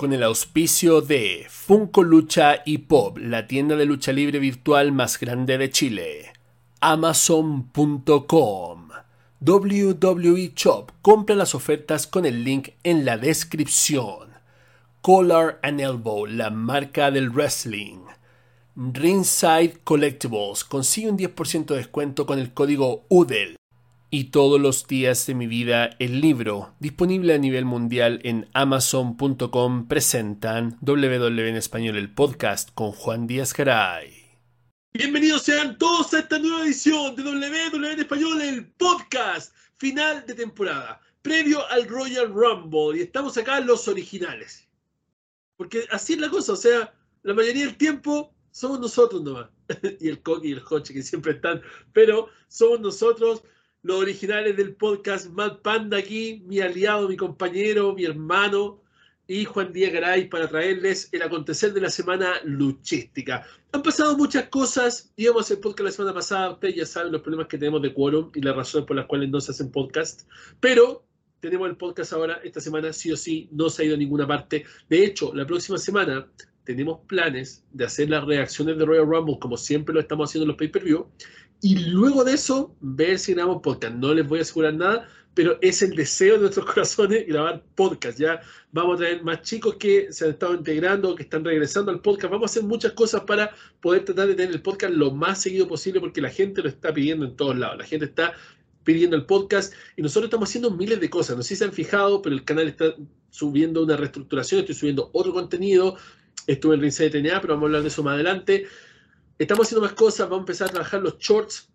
con el auspicio de Funko Lucha y Pop, la tienda de lucha libre virtual más grande de Chile. Amazon.com WWE Shop. Compra las ofertas con el link en la descripción. Collar and Elbow, la marca del wrestling. Ringside Collectibles. Consigue un 10% de descuento con el código UDEL. Y todos los días de mi vida, el libro, disponible a nivel mundial en amazon.com, presentan WW en español el podcast con Juan Díaz Garay. Bienvenidos sean todos a esta nueva edición de WW en español el podcast final de temporada, previo al Royal Rumble. Y estamos acá los originales. Porque así es la cosa, o sea, la mayoría del tiempo somos nosotros nomás. y el Coqui y el Hoche que siempre están, pero somos nosotros los originales del podcast Mad Panda aquí, mi aliado, mi compañero, mi hermano y Juan Díaz Garay para traerles el acontecer de la semana luchística. Han pasado muchas cosas, íbamos hacer podcast la semana pasada, ustedes ya saben los problemas que tenemos de quórum y las razones por las cuales no se hacen podcast, pero tenemos el podcast ahora, esta semana sí o sí, no se ha ido a ninguna parte. De hecho, la próxima semana tenemos planes de hacer las reacciones de Royal Rumble como siempre lo estamos haciendo en los pay-per-view y luego de eso ver si grabamos podcast. No les voy a asegurar nada, pero es el deseo de nuestros corazones grabar podcast. Ya vamos a traer más chicos que se han estado integrando, que están regresando al podcast. Vamos a hacer muchas cosas para poder tratar de tener el podcast lo más seguido posible porque la gente lo está pidiendo en todos lados. La gente está pidiendo el podcast y nosotros estamos haciendo miles de cosas. No sé si se han fijado, pero el canal está subiendo una reestructuración, estoy subiendo otro contenido. Estuve en Rinse de TNA, pero vamos a hablar de eso más adelante. Estamos haciendo más cosas, vamos a empezar a trabajar los shorts.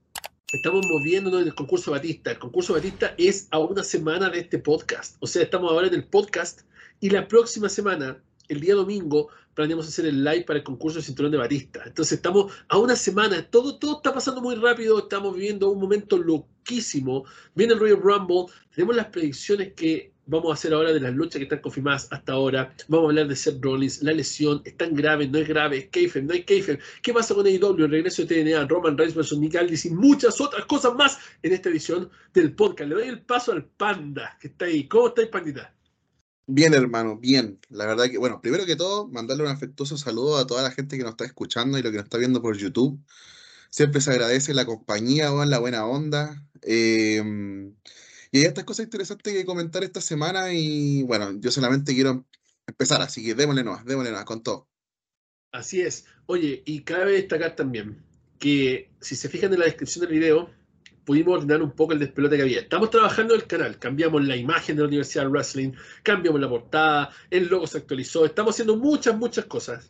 Estamos moviéndonos en el concurso Batista. El concurso Batista es a una semana de este podcast. O sea, estamos ahora en el podcast y la próxima semana, el día domingo, planeamos hacer el live para el concurso de cinturón de Batista. Entonces estamos a una semana, todo, todo está pasando muy rápido, estamos viviendo un momento loquísimo. Viene el Royal Rumble, tenemos las predicciones que Vamos a hacer ahora de las luchas que están confirmadas hasta ahora. Vamos a hablar de Seth Rollins, la lesión, ¿es tan grave? ¿No es grave? ¿Es Keifen? ¿No hay Keifen? ¿Qué pasa con AEW? El regreso de TNA, Roman Reigns vs. Nick Aldis y muchas otras cosas más en esta edición del podcast. Le doy el paso al Panda, que está ahí. ¿Cómo estáis, Pandita? Bien, hermano, bien. La verdad que, bueno, primero que todo, mandarle un afectuoso saludo a toda la gente que nos está escuchando y lo que nos está viendo por YouTube. Siempre se agradece la compañía, la buena onda. Eh, y hay estas cosas interesantes que comentar esta semana y bueno, yo solamente quiero empezar, así que démosle nomás, démosle nomás con todo. Así es. Oye, y cabe destacar también que si se fijan en la descripción del video, pudimos ordenar un poco el despelote que había. Estamos trabajando el canal, cambiamos la imagen de la Universidad de Wrestling, cambiamos la portada, el logo se actualizó, estamos haciendo muchas, muchas cosas.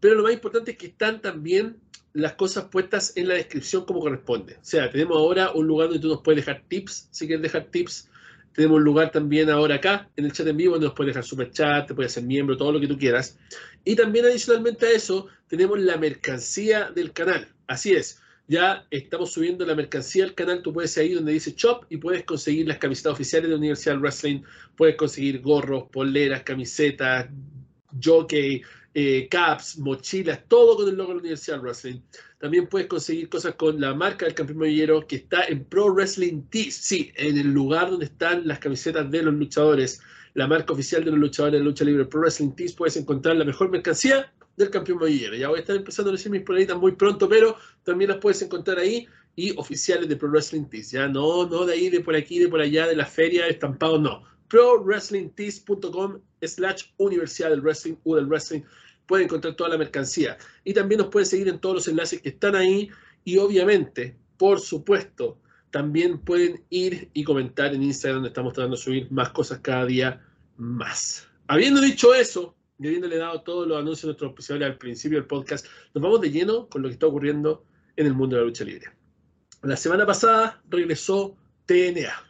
Pero lo más importante es que están también las cosas puestas en la descripción como corresponde. O sea, tenemos ahora un lugar donde tú nos puedes dejar tips, si quieres dejar tips. Tenemos un lugar también ahora acá, en el chat en vivo, donde nos puedes dejar super chat, te puedes hacer miembro, todo lo que tú quieras. Y también adicionalmente a eso, tenemos la mercancía del canal. Así es, ya estamos subiendo la mercancía al canal. Tú puedes ir ahí donde dice Shop y puedes conseguir las camisetas oficiales de la Universidad Wrestling. Puedes conseguir gorros, poleras, camisetas, jockey, eh, caps, mochilas, todo con el logo de la Universidad Wrestling. También puedes conseguir cosas con la marca del campeón mayero que está en Pro Wrestling Tees, sí, en el lugar donde están las camisetas de los luchadores, la marca oficial de los luchadores de lucha libre Pro Wrestling Tees, puedes encontrar la mejor mercancía del campeón mayero. Ya voy a estar empezando a decir mis poleritas muy pronto, pero también las puedes encontrar ahí y oficiales de Pro Wrestling Tees, ya no, no de ahí, de por aquí, de por allá, de la feria, estampados, no. ProWrestlingTees.com slash Universidad del Wrestling o del Wrestling puede encontrar toda la mercancía. Y también nos pueden seguir en todos los enlaces que están ahí. Y obviamente, por supuesto, también pueden ir y comentar en Instagram, donde estamos tratando de subir más cosas cada día más. Habiendo dicho eso, y habiéndole dado todos los anuncios de nuestros especiales al principio del podcast, nos vamos de lleno con lo que está ocurriendo en el mundo de la lucha libre. La semana pasada regresó TNA.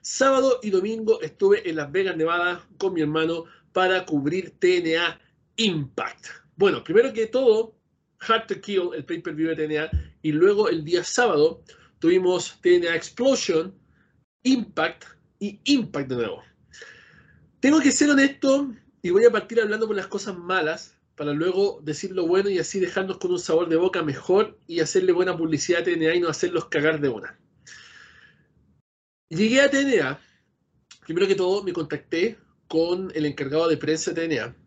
Sábado y domingo estuve en Las Vegas, Nevada, con mi hermano para cubrir TNA Impact. Bueno, primero que todo, Hard to Kill, el pay-per-view de TNA, y luego el día sábado tuvimos TNA Explosion, Impact y Impact de nuevo. Tengo que ser honesto y voy a partir hablando por las cosas malas para luego decir lo bueno y así dejarnos con un sabor de boca mejor y hacerle buena publicidad a TNA y no hacerlos cagar de una. Llegué a TNA, primero que todo me contacté con el encargado de prensa de TNA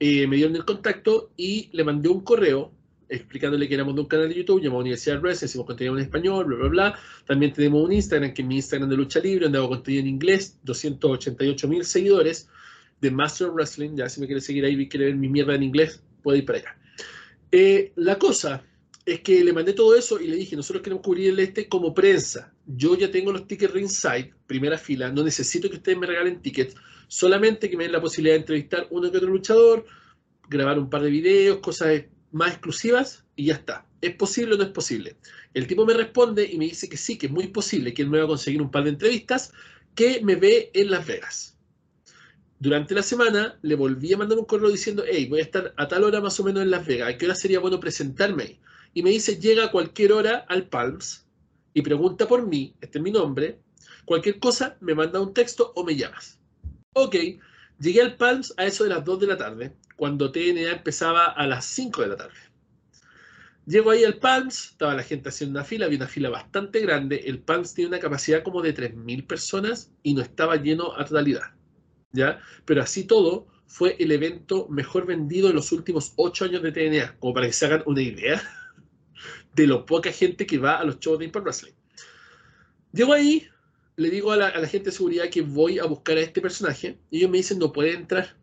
eh, me dieron el contacto y le mandé un correo explicándole que éramos de un canal de YouTube llamado Universidad Wrestling, hacemos contenido en español, bla, bla, bla. También tenemos un Instagram, que es mi Instagram de lucha libre, donde hago contenido en inglés, 288 mil seguidores de Master Wrestling. Ya si me quiere seguir ahí y quiere ver mi mierda en inglés, puede ir para allá. Eh, la cosa es que le mandé todo eso y le dije, nosotros queremos cubrir el este como prensa. Yo ya tengo los tickets ringside, primera fila, no necesito que ustedes me regalen tickets, solamente que me den la posibilidad de entrevistar uno que otro luchador, grabar un par de videos, cosas más exclusivas y ya está. ¿Es posible o no es posible? El tipo me responde y me dice que sí, que es muy posible, que él me va a conseguir un par de entrevistas, que me ve en Las Vegas. Durante la semana le volví a mandar un correo diciendo, hey, voy a estar a tal hora más o menos en Las Vegas, ¿a qué hora sería bueno presentarme? Y me dice, llega a cualquier hora al Palms y pregunta por mí, este es mi nombre, cualquier cosa, me manda un texto o me llamas. Ok, llegué al Palms a eso de las 2 de la tarde, cuando TNA empezaba a las 5 de la tarde. Llego ahí al Palms, estaba la gente haciendo una fila, había una fila bastante grande. El Palms tiene una capacidad como de 3.000 personas y no estaba lleno a totalidad. ¿ya? Pero así todo, fue el evento mejor vendido en los últimos 8 años de TNA, como para que se hagan una idea de lo poca gente que va a los shows de Impact Wrestling. Llego ahí, le digo a la, a la gente de seguridad que voy a buscar a este personaje y ellos me dicen no puede entrar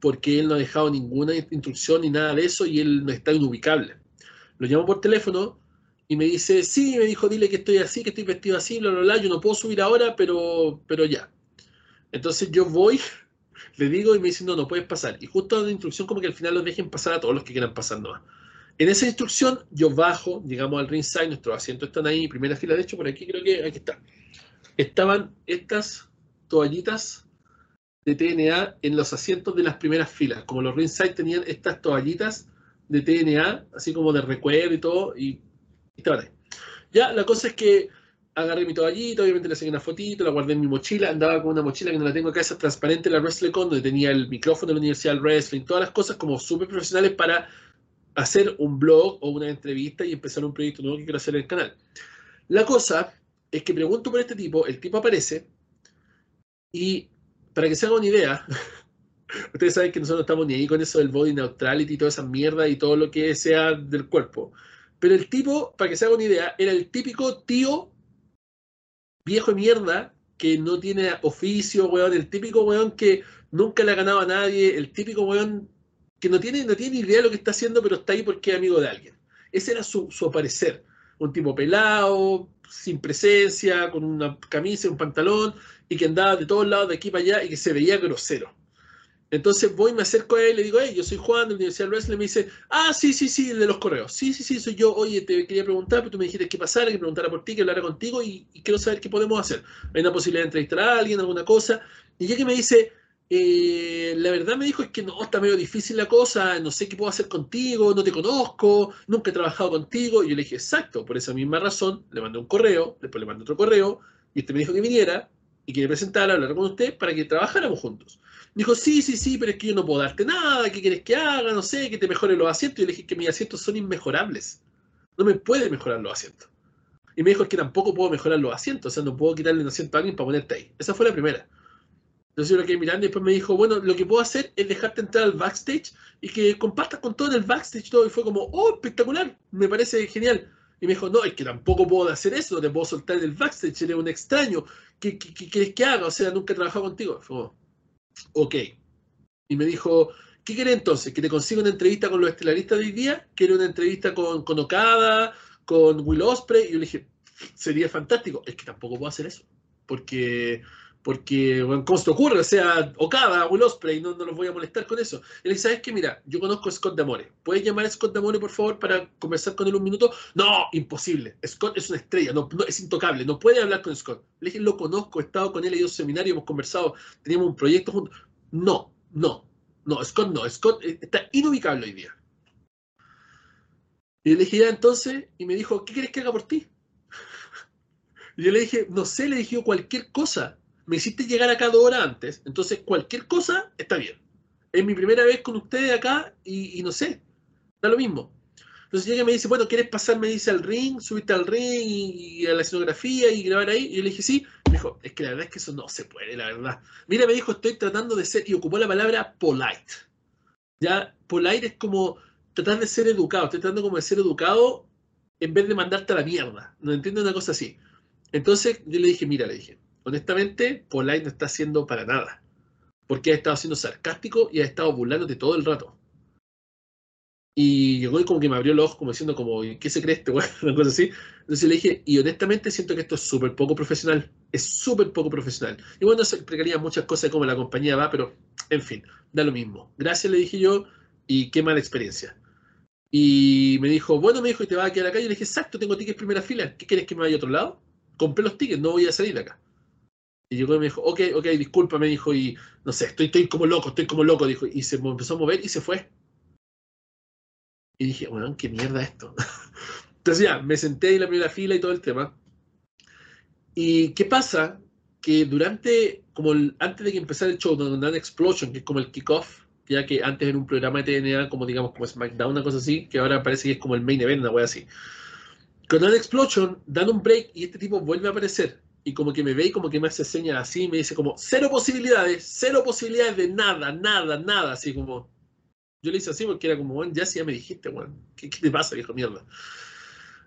porque él no ha dejado ninguna instrucción ni nada de eso y él no está inubicable. Lo llamo por teléfono y me dice, sí, me dijo, dile que estoy así, que estoy vestido así, bla, bla, bla, yo no puedo subir ahora, pero, pero ya. Entonces yo voy, le digo y me dice, no, no puedes pasar. Y justo la instrucción como que al final los dejen pasar a todos los que quieran pasar nomás. En esa instrucción yo bajo, llegamos al ringside, nuestros asientos están ahí, primera fila, de hecho por aquí creo que aquí está. Estaban estas toallitas de TNA en los asientos de las primeras filas. Como los ringside tenían estas toallitas de TNA, así como de recuerdo y todo, y, y estaban ahí. Ya, la cosa es que agarré mi toallita, obviamente le saqué una fotito, la guardé en mi mochila, andaba con una mochila que no la tengo acá, esa transparente, la WrestleCon, donde tenía el micrófono de la Universidad del Wrestling, todas las cosas como súper profesionales para hacer un blog o una entrevista y empezar un proyecto nuevo que quiero hacer en el canal. La cosa es que pregunto por este tipo, el tipo aparece y para que se haga una idea, ustedes saben que nosotros no estamos ni ahí con eso del body neutrality y toda esa mierda y todo lo que sea del cuerpo. Pero el tipo, para que se haga una idea, era el típico tío viejo de mierda que no tiene oficio, weón, el típico weón que nunca le ha ganado a nadie, el típico weón que no tiene, no tiene idea de lo que está haciendo, pero está ahí porque es amigo de alguien. Ese era su, su aparecer. Un tipo pelado, sin presencia, con una camisa un pantalón, y que andaba de todos lados, de aquí para allá, y que se veía grosero. Entonces voy, me acerco a él, le digo, hey, yo soy Juan de la Universidad de Wrestling, me dice, ah, sí, sí, sí, el de los correos. Sí, sí, sí, soy yo. Oye, te quería preguntar, pero tú me dijiste que pasara, que preguntara por ti, que hablara contigo, y, y quiero saber qué podemos hacer. Hay una posibilidad de entrevistar a alguien, alguna cosa. Y ya que me dice, eh, la verdad me dijo es que no, está medio difícil la cosa, no sé qué puedo hacer contigo, no te conozco, nunca he trabajado contigo. Y yo le dije, exacto, por esa misma razón, le mandé un correo, después le mandé otro correo, y este me dijo que viniera y quiere presentar, hablar con usted para que trabajáramos juntos. Me dijo, sí, sí, sí, pero es que yo no puedo darte nada, ¿qué quieres que haga? No sé, que te mejore los asientos. Y yo le dije que mis asientos son inmejorables. No me puede mejorar los asientos. Y me dijo es que tampoco puedo mejorar los asientos, o sea, no puedo quitarle un asiento a alguien para ponerte ahí. Esa fue la primera. Entonces yo lo quedé mirando y después me dijo, bueno, lo que puedo hacer es dejarte entrar al backstage y que compartas con todo en el backstage todo. Y fue como, oh, espectacular, me parece genial. Y me dijo, no, es que tampoco puedo hacer eso, no te puedo soltar del backstage, eres un extraño. ¿Qué, qué, quieres que haga? O sea, nunca he trabajado contigo. Fue como, ok. Y me dijo, ¿qué quieres entonces? ¿Que te consiga una entrevista con los estelaristas de hoy día? ¿Quiere una entrevista con, con Okada, con Will Osprey? Y yo le dije, sería fantástico. Es que tampoco puedo hacer eso. Porque porque, bueno, ¿cómo se te ocurre? O sea, Okada, Will Ospreay, no, no los voy a molestar con eso. Le dice, ¿sabes qué? Mira, yo conozco a Scott Damore. ¿Puedes llamar a Scott Damore, por favor, para conversar con él un minuto? No, imposible. Scott es una estrella, es intocable, no puede hablar con Scott. Le dije, lo conozco, he estado con él, he ido a un seminario, hemos conversado, teníamos un proyecto juntos. No, no, no, Scott no, Scott está inubicable hoy día. Y le dije, ya entonces, y me dijo, ¿qué quieres que haga por ti? Y yo le dije, no sé, le dije cualquier cosa me hiciste llegar acá dos horas antes, entonces cualquier cosa está bien. Es mi primera vez con ustedes acá y, no sé, da lo mismo. Entonces llega y me dice, bueno, ¿quieres pasar, me dice, al ring, subirte al ring y, y, a la escenografía y grabar ahí? Y yo le dije, sí. Me dijo, es que la verdad es que eso no se puede, la verdad. Mira, me dijo, estoy tratando de ser, y ocupó la palabra polite. Ya, Polite es como tratar de ser educado, estoy tratando como de ser educado en vez de mandarte a la mierda. ¿No entiendo una cosa así? Entonces yo le dije, mira, le dije, honestamente, Polite no está haciendo para nada. Porque ha estado siendo sarcástico y ha estado burlándote todo el rato. Y llegó y como que me abrió los ojos como diciendo como, ¿qué se cree este weón? Una cosa así. Entonces le dije, y honestamente siento que esto es súper poco profesional. Es súper poco profesional. Y bueno, se explicaría muchas cosas de cómo la compañía va, pero en fin, da lo mismo. Gracias le dije yo y qué mala experiencia. Y me dijo, bueno, me dijo, ¿y te vas a quedar acá? Y le dije, exacto, tengo tickets primera fila. ¿Qué quieres que me vaya a otro lado? Compré los tickets, no voy a salir de acá. Y llegó y me dijo, ok, ok, disculpa, me dijo, y no sé, estoy, estoy como loco, estoy como loco, dijo. Y se empezó a mover y se fue. Y dije, bueno, qué mierda esto. Entonces ya, me senté en la primera fila y todo el tema. ¿Y qué pasa? Que durante, como antes de que empezara el show, donde dan Explosion, que es como el kickoff, ya que antes era un programa de TNA como digamos como SmackDown, una cosa así, que ahora parece que es como el main event, una wea así. Cuando dan Explosion, dan un break y este tipo vuelve a aparecer. Y como que me ve y como que me hace señas así, me dice como, cero posibilidades, cero posibilidades de nada, nada, nada, así como... Yo le hice así porque era como, bueno, ya sí, ya me dijiste, bueno, ¿qué, ¿qué, te pasa, viejo mierda?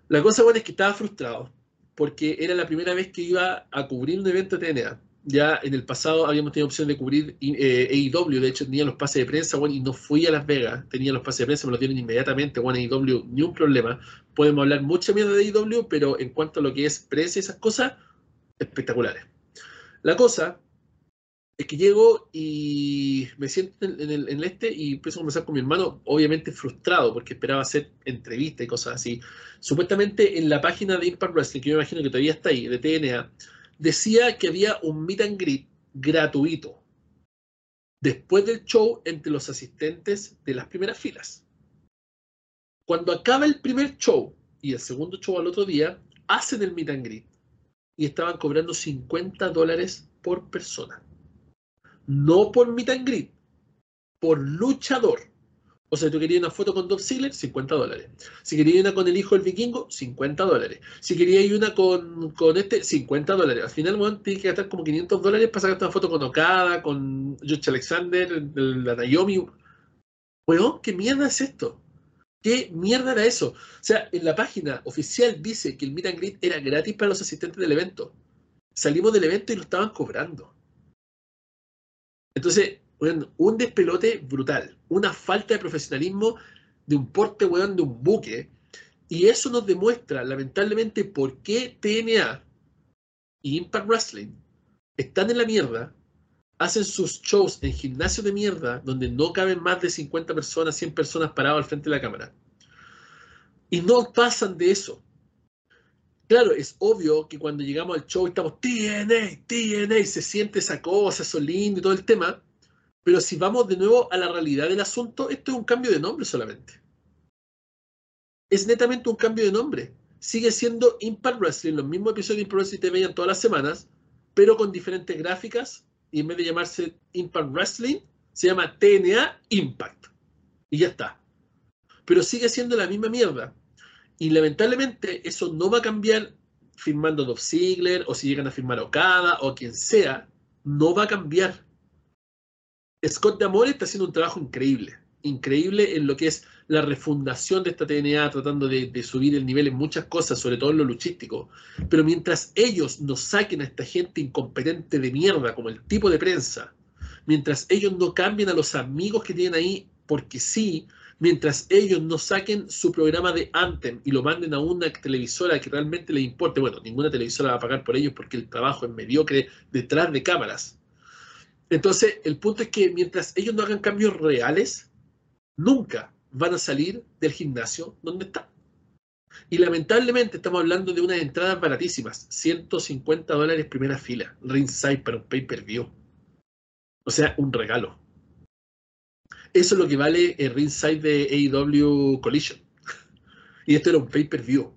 La cosa, bueno, es que estaba frustrado, porque era la primera vez que iba a cubrir un evento de TNA ya en el pasado habíamos tenido opción de cubrir eh, AEW, de hecho tenía los pases de prensa, bueno, y no fui a Las Vegas, tenía los pases de prensa, me los dieron inmediatamente, bueno, AEW, ni un problema. Podemos hablar mucha mierda de AEW, pero en cuanto a lo que es prensa y esas cosas, espectaculares. La cosa es que llego y me siento en el, este y empiezo a conversar con mi hermano, obviamente frustrado, porque esperaba hacer entrevistas y cosas así. Supuestamente en la página de Impact Wrestling, que yo me imagino que todavía está ahí, de TNA, decía que había un meet and greet gratuito después del show entre los asistentes de las primeras filas. Cuando acaba el primer show y el segundo show al otro día, hacen el meet and greet y estaban cobrando 50 dólares por persona. No por meet and greet, por luchador. O sea, tú querías una foto con Dolph Ziggler, 50 dólares. Si querías una con el hijo del vikingo, 50 dólares. Si querías una con, con este, 50 dólares. Al final, bueno, tienes que gastar como 500 dólares para sacarte una foto con Okada, con George Alexander, la Naomi. Weón, ¿qué mierda es esto? ¿Qué mierda era eso? O sea, en la página oficial dice que el meet and greet era gratis para los asistentes del evento. Salimos del evento y lo estaban cobrando. Entonces, bueno, un despelote brutal, una falta de profesionalismo de un porte, weón, de un buque. Y eso nos demuestra, lamentablemente, por qué TNA y Impact Wrestling están en la mierda, hacen sus shows en gimnasio de mierda, donde no caben más de 50 personas, 100 personas parados al frente de la cámara. Y no pasan de eso. Claro, es obvio que cuando llegamos al show estamos TNA, TNA, se siente esa cosa, eso lindo y todo el tema. Pero si vamos de nuevo a la realidad del asunto, esto es un cambio de nombre solamente. Es netamente un cambio de nombre. Sigue siendo Impact Wrestling, los mismos episodios de Impact Wrestling te veían todas las semanas, pero con diferentes gráficas, y en vez de llamarse Impact Wrestling, se llama TNA Impact. Y ya está. Pero sigue siendo la misma mierda. Y lamentablemente eso no va a cambiar firmando Dolph Ziggler, o si llegan a firmar Okada, o quien sea, no va a cambiar Scott D'Amore está haciendo un trabajo increíble, increíble en lo que es la refundación de esta TNA, tratando de, subir el nivel en muchas cosas, sobre todo en lo luchístico. Pero mientras ellos no saquen a esta gente incompetente de mierda, como el tipo de prensa, mientras ellos no cambien a los amigos que tienen ahí, porque sí, mientras ellos no saquen su programa de Anthem y lo manden a una televisora que realmente les importe, bueno, ninguna televisora va a pagar por ellos porque el trabajo es mediocre detrás de cámaras entonces, el punto es que mientras ellos no hagan cambios reales, nunca van a salir del gimnasio donde están. Y lamentablemente estamos hablando de unas entradas baratísimas, 150 dólares primera fila, ringside para un pay-per-view. O sea, un regalo. Eso es lo que vale el ringside de AEW Collision. y esto era un pay-per-view.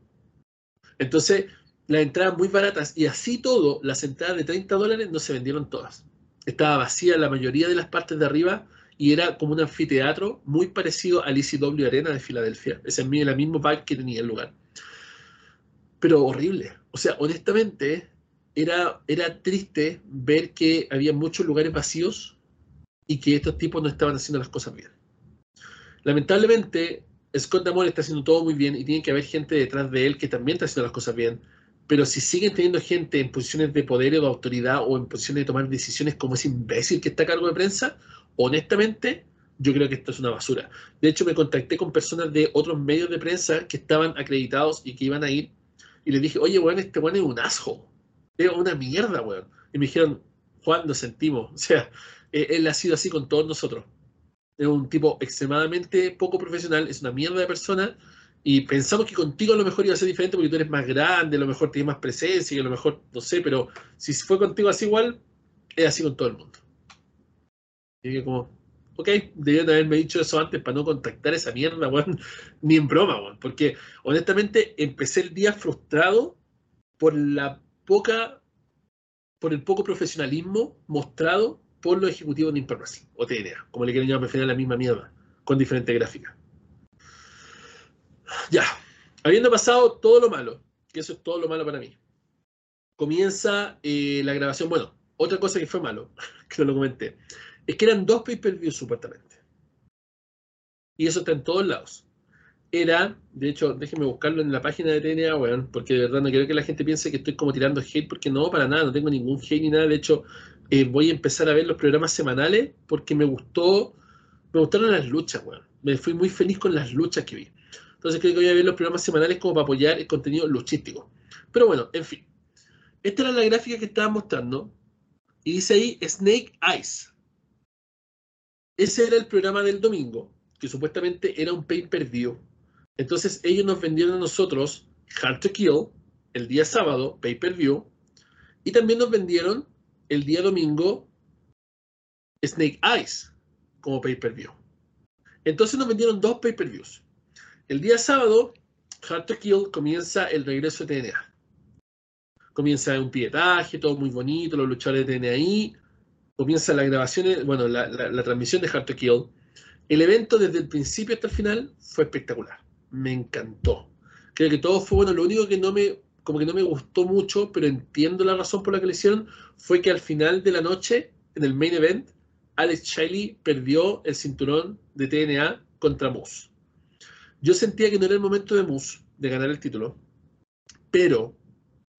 Entonces, las entradas muy baratas y así todo, las entradas de 30 dólares no se vendieron todas estaba vacía la mayoría de las partes de arriba y era como un anfiteatro muy parecido al ECW Arena de Filadelfia. Ese es el mismo pack que tenía el lugar. Pero horrible. O sea, honestamente, era, era triste ver que había muchos lugares vacíos y que estos tipos no estaban haciendo las cosas bien. Lamentablemente, Scott Damore está haciendo todo muy bien y tiene que haber gente detrás de él que también está haciendo las cosas bien. Pero si siguen teniendo gente en posiciones de poder o de autoridad o en posiciones de tomar decisiones como ese imbécil que está a cargo de prensa, honestamente, yo creo que esto es una basura. De hecho, me contacté con personas de otros medios de prensa que estaban acreditados y que iban a ir. Y les dije, oye, weón, este weón es un asco. Es una mierda, weón. Y me dijeron, Juan, lo sentimos. O sea, eh, él ha sido así con todos nosotros. Es un tipo extremadamente poco profesional, es una mierda de persona. Y pensamos que contigo a lo mejor iba a ser diferente porque tú eres más grande, a lo mejor tienes más presencia y a lo mejor, no sé, pero si fue contigo así igual, es así con todo el mundo. Y dije como, ok, debían haberme dicho eso antes para no contactar esa mierda, weón, ni en broma, weón. Porque honestamente empecé el día frustrado por la poca, por el poco profesionalismo mostrado por los ejecutivos de Impact o TNA, como le quieren llamar, prefieren la misma mierda, con diferentes gráficas. Ya, habiendo pasado todo lo malo, que eso es todo lo malo para mí, comienza eh, la grabación. Bueno, otra cosa que fue malo, que no lo comenté, es que eran dos pay-per-views supuestamente. Y eso está en todos lados. Era, de hecho, déjenme buscarlo en la página de TNA, weón, porque de verdad no quiero que la gente piense que estoy como tirando hate, porque no, para nada, no tengo ningún hate ni nada. De hecho, eh, voy a empezar a ver los programas semanales porque me gustó, me gustaron las luchas, weón. Me fui muy feliz con las luchas que vi. Entonces creo que voy a ver los programas semanales como para apoyar el contenido luchístico. Pero bueno, en fin. Esta era la gráfica que estaba mostrando. Y dice ahí Snake Eyes. Ese era el programa del domingo, que supuestamente era un pay-per-view. Entonces ellos nos vendieron a nosotros Hard to Kill el día sábado, pay-per-view, y también nos vendieron el día domingo Snake Eyes como pay-per-view. Entonces nos vendieron dos pay-per-views. El día sábado, Hard to Kill comienza el regreso de TNA. Comienza un pietaje, todo muy bonito, los luchadores de TNA ahí. Comienza la grabación, bueno, la, la transmisión de Hard to Kill. El evento desde el principio hasta el final fue espectacular. Me encantó. Creo que todo fue bueno. Lo único que no me, como que no me gustó mucho, pero entiendo la razón por la que lo hicieron, fue que al final de la noche, en el main event, Alex Shiley perdió el cinturón de TNA contra Moose. Yo sentía que no era el momento de Moose de ganar el título, pero,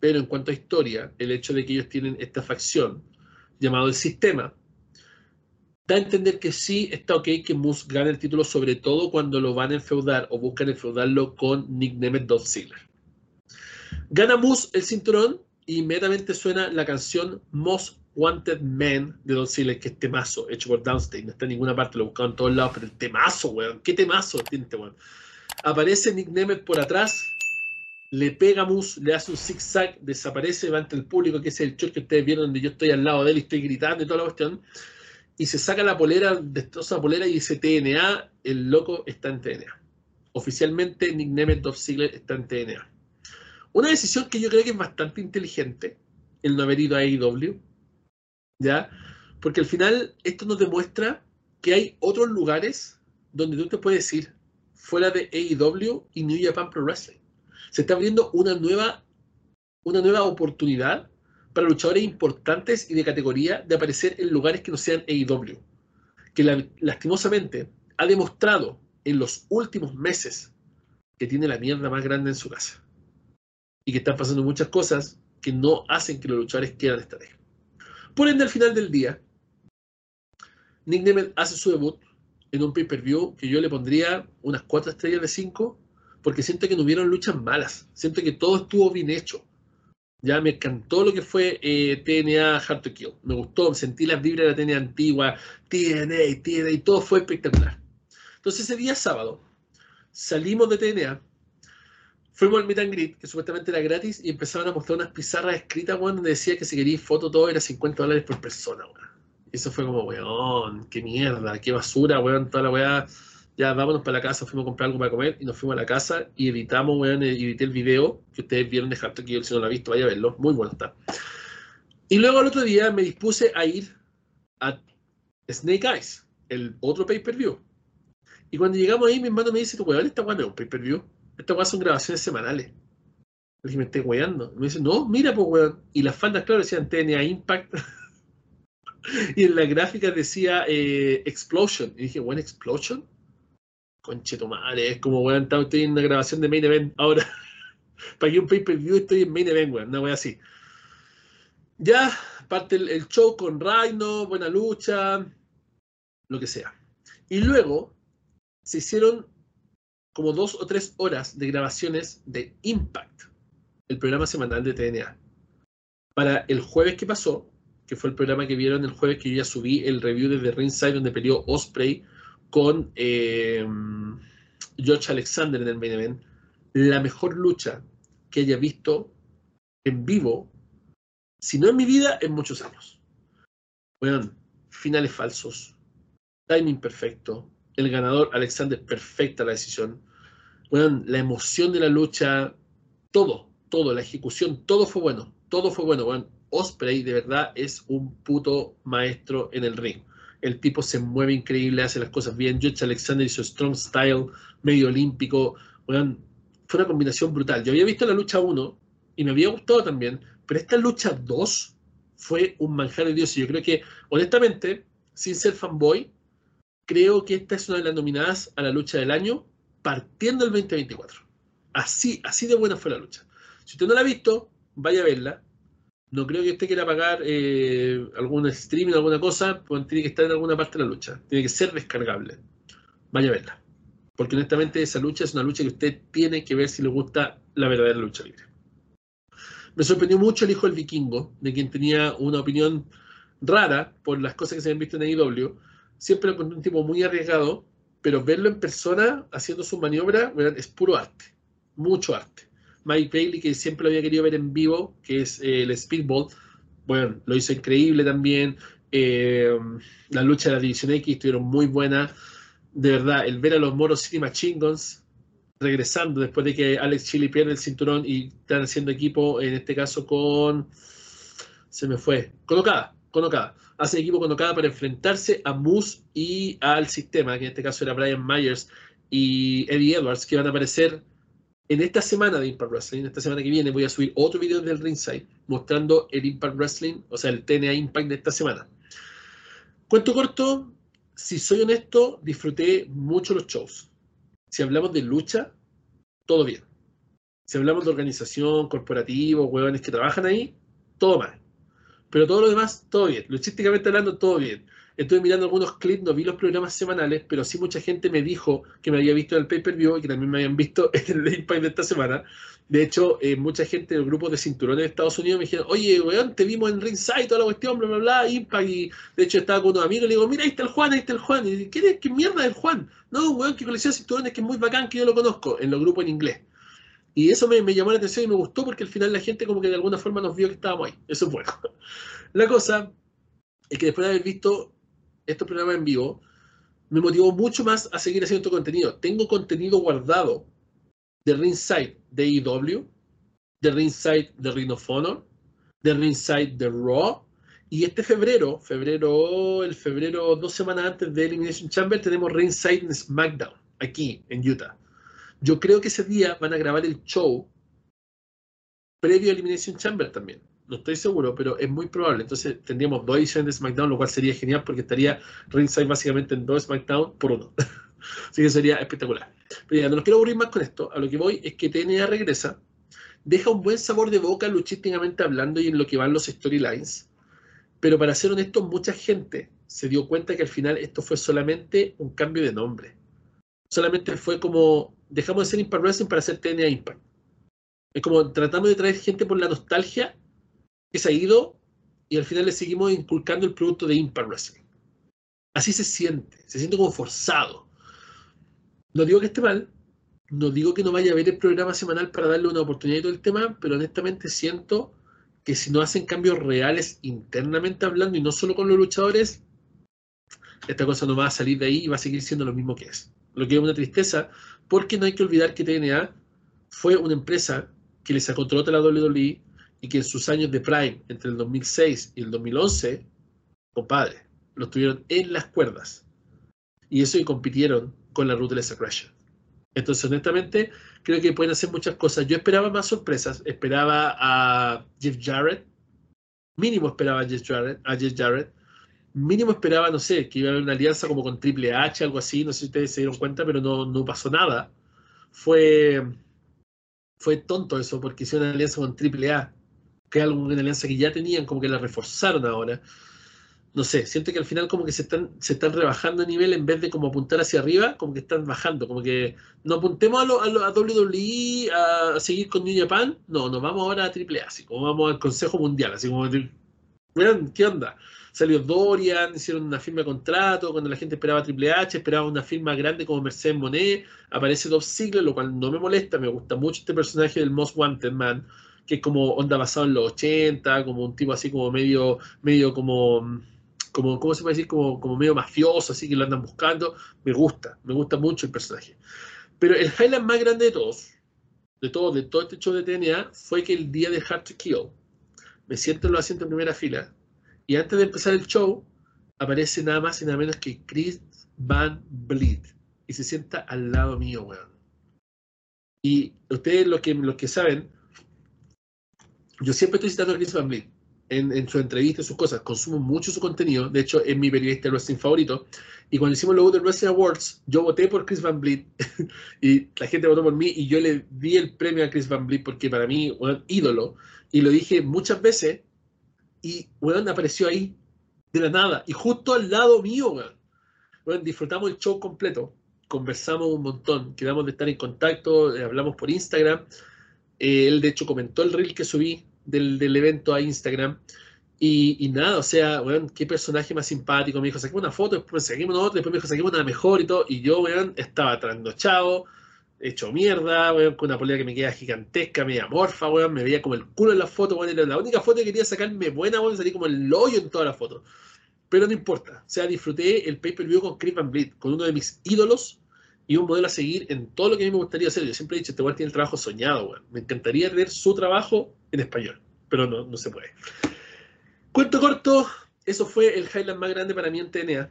pero en cuanto a historia, el hecho de que ellos tienen esta facción llamado el sistema, da a entender que sí está ok que Moose gane el título, sobre todo cuando lo van a enfeudar o buscan enfeudarlo con Nick Nemeth Dolph. Gana Moose el cinturón y inmediatamente suena la canción Most Wanted Man de Don Ziggler, que es temazo, hecho por Downstate. No está en ninguna parte, lo buscado en todos lados, pero el temazo, weón. ¿Qué temazo este weón? Aparece Nick Nemeth por atrás, le pega a Moose, le hace un zigzag, desaparece, va ante el público, que es el show que ustedes vieron donde yo estoy al lado de él y estoy gritando y toda la cuestión. Y se saca la polera, destroza la polera y dice TNA, el loco está en TNA. Oficialmente Nick Nemeth Dolph Ziggler está en TNA. Una decisión que yo creo que es bastante inteligente, el no haber ido a AEW, ¿ya? Porque al final esto nos demuestra que hay otros lugares donde tú te puedes ir fuera de AEW y New Japan Pro Wrestling. Se está abriendo una nueva, una nueva oportunidad para luchadores importantes y de categoría de aparecer en lugares que no sean AEW, que lastimosamente ha demostrado en los últimos meses que tiene la mierda más grande en su casa y que están pasando muchas cosas que no hacen que los luchadores quieran estar ahí. Por ende, al final del día, Nick Nemeth hace su debut en un pay-per-view que yo le pondría unas 4 estrellas de 5 porque siento que no hubieron luchas malas, siento que todo estuvo bien hecho. Ya me encantó lo que fue eh, TNA Hard to Kill. Me gustó, sentí las vibras de la TNA antigua, TNA, TNA, y todo fue espectacular. Entonces ese día sábado salimos de TNA, fuimos al Meet and Greet, que supuestamente era gratis, y empezaron a mostrar unas pizarras escritas, weón, donde decía que si querías foto todo era 50 dólares por persona, weón. Eso fue como, weón, qué mierda, qué basura, weón, toda la weá. Ya vámonos para la casa, fuimos a comprar algo para comer y nos fuimos a la casa y editamos, weón, edité el video que ustedes vieron de Hard que si no lo ha visto, vaya a verlo, muy bueno está. Y luego al otro día me dispuse a ir a Snake Eyes, el otro pay-per-view. Y cuando llegamos ahí, mi hermano me dice, weón, esta weón es un pay-per-view. Estas weón son grabaciones semanales. Le dije, me estoy weando. Me dice, no, mira, pues weón. Y las faldas, claro, decían TNA Impact. y en la gráfica decía eh, Explosion. Y dije, weón, Explosion. Conche tu madre, es como, weón, estoy en una grabación de Main Event ahora. Que un pay-per-view estoy en Main Event, weón, una wea así. Ya, parte el, show con Rhino, buena lucha, lo que sea. Y luego se hicieron como dos o tres horas de grabaciones de Impact, el programa semanal de TNA. Para el jueves que pasó, que fue el programa que vieron el jueves que yo ya subí el review desde Ringside donde peleó Osprey con eh, George Alexander en el main event, la mejor lucha que haya visto en vivo, si no en mi vida, en muchos años. Bueno, finales falsos, timing perfecto, el ganador Alexander perfecta la decisión, bueno, la emoción de la lucha, todo, todo, la ejecución, todo fue bueno, todo fue bueno, bueno, Osprey de verdad es un puto maestro en el ring. El tipo se mueve increíble, hace las cosas bien. George Alexander hizo strong style, medio olímpico. fue una combinación brutal. Yo había visto la lucha 1 y me había gustado también, pero esta lucha 2 fue un manjar de Dios. Y yo creo que, honestamente, sin ser fanboy, creo que esta es una de las nominadas a la lucha del año partiendo del 2024. Así, así de buena fue la lucha. Si usted no la ha visto, vaya a verla no creo que usted quiera pagar eh, algún streaming, alguna cosa, pues tiene que estar en alguna parte de la lucha. Tiene que ser descargable. Vaya a verla. Porque honestamente esa lucha es una lucha que usted tiene que ver si le gusta la verdadera lucha libre. Me sorprendió mucho el hijo del vikingo, de quien tenía una opinión rara por las cosas que se habían visto en AEW. Siempre lo un tipo muy arriesgado, pero verlo en persona haciendo su maniobra es puro arte. Mucho arte. Mike Bailey, que siempre lo había querido ver en vivo, que es eh, el Speedball. Bueno, lo hizo increíble también. Eh, la lucha de la División X estuvieron muy buenas. De verdad, el ver a los moros City Machine Guns regresando después de que Alex Chili pierde el cinturón y están haciendo equipo, en este caso con. Se me fue. Con Okada. Hacen equipo con Okada para enfrentarse a Moose y al sistema, que en este caso era Brian Myers y Eddie Edwards, que van a aparecer en esta semana de Impact Wrestling, esta semana que viene, voy a subir otro video del Ringside mostrando el Impact Wrestling, o sea, el TNA Impact de esta semana. Cuento corto, si soy honesto, disfruté mucho los shows. Si hablamos de lucha, todo bien. Si hablamos de organización, corporativo, huevones que trabajan ahí, todo mal. Pero todo lo demás, todo bien. Luchísticamente hablando, todo bien. Estuve mirando algunos clips, no vi los programas semanales, pero sí mucha gente me dijo que me había visto en el pay-per-view y que también me habían visto en el Impact de esta semana. De hecho, eh, mucha gente del grupo de cinturones de Estados Unidos me dijeron, oye, weón, te vimos en Ringside, toda la cuestión, bla, bla, bla, Impact. Y de hecho estaba con unos amigos y le digo, mira, ahí está el Juan, ahí está el Juan. Y ¿qué, qué mierda es el Juan? No, weón, que colecciona cinturones que es muy bacán, que yo lo conozco, en los grupos en inglés. Y eso me, llamó la atención y me gustó porque al final la gente como que de alguna forma nos vio que estábamos ahí. Eso es bueno. La cosa es que después de haber visto estos programas en vivo, me motivó mucho más a seguir haciendo este contenido. Tengo contenido guardado de Ringside de EW, de Ringside de Ring of Honor, de Ringside de Raw. Y este febrero, febrero, el febrero, dos semanas antes de Elimination Chamber, tenemos Ringside en SmackDown, aquí en Utah. Yo creo que ese día van a grabar el show previo a Elimination Chamber también no estoy seguro, pero es muy probable. Entonces tendríamos dos ediciones de SmackDown, lo cual sería genial porque estaría Ringside básicamente en dos SmackDown por uno. Así que sería espectacular. Pero ya, no los quiero aburrir más con esto. A lo que voy es que TNA regresa, deja un buen sabor de boca luchísticamente hablando y en lo que van los storylines. Pero para ser honesto, mucha gente se dio cuenta que al final esto fue solamente un cambio de nombre. Solamente fue como, dejamos de ser Impact Wrestling para hacer TNA Impact. Es como tratando de traer gente por la nostalgia que se ha ido y al final le seguimos inculcando el producto de Impact Wrestling. Así se siente, se siente como forzado. No digo que esté mal, no digo que no vaya a ver el programa semanal para darle una oportunidad a todo el tema, pero honestamente siento que si no hacen cambios reales internamente hablando y no solo con los luchadores, esta cosa no va a salir de ahí y va a seguir siendo lo mismo que es. Lo que es una tristeza, porque no hay que olvidar que TNA fue una empresa que le sacó a la WWE, y que en sus años de prime, entre el 2006 y el 2011, compadre, lo tuvieron en las cuerdas. Y eso y compitieron con la Ruthless Aggression. Entonces, honestamente, creo que pueden hacer muchas cosas. Yo esperaba más sorpresas. Esperaba a Jeff Jarrett. Mínimo esperaba a Jeff Jarrett. A Jeff Jarrett. mínimo esperaba, no sé, que iba a haber una alianza como con Triple H, algo así, no sé si ustedes se dieron cuenta, pero no, no pasó nada. Fue, fue tonto eso, porque hicieron una alianza con Triple A, que es una alianza que ya tenían, como que la reforzaron ahora. No sé, siento que al final como que se están, se están rebajando a nivel en vez de como apuntar hacia arriba, como que están bajando, como que no apuntemos a, lo, a, lo, a WWE a, seguir con New Japan, no, nos vamos ahora a Triple A, así como vamos al Consejo Mundial, así como, ¿qué onda? Salió Dorian, hicieron una firma de contrato, cuando la gente esperaba Triple H, esperaba una firma grande como Mercedes Monet, aparece Dolph Ziggler, lo cual no me molesta, me gusta mucho este personaje del Most Wanted Man, que es como onda basado en los 80, como un tipo así como medio, medio como, como ¿cómo se puede decir? Como, como medio mafioso, así que lo andan buscando, me gusta, me gusta mucho el personaje. Pero el highlight más grande de todos, de todo, de todo este show de TNA, fue que el día de Hard to Kill, me siento en los asientos en primera fila, y antes de empezar el show, aparece nada más y nada menos que Chris Van Vliet. Y se sienta al lado mío, weón. Y ustedes lo que, lo que saben, yo siempre estoy citando a Chris Van Vliet en, su entrevista y sus cosas. Consumo mucho su contenido. De hecho, es mi periodista de wrestling favorito. Y cuando hicimos los Wrestling Awards, yo voté por Chris Van Vliet y la gente votó por mí y yo le di el premio a Chris Van Vliet porque para mí, un ídolo. Y lo dije muchas veces y, weón, apareció ahí, de la nada, y justo al lado mío. Weón, disfrutamos el show completo, conversamos un montón, quedamos de estar en contacto, eh, hablamos por Instagram. Eh, él, de hecho, comentó el reel que subí del, del evento a Instagram. Y, y, nada, o sea, weón, qué personaje más simpático. Me dijo, saquemos una foto, después saquemos otra, después me dijo, saquemos una mejor y todo. Y yo, weón, estaba trasnochado hecho mierda, weón, con una polera que me queda gigantesca, media morfa, weón, me veía como el culo en la foto, weón, era la única foto que quería sacarme buena, weón, salí como el hoyo en toda la foto. Pero no importa, o sea, disfruté el pay-per-view con Creep and Bleed, con uno de mis ídolos y un modelo a seguir en todo lo que a mí me gustaría hacer. Yo siempre he dicho, este weón tiene el trabajo soñado, weón. Me encantaría tener su trabajo en español, pero no, no se puede. Cuento corto, eso fue el highlight más grande para mí en TNA.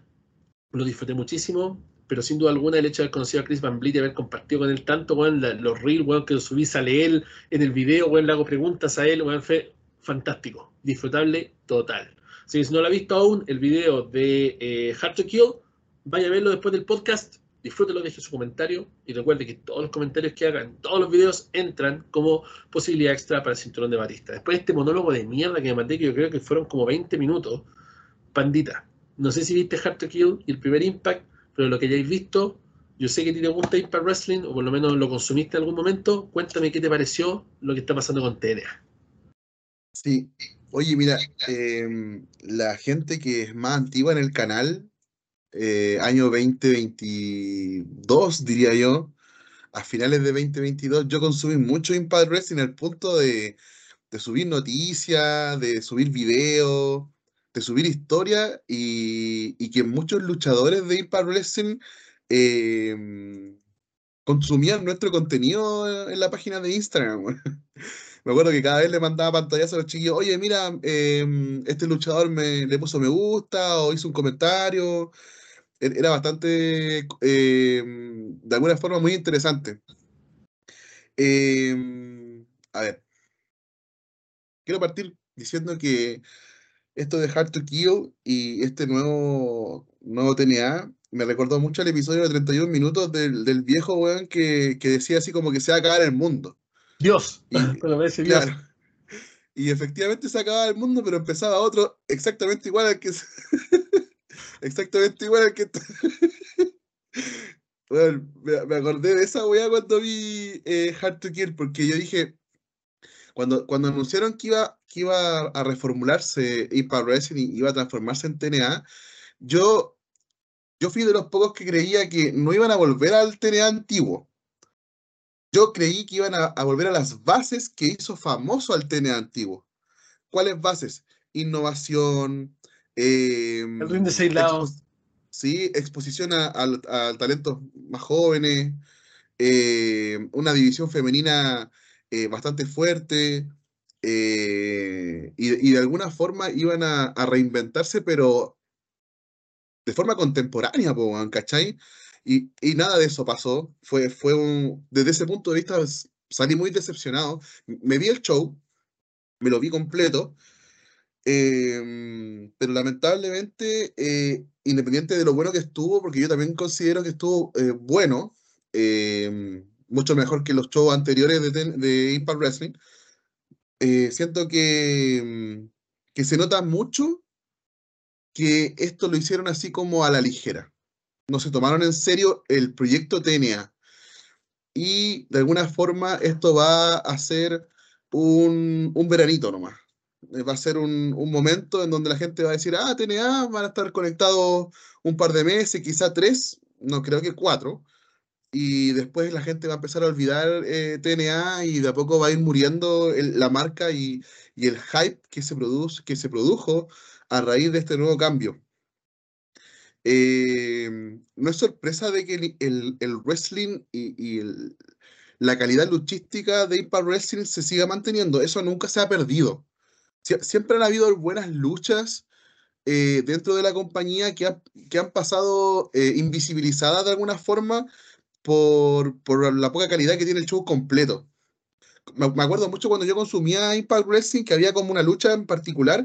Lo disfruté muchísimo pero sin duda alguna el hecho de haber conocido a Chris Van Vliet y haber compartido con él tanto, weón, los reels, weón, que subí, sale él en el video, weón, le hago preguntas a él, weón, fue fantástico, disfrutable total. Si no lo ha visto aún, el video de eh, Hard to Kill, vaya a verlo después del podcast, disfrútelo, deje su comentario y recuerde que todos los comentarios que hagan, todos los videos entran como posibilidad extra para el cinturón de Batista. Después de este monólogo de mierda que me mandé, que yo creo que fueron como 20 minutos, pandita. No sé si viste Hard to Kill y el primer Impact, pero lo que hayáis visto, yo sé que te gusta Impact Wrestling, o por lo menos lo consumiste en algún momento. Cuéntame qué te pareció lo que está pasando con TNA. Sí, oye, mira, em, la gente que es más antigua en el canal, eh, año 2022, diría yo, a finales de 2022, yo consumí mucho Impact Wrestling al punto de, subir noticias, de subir videos de subir historia y, que muchos luchadores de Impact Wrestling em, consumían nuestro contenido en la página de Instagram. me acuerdo que cada vez le mandaba pantallazos a los chiquillos, oye, mira, em, este luchador me, le puso me gusta o hizo un comentario. E, era bastante, em, de alguna forma, muy interesante. a ver, quiero partir diciendo que esto de Hard to Kill y este nuevo, nuevo TNA me recordó mucho el episodio de 31 minutos del, del viejo weón que, que, decía así como que se va a acabar el mundo. Dios, y, Dios. Y efectivamente se acababa el mundo, pero empezaba otro exactamente igual al que. exactamente igual al que. bueno, me, acordé de esa weá cuando vi eh, Hard to Kill, porque yo dije, cuando, cuando anunciaron que iba, que iba a reformularse Impact Wrestling y iba a transformarse en TNA, yo, yo fui de los pocos que creía que no iban a volver al TNA antiguo. Yo creí que iban a, volver a las bases que hizo famoso al TNA antiguo. ¿Cuáles bases? Innovación. Em, el ring de seis lados. sí, exposición al talento más jóvenes. Eh, una división femenina eh, bastante fuerte eh, y, de alguna forma iban a, reinventarse, pero de forma contemporánea, ¿cachai? Y, y, nada de eso pasó. Fue, fue un, desde ese punto de vista salí muy decepcionado. Me vi el show, me lo vi completo Em, pero lamentablemente, eh, independiente de lo bueno que estuvo, porque yo también considero que estuvo eh, bueno, em, mucho mejor que los shows anteriores de, Impact Wrestling, eh, siento que, em, que se nota mucho que esto lo hicieron así como a la ligera. No se tomaron en serio el proyecto TNA. Y de alguna forma esto va a ser un, un veranito nomás. Eh, va a ser un, momento en donde la gente va a decir, ah, TNA van a estar conectados un par de meses, quizá tres, no creo que cuatro, y después la gente va a empezar a olvidar eh, TNA y de a poco va a ir muriendo la marca y, el hype que se, produce, que se produjo a raíz de este nuevo cambio. Em, no es sorpresa de que el, wrestling y, la calidad luchística de Impact Wrestling se siga manteniendo, eso nunca se ha perdido siempre han habido buenas luchas eh, dentro de la compañía que, que han pasado eh, invisibilizadas de alguna forma por, por, la poca calidad que tiene el show completo. Me, acuerdo mucho cuando yo consumía Impact Wrestling que había como una lucha en particular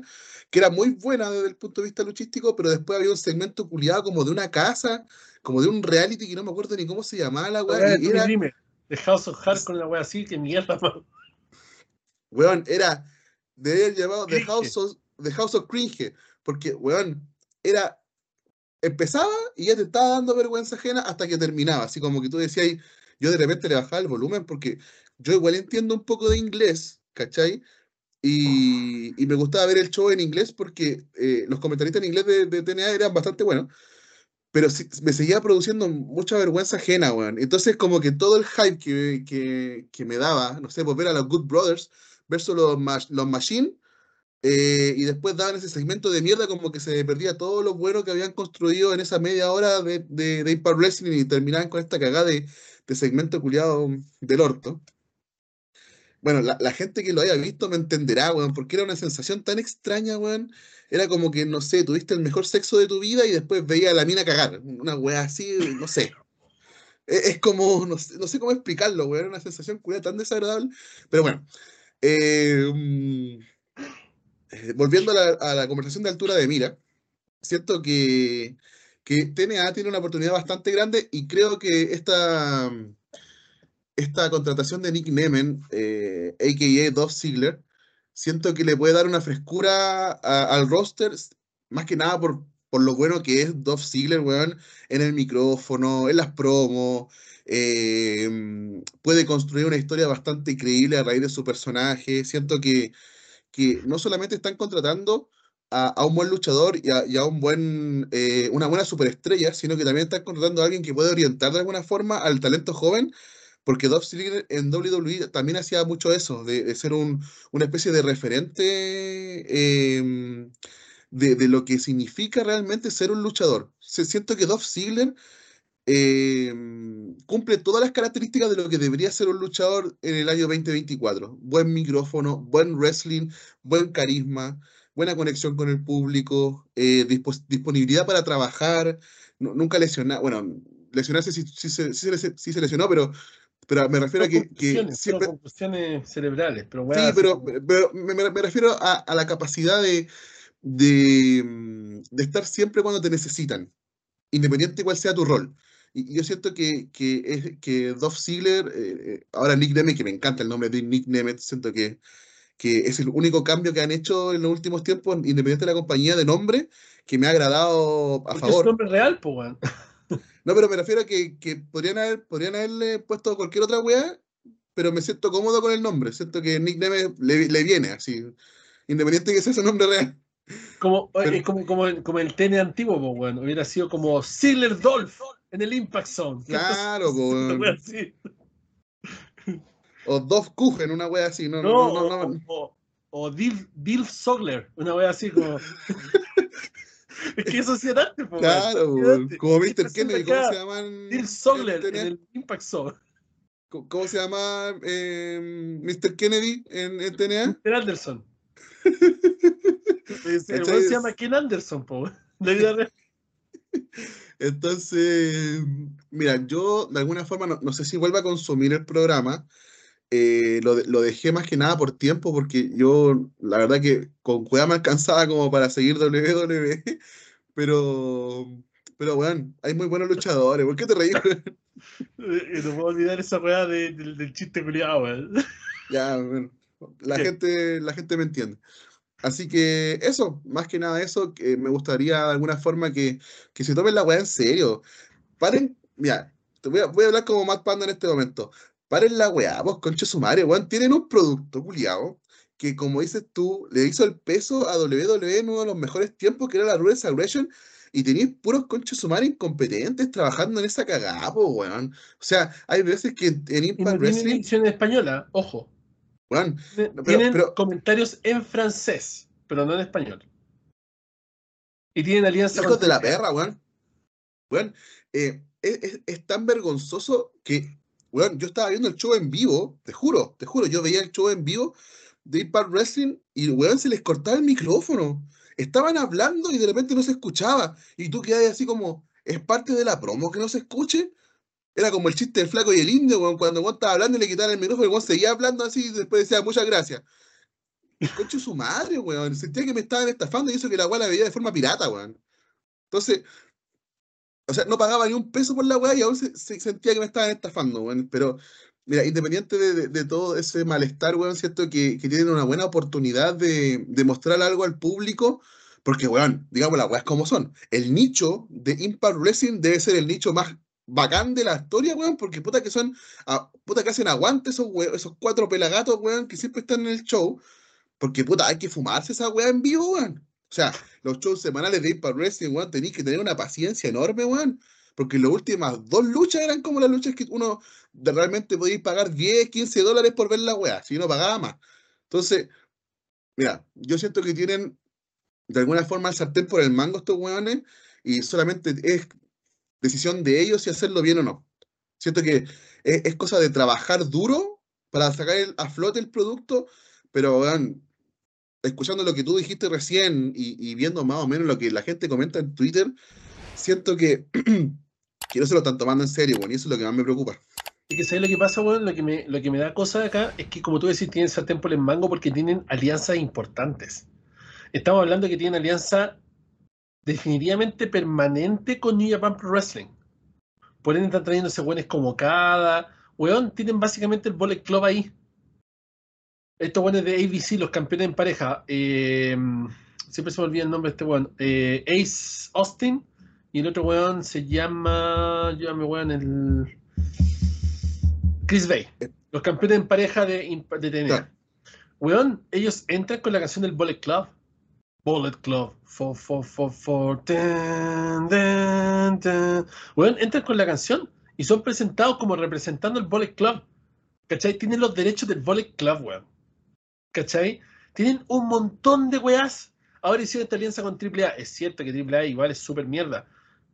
que era muy buena desde el punto de vista luchístico, pero después había un segmento culiado como de una casa, como de un reality que no me acuerdo ni cómo se llamaba la weá. Era, de House of Hearts con la weá así, que mierda, Weón, era de haber llamado The House, of, The House of Cringe, porque, weón, era, empezaba y ya te estaba dando vergüenza ajena hasta que terminaba, así como que tú decías, yo de repente le bajaba el volumen porque yo igual entiendo un poco de inglés, ¿cachai? Y, y me gustaba ver el show en inglés porque eh, los comentaristas en inglés de, de, TNA eran bastante buenos, pero me seguía produciendo mucha vergüenza ajena, weón. Entonces, como que todo el hype que, que, que me daba, no sé, pues ver a los Good Brothers, versus los, los Machine, eh, y después daban ese segmento de mierda como que se perdía todo lo bueno que habían construido en esa media hora de, de, de Impact Wrestling y terminaban con esta cagada de, de segmento culiado del orto. Bueno, la, gente que lo haya visto me entenderá, weón, porque era una sensación tan extraña, weón. Era como que, no sé, tuviste el mejor sexo de tu vida y después veía a la mina cagar. Una weá así, no sé. Es, es como, no sé, no sé, cómo explicarlo, weón. Era una sensación culiada tan desagradable. Pero bueno, eh, mm, eh, volviendo a la, conversación de altura de mira, cierto que, que TNA tiene una oportunidad bastante grande y creo que esta, esta contratación de Nick Nemen, eh, a.k.a. Dolph Ziggler, siento que le puede dar una frescura al roster, más que nada por, por lo bueno que es Dolph Ziggler, weón, en el micrófono, en las promos, Em, puede construir una historia bastante creíble a raíz de su personaje. Siento que, que no solamente están contratando a, un buen luchador y a, un buen, eh, una buena superestrella, sino que también están contratando a alguien que puede orientar de alguna forma al talento joven, porque Dolph Ziggler en WWE también hacía mucho eso, de, ser un, una especie de referente em, de, de, lo que significa realmente ser un luchador. Se, siento que Dolph Ziggler Em, cumple todas las características de lo que debería ser un luchador en el año 2024. Buen micrófono, buen wrestling, buen carisma, buena conexión con el público, eh, disponibilidad para trabajar, nunca lesionado, bueno, lesionarse sí, se lesionó, pero, pero me refiero a que, siempre... cuestiones cerebrales, pero Sí, pero, me, refiero a, la capacidad de, de, de estar siempre cuando te necesitan, independiente cuál sea tu rol. Y yo siento que, que, es, que Dolph Ziggler, eh, eh, ahora Nick Nemeth, que me encanta el nombre de Nick Nemeth, siento que, que es el único cambio que han hecho en los últimos tiempos, independiente de la compañía de nombre, que me ha agradado a favor. Es nombre real, pues, No, pero me refiero a que, que podrían, haber, podrían haberle puesto cualquier otra weá, pero me siento cómodo con el nombre. Siento que Nick Nemeth le, le viene así, independiente de que sea su nombre real. Como, como, como, como, el TN antiguo, pues, bueno, hubiera sido como Ziggler Dolph en el Impact Zone. Claro, pues. O Dov Kuchen, una wea así. No, no, no, no, O, o Dilf, Sogler, una wea así como. es que eso sí era pues. Claro, como Mr. Kennedy, ¿cómo se llaman? Dilf Sogler en el Impact Zone. ¿Cómo se llama eh, Mr. Kennedy en, en TNA? Mr. Anderson. el se llama Ken Anderson, po. De vida entonces, mira, yo de alguna forma no, sé si vuelva a consumir el programa. eh, lo, lo, dejé más que nada por tiempo, porque yo, la verdad que con cuidado me alcanzaba como para seguir WWE, pero, pero bueno, hay muy buenos luchadores. ¿Por qué te reí? no puedo olvidar esa weá de, del chiste culiado, weón. Ya, bueno, la gente, la gente me entiende. Así que eso, más que nada eso, que me gustaría de alguna forma que, que se tomen la weá en serio. Paren, mira, te voy a, voy a hablar como Matt Panda en este momento. Paren la weá, vos, concha su madre, weón. Tienen un producto, culiado, que como dices tú, le hizo el peso a WWE en uno de los mejores tiempos, que era la Rules Aggression, y tenéis puros conchos humanos incompetentes trabajando en esa cagada, weón. O sea, hay veces que en Impact Wrestling. en española, ojo. Weón. tienen comentarios en francés, pero no en español. Y tienen alianza. Hijos de la perra, weón. Weón, eh, es, es, tan vergonzoso que, weón, yo estaba viendo el show en vivo, te juro, te juro, yo veía el show en vivo de Impact Wrestling y, weón, se les cortaba el micrófono estaban hablando y de repente no se escuchaba. Y tú quedas así como, ¿es parte de la promo que no se escuche? Era como el chiste del flaco y el indio, cuando Juan estaba hablando y le quitaban el micrófono, Juan seguía hablando así y después decía, muchas gracias. Concho su madre, weón. Sentía que me estaban estafando y eso que la weá la veía de forma pirata, weón. Entonces, o sea, no pagaba ni un peso por la weá y aún se, sentía que me estaban estafando, weón. Pero, mira, independiente de, todo ese malestar, weón, cierto que, que, tienen una buena oportunidad de, de mostrar algo al público porque, weón, digamos las weas como son. El nicho de Impact Wrestling debe ser el nicho más bacán de la historia, weón, porque puta que son, ah, puta que hacen aguante esos, esos cuatro pelagatos, weón, que siempre están en el show, porque puta, hay que fumarse esa wea en vivo, weón. O sea, los shows semanales de Impact Wrestling, weón, tenéis que tener una paciencia enorme, weón. Porque las últimas dos luchas eran como las luchas que uno realmente podéis pagar 10, 15 dólares por ver la wea, si no pagaba más. Entonces, mira, yo siento que tienen de alguna forma el sartén por el mango estos hueones y solamente es decisión de ellos si hacerlo bien o no. Siento que es, cosa de trabajar duro para sacar a flote el producto, pero escuchando lo que tú dijiste recién y, viendo más o menos lo que la gente comenta en Twitter, siento que, que no se lo están tomando en serio, bueno, y eso es lo que más me preocupa. Y que sabes lo que pasa, bueno, lo que me, da cosa acá es que, como tú decís, tienen sartén por el mango porque tienen alianzas importantes. Estamos hablando que tiene alianza definitivamente permanente con New Japan Pro Wrestling. Por ende están trayéndose buenos como cada. Weón, tienen básicamente el Bullet Club ahí. Estos buenos de ABC, los campeones en pareja. Eh, siempre se me olvida el nombre de este weón. Eh, Ace Austin. Y el otro weón se llama. Llámame weón, el. Chris Bay. Los campeones en pareja de, de TNA. Weón, ellos entran con la canción del Bullet Club. Bullet Club. For, for, for, for. Bueno, entran con la canción y son presentados como representando el Bullet Club. ¿Cachai? Tienen los derechos del Bullet Club, weón. ¿Cachai? Tienen un montón de weas. Ahora hicieron esta alianza con AAA. Es cierto que AAA igual es súper mierda.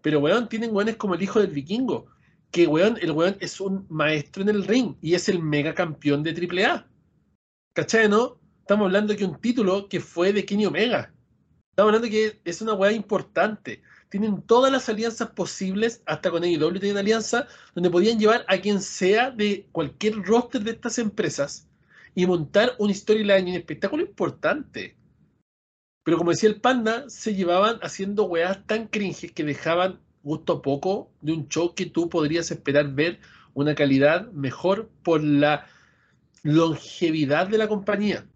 Pero, weón, tienen weones como el hijo del vikingo. Que, weón, el weón es un maestro en el ring y es el mega campeón de AAA. ¿Cachai, no? Estamos hablando de un título que fue de Kenny Omega. Estamos hablando que es una weá importante. Tienen todas las alianzas posibles, hasta con AEW tienen alianza, donde podían llevar a quien sea de cualquier roster de estas empresas y montar un storyline, un espectáculo importante. Pero como decía el Panda, se llevaban haciendo weas tan cringes que dejaban gusto poco de un show que tú podrías esperar ver una calidad mejor por la longevidad de la compañía.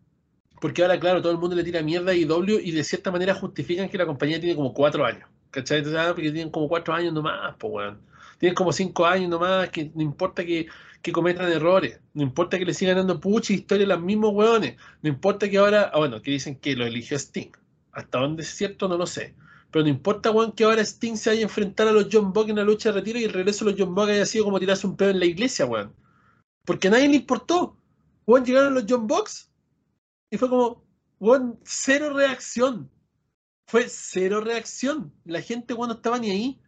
Porque ahora, claro, todo el mundo le tira mierda a IW y de cierta manera justifican que la compañía tiene como cuatro años. ¿Cachai? Ah, porque tienen como cuatro años nomás, pues, weón. Tienen como cinco años nomás, que no importa que, cometan errores, no importa que le sigan dando pucha historia a los mismos weones, no importa que ahora, ah, bueno, que dicen que lo eligió Sting. Hasta dónde es cierto, no lo sé. Pero no importa, weón, que ahora Sting se vaya a enfrentar a los John Buck en la lucha de retiro y el regreso de los John Buck haya sido como tirarse un pedo en la iglesia, weón. Porque a nadie le importó. Weón, llegaron los John Bucks y fue como, bueno, cero reacción. Fue cero reacción. La gente cuando estaba ni ahí.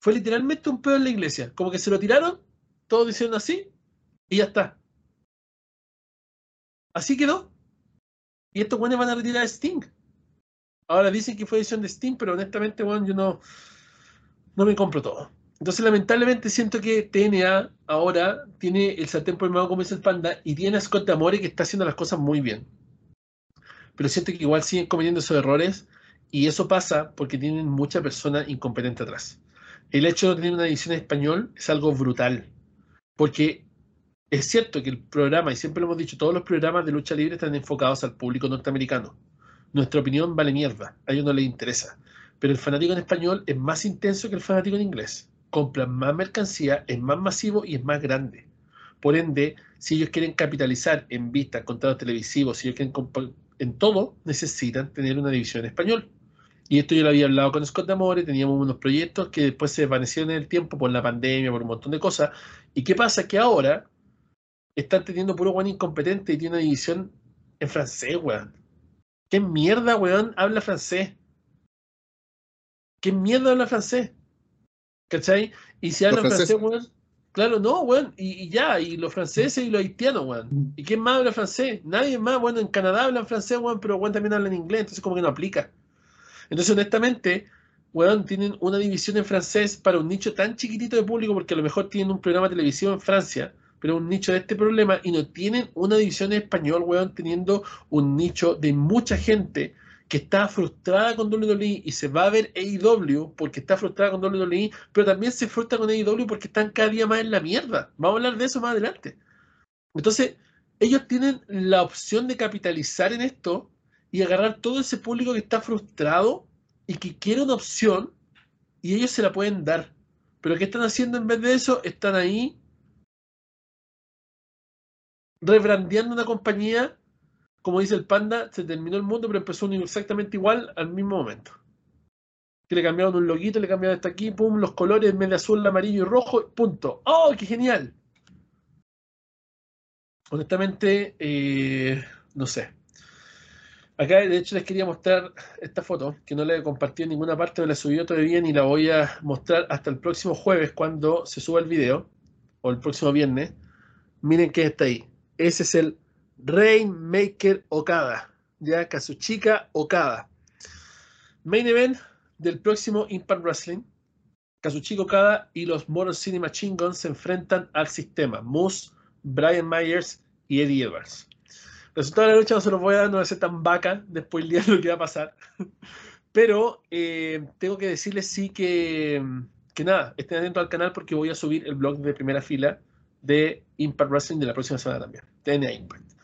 Fue literalmente un pedo en la iglesia. Como que se lo tiraron, todos diciendo así, y ya está. Así quedó. Y estos buenos van a retirar a Sting. Ahora dicen que fue edición de Sting, pero honestamente, bueno, yo no, no me compro todo. Entonces, lamentablemente, siento que TNA ahora tiene el sartén por el mango, como dice el panda, y tiene a Scott Amore que está haciendo las cosas muy bien. Pero siento que igual siguen cometiendo esos errores, y eso pasa porque tienen mucha persona incompetente atrás. El hecho de tener una edición en español es algo brutal, porque es cierto que el programa, y siempre lo hemos dicho, todos los programas de lucha libre están enfocados al público norteamericano. Nuestra opinión vale mierda, a ellos no les interesa. Pero el fanático en español es más intenso que el fanático en inglés compran más mercancía, es más masivo y es más grande. Por ende, si ellos quieren capitalizar en vistas, contratos televisivos, si ellos quieren en todo, necesitan tener una división en español. Y esto yo lo había hablado con Scott D'Amore, teníamos unos proyectos que después se desvanecieron en el tiempo por la pandemia, por un montón de cosas. ¿Y qué pasa? Que ahora están teniendo puro weón incompetente y tiene una división en francés, weón. ¿Qué mierda, weón, habla francés? ¿Qué mierda habla francés? ¿Cachai? Y si hablan francés, weón. Claro, no, weón. Y, ya, y los franceses y los haitianos, weón. ¿Y quién más habla francés? Nadie más, bueno, en Canadá hablan francés, weón, pero weón también hablan inglés, entonces como que no aplica. Entonces, honestamente, weón, tienen una división en francés para un nicho tan chiquitito de público, porque a lo mejor tienen un programa televisivo en Francia, pero un nicho de este problema, y no tienen una división en español, weón, teniendo un nicho de mucha gente que está frustrada con WWE y se va a ver AEW porque está frustrada con WWE, pero también se frustra con AEW porque están cada día más en la mierda. Vamos a hablar de eso más adelante. Entonces, ellos tienen la opción de capitalizar en esto y agarrar todo ese público que está frustrado y que quiere una opción y ellos se la pueden dar. Pero ¿qué están haciendo en vez de eso? Están ahí rebrandeando una compañía como dice el panda, se terminó el mundo, pero empezó exactamente igual al mismo momento. Que le cambiaron un loguito, le cambiaron hasta aquí, pum, los colores de azul, amarillo y rojo, punto. ¡Oh, qué genial! Honestamente, eh, no sé. Acá, de hecho, les quería mostrar esta foto, que no la he compartido en ninguna parte, no la subió todavía ni la voy a mostrar hasta el próximo jueves, cuando se suba el video, o el próximo viernes. Miren qué está ahí. Ese es el Rainmaker Okada, ya Kazuchika Okada. Main event del próximo Impact Wrestling. Kazuchika Okada y los Motor City Machine Guns se enfrentan al sistema. Moose, Brian Myers y Eddie Edwards. resultado de la lucha no se los voy a dar, no voy a ser tan vaca después el día de lo que va a pasar. Pero eh, tengo que decirles sí que, que nada, estén atentos al canal porque voy a subir el blog de primera fila de Impact Wrestling de la próxima semana también. TNA Impact.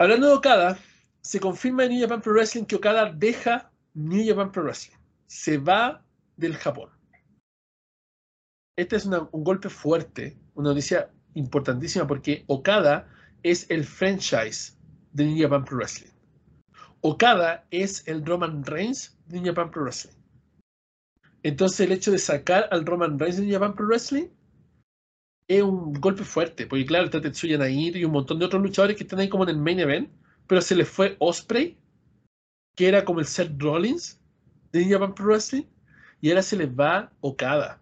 Hablando de Okada, se confirma en New Japan Pro Wrestling que Okada deja New Japan Pro Wrestling. Se va del Japón. Este es un golpe fuerte, una noticia importantísima porque Okada es el franchise de New Japan Pro Wrestling. Okada es el Roman Reigns de New Japan Pro Wrestling. Entonces el hecho de sacar al Roman Reigns de New Japan Pro Wrestling es un golpe fuerte, porque claro, está Tetsuya Naito y un montón de otros luchadores que están ahí como en el main event, pero se les fue Osprey, que era como el Seth Rollins de Japan Pro Wrestling, y ahora se les va Okada.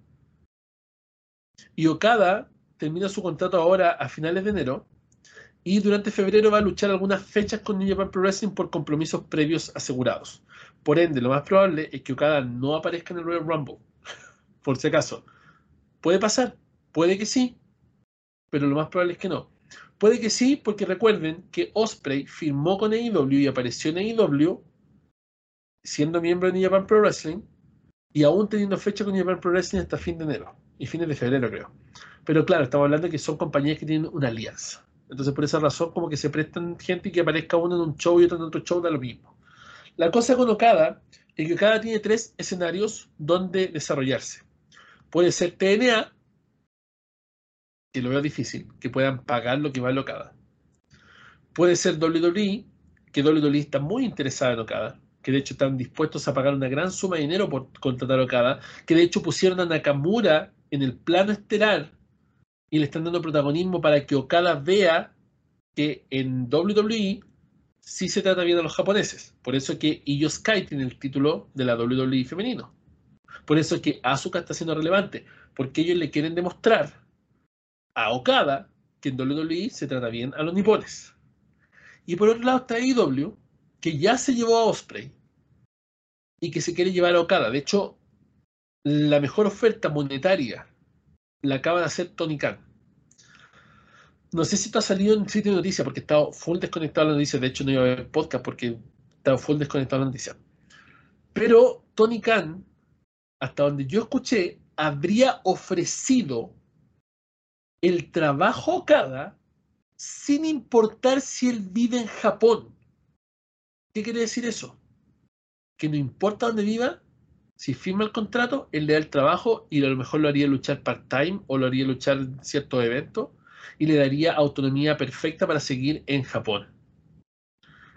Y Okada termina su contrato ahora a finales de enero, y durante febrero va a luchar algunas fechas con New Japan Pro Wrestling por compromisos previos asegurados. Por ende, lo más probable es que Okada no aparezca en el Royal Rumble, por si acaso. Puede pasar, Puede que sí, pero lo más probable es que no. Puede que sí, porque recuerden que Osprey firmó con AEW y apareció en AEW siendo miembro de New Japan Pro Wrestling y aún teniendo fecha con New Japan Pro Wrestling hasta fin de enero y fines de febrero, creo. Pero claro, estamos hablando de que son compañías que tienen una alianza. Entonces, por esa razón, como que se prestan gente y que aparezca uno en un show y otro en otro show, da lo mismo. La cosa con Okada es que Okada tiene tres escenarios donde desarrollarse. Puede ser TNA, que lo veo difícil, que puedan pagar lo que vale Okada. Puede ser WWE, que WWE está muy interesada en Okada, que de hecho están dispuestos a pagar una gran suma de dinero por contratar Okada, que de hecho pusieron a Nakamura en el plano estelar y le están dando protagonismo para que Okada vea que en WWE sí se trata bien a los japoneses. Por eso que Io Sky tiene el título de la WWE femenino. Por eso que Asuka está siendo relevante, porque ellos le quieren demostrar a Okada, que en WWE se trata bien a los nipones. Y por otro lado está AEW, que ya se llevó a Osprey y que se quiere llevar a Okada. De hecho, la mejor oferta monetaria la acaba de hacer Tony Khan. No sé si esto ha salido en sitio de noticias porque he estado full desconectado a la noticia. De hecho, no iba a ver podcast porque he estado full desconectado a la noticia. Pero Tony Khan, hasta donde yo escuché, habría ofrecido el trabajo cada sin importar si él vive en Japón. ¿Qué quiere decir eso? Que no importa dónde viva, si firma el contrato, él le da el trabajo y a lo mejor lo haría luchar part-time o lo haría luchar en ciertos eventos y le daría autonomía perfecta para seguir en Japón.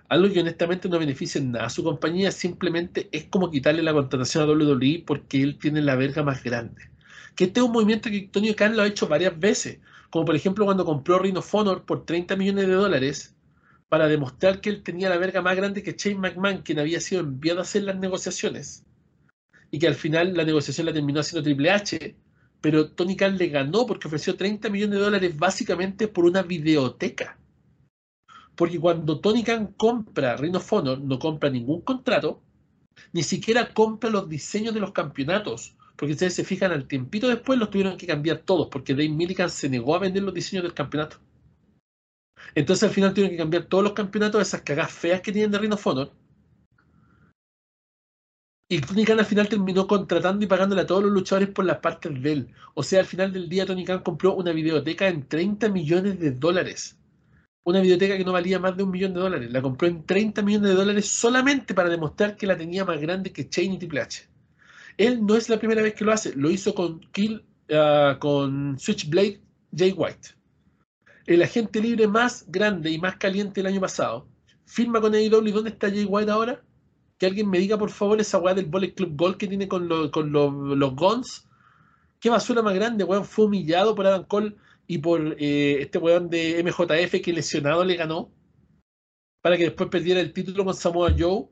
Algo que honestamente no beneficia en nada a su compañía, simplemente es como quitarle la contratación a WWE porque él tiene la verga más grande. Que este es un movimiento que Tony Khan lo ha hecho varias veces, como por ejemplo cuando compró Rhino Honor por 30 millones de dólares para demostrar que él tenía la verga más grande que Shane McMahon, quien había sido enviado a hacer las negociaciones, y que al final la negociación la terminó haciendo Triple H, pero Tony Khan le ganó porque ofreció 30 millones de dólares básicamente por una videoteca. Porque cuando Tony Khan compra Ring of Honor, no compra ningún contrato, ni siquiera compra los diseños de los campeonatos. Porque ustedes se fijan, al tiempito después los tuvieron que cambiar todos, porque Dave Milligan se negó a vender los diseños del campeonato. Entonces al final tuvieron que cambiar todos los campeonatos, esas cagas feas que tienen de Ring of Honor, y Tony Khan al final terminó contratando y pagándole a todos los luchadores por las partes de él. O sea, al final del día Tony Khan compró una videoteca en 30 millones de dólares. Una videoteca que no valía más de un millón de dólares. La compró en 30 millones de dólares solamente para demostrar que la tenía más grande que Shane y Triple H. Él no es la primera vez que lo hace. Lo hizo con Kill, ah, con Switchblade Jay White. El agente libre más grande y más caliente el año pasado. Firma con AEW. ¿Dónde está Jay White ahora? que alguien me diga por favor esa weá del Bullet Club Gold que tiene con, con los Guns. ¿Qué basura más grande, weón? Fue humillado por Adam Cole y por eh, este weón de MJF que lesionado le ganó para que después perdiera el título con Samoa Joe.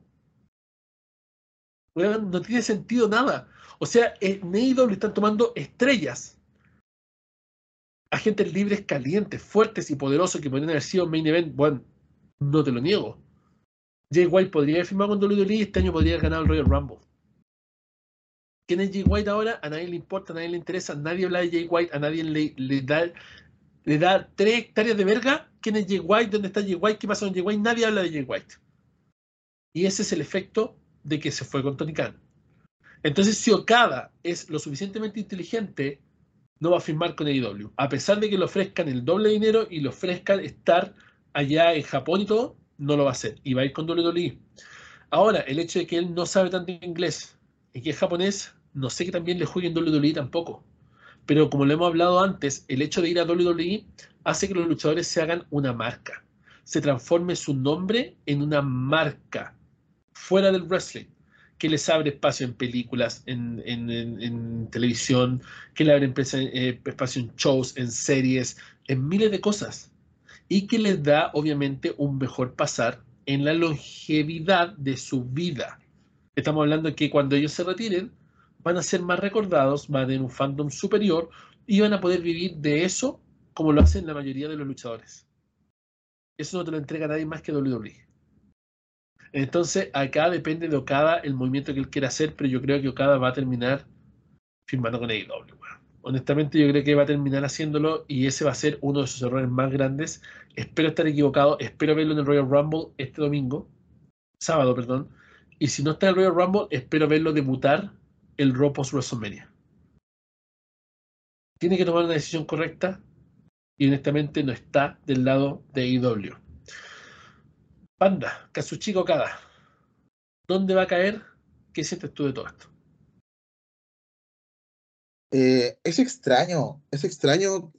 No tiene sentido nada. O sea, en AEW están tomando estrellas. Agentes libres calientes, fuertes y poderosos que podrían haber sido main event. Bueno, no te lo niego. Jay White podría haber firmado con WWE y este año podría haber ganado el Royal Rumble. ¿Quién es Jay White ahora? A nadie le importa, a nadie le interesa, nadie habla de Jay White, a nadie le, da, le da tres hectáreas de verga. ¿Quién es Jay White? ¿Dónde está Jay White? ¿Qué pasa con Jay White? Nadie habla de Jay White. Y ese es el efecto de que se fue con Tony Khan. Entonces, si Okada es lo suficientemente inteligente, no va a firmar con AEW. A pesar de que le ofrezcan el doble dinero y le ofrezcan estar allá en Japón y todo, no lo va a hacer y va a ir con WWE. Ahora, el hecho de que él no sabe tanto inglés y que es japonés, no sé que también le juegue en WWE tampoco. Pero como lo hemos hablado antes, el hecho de ir a WWE hace que los luchadores se hagan una marca. Se transforme su nombre en una marca fuera del wrestling que les abre espacio en películas, en, televisión, que le abre eh, espacio en shows, en series, en miles de cosas y que les da obviamente un mejor pasar en la longevidad de su vida. Estamos hablando de que cuando ellos se retiren van a ser más recordados, van a tener un fandom superior y van a poder vivir de eso como lo hacen la mayoría de los luchadores. Eso no te lo entrega nadie más que WWE. Entonces, acá depende de Okada el movimiento que él quiera hacer, pero yo creo que Okada va a terminar firmando con AEW honestamente yo creo que va a terminar haciéndolo y ese va a ser uno de sus errores más grandes. Espero estar equivocado, espero verlo en el Royal Rumble este domingo, sábado, perdón. Y si no está en el Royal Rumble, espero verlo debutar el Raw WrestleMania. Tiene que tomar una decisión correcta y honestamente no está del lado de IW. Panda, Kazuchiko Kada, ¿dónde va a caer? ¿Qué sientes tú de todo esto? Eh, es extraño, es extraño.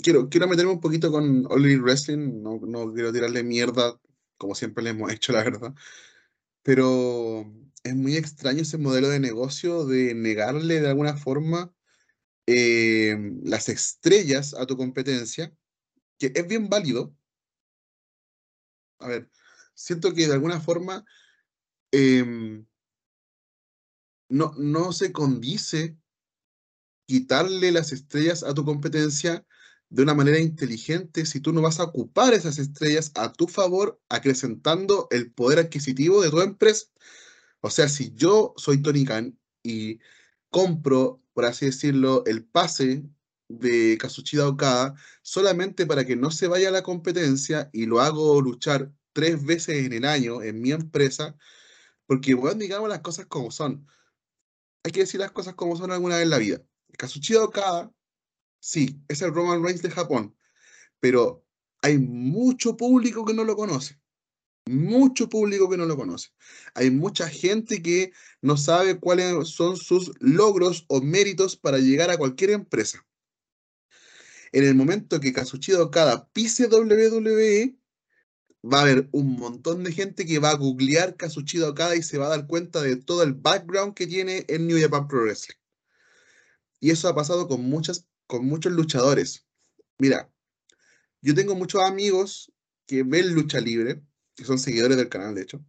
Quiero, quiero meterme un poquito con All Wrestling, no, no quiero tirarle mierda, como siempre le hemos hecho, la verdad. Pero es muy extraño ese modelo de negocio de negarle de alguna forma eh, las estrellas a tu competencia, que es bien válido. A ver, siento que de alguna forma em, no, no se condice quitarle las estrellas a tu competencia de una manera inteligente si tú no vas a ocupar esas estrellas a tu favor, acrecentando el poder adquisitivo de tu empresa. O sea, si yo soy Tony Khan y compro, por así decirlo, el pase de Kazuchida Okada solamente para que no se vaya a la competencia y lo hago luchar tres veces en el año en mi empresa, porque, bueno, digamos las cosas como son. Hay que decir las cosas como son alguna vez en la vida. Kazuchida Okada, sí, es el Roman Reigns de Japón, pero hay mucho público que no lo conoce. Mucho público que no lo conoce. Hay mucha gente que no sabe cuáles son sus logros o méritos para llegar a cualquier empresa. En el momento que Kazuchida Okada pise WWE, va a haber un montón de gente que va a googlear Kazuchida Okada y se va a dar cuenta de todo el background que tiene en New Japan Pro Wrestling. Y eso ha pasado con, muchas, con muchos luchadores. Mira, yo tengo muchos amigos que ven lucha libre, que son seguidores del canal, de hecho.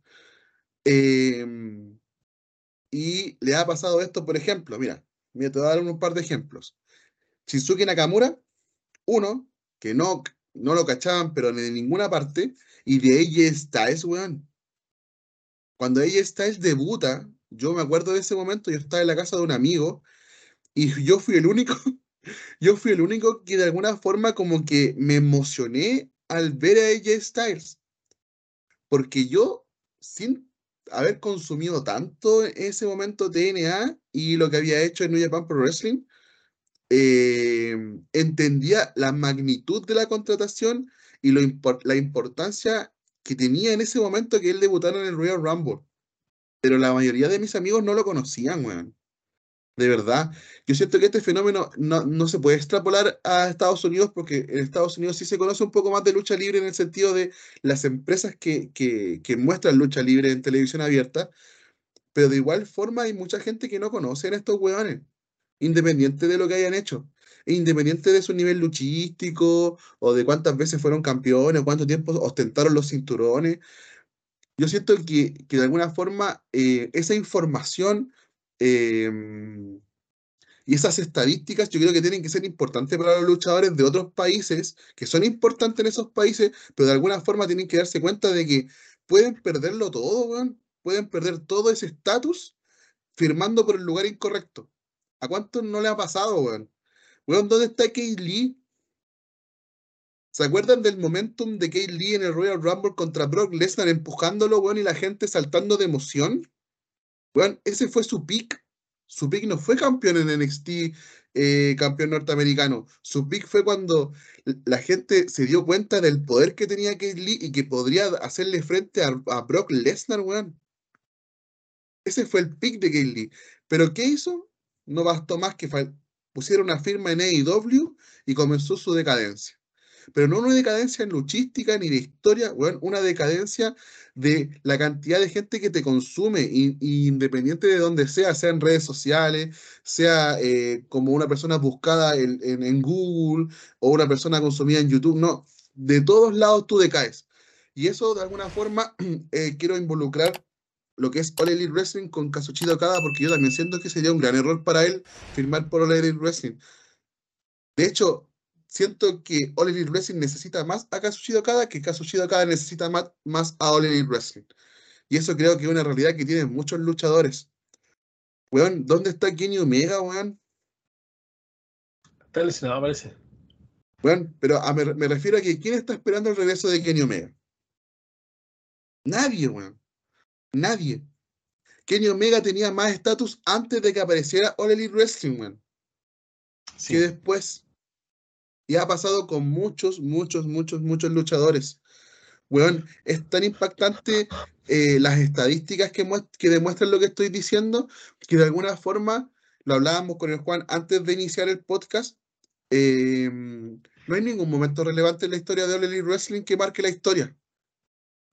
Em, y le ha pasado esto, por ejemplo, mira, mira, te voy a dar un par de ejemplos. Shinsuke Nakamura, uno, que no, no lo cachaban, pero de ninguna parte, y de AJ Styles, weón. Cuando AJ Styles debuta, yo me acuerdo de ese momento, yo estaba en la casa de un amigo, y yo fui el único, yo fui el único que de alguna forma como que me emocioné al ver a AJ Styles. Porque yo, sin haber consumido tanto en ese momento TNA y lo que había hecho en New Japan Pro Wrestling, eh, entendía la magnitud de la contratación y lo la importancia que tenía en ese momento que él debutara en el Royal Rumble. Pero la mayoría de mis amigos no lo conocían, weón. De verdad. Yo siento que este fenómeno no, no, se puede extrapolar a Estados Unidos porque en Estados Unidos sí se conoce un poco más de lucha libre en el sentido de las empresas que, que, que muestran lucha libre en televisión abierta. Pero de igual forma hay mucha gente que no conoce a estos weones independiente de lo que hayan hecho, e independiente de su nivel luchístico o de cuántas veces fueron campeones, cuánto tiempo ostentaron los cinturones. Yo siento que, que de alguna forma eh, esa información em, y esas estadísticas yo creo que tienen que ser importantes para los luchadores de otros países, que son importantes en esos países, pero de alguna forma tienen que darse cuenta de que pueden perderlo todo, pueden perder todo ese estatus firmando por el lugar incorrecto. ¿A cuántos no le ha pasado, weón? Weón, ¿dónde está Kate Lee? ¿Se acuerdan del momentum de Kate Lee en el Royal Rumble contra Brock Lesnar empujándolo, weón, y la gente saltando de emoción? Weón, ese fue su pick. Su pick no fue campeón en NXT, eh, campeón norteamericano. Su pick fue cuando la gente se dio cuenta del poder que tenía Kate Lee y que podría hacerle frente a, Brock Lesnar, weón. Ese fue el pick de Kate Lee. ¿Pero qué hizo? No bastó más que pusiera una firma en AEW y comenzó su decadencia. Pero no una decadencia en luchística ni de historia, bueno, una decadencia de la cantidad de gente que te consume, independiente de donde sea, sea en redes sociales, sea eh, como una persona buscada en, Google o una persona consumida en YouTube, no, de todos lados tú decaes. Y eso de alguna forma eh, quiero involucrar lo que es All Elite Wrestling con Kazuchida Okada, porque yo también siento que sería un gran error para él firmar por All Elite Wrestling. De hecho, siento que All Elite Wrestling necesita más a Kazuchida Okada que Kazuchida Okada necesita más, más a All Elite Wrestling. Y eso creo que es una realidad que tienen muchos luchadores. Weón, ¿dónde está Kenny Omega, weón? Está lesionado, parece. Weón, pero me, me refiero a que ¿quién está esperando el regreso de Kenny Omega? Nadie, weón. Nadie. Kenny Omega tenía más estatus antes de que apareciera All Elite Wrestling, man. Que después. Y ha pasado con muchos, muchos, muchos, muchos luchadores. Weón, es tan impactante eh, las estadísticas que, que demuestran lo que estoy diciendo, que de alguna forma, lo hablábamos con el Juan antes de iniciar el podcast, em, no hay ningún momento relevante en la historia de All Elite Wrestling que marque la historia.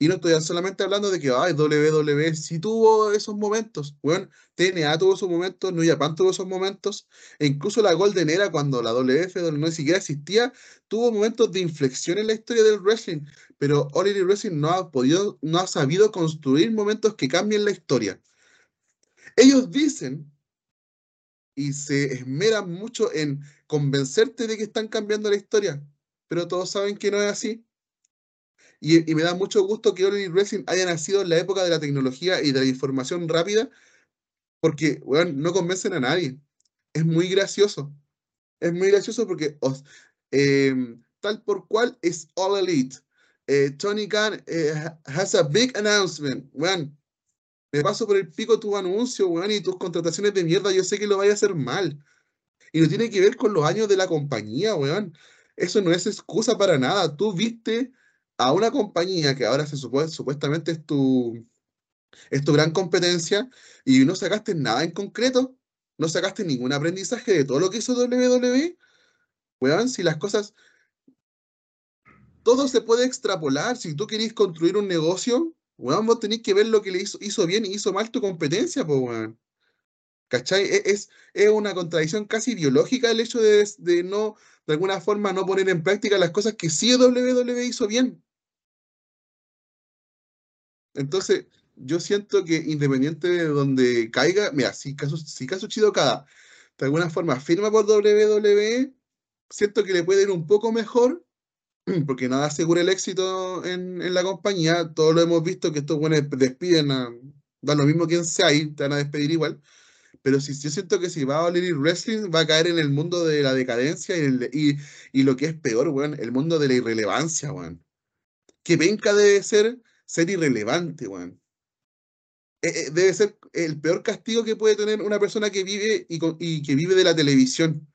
Y no estoy solamente hablando de que ay, WWE sí tuvo esos momentos. Bueno, TNA tuvo esos momentos, New Japan tuvo esos momentos. E incluso la Golden Era, cuando la WF no ni siquiera existía, tuvo momentos de inflexión en la historia del wrestling. Pero All Elite Wrestling no ha podido, no ha sabido construir momentos que cambien la historia. Ellos dicen y se esmeran mucho en convencerte de que están cambiando la historia, pero todos saben que no es así. Y, me da mucho gusto que All Wrestling haya nacido en la época de la tecnología y de la información rápida, Porque, weón, no convencen a nadie. Es muy gracioso. Es muy gracioso porque em, tal por cual es All Elite. Eh, Tony Khan eh, has a big announcement. Weón, me paso por el pico tu anuncio, weón, y tus contrataciones de mierda. Yo sé que lo vaya a hacer mal. Y no tiene que ver con los años de la compañía, weón. Eso no es excusa para nada. Tú viste a una compañía que ahora se supone, supuestamente es tu, es tu gran competencia y no sacaste nada en concreto. No sacaste ningún aprendizaje de todo lo que hizo WWE. Weón, si las cosas. Todo se puede extrapolar. Si tú querés construir un negocio, weón, vos tenés que ver lo que le hizo, hizo bien y hizo mal tu competencia, pues, weón. ¿Cachai? E, es, es, una contradicción casi biológica el hecho de, de, no, de alguna forma, no poner en práctica las cosas que sí WWE hizo bien. Entonces, yo siento que independiente de donde caiga, mira, si caso, si caso Chido cada de alguna forma firma por WWE, siento que le puede ir un poco mejor, porque nada asegura el éxito en, en la compañía. Todos lo hemos visto que estos buenos despiden, a, da lo mismo quien sea y te van a despedir igual. Pero si yo siento que si va a All Wrestling, va a caer en el mundo de la decadencia y, y, y lo que es peor, weón, el mundo de la irrelevancia, weón. Que venga debe ser ser irrelevante, weón. Eh, eh, debe ser el peor castigo que puede tener una persona que vive y, y que vive de la televisión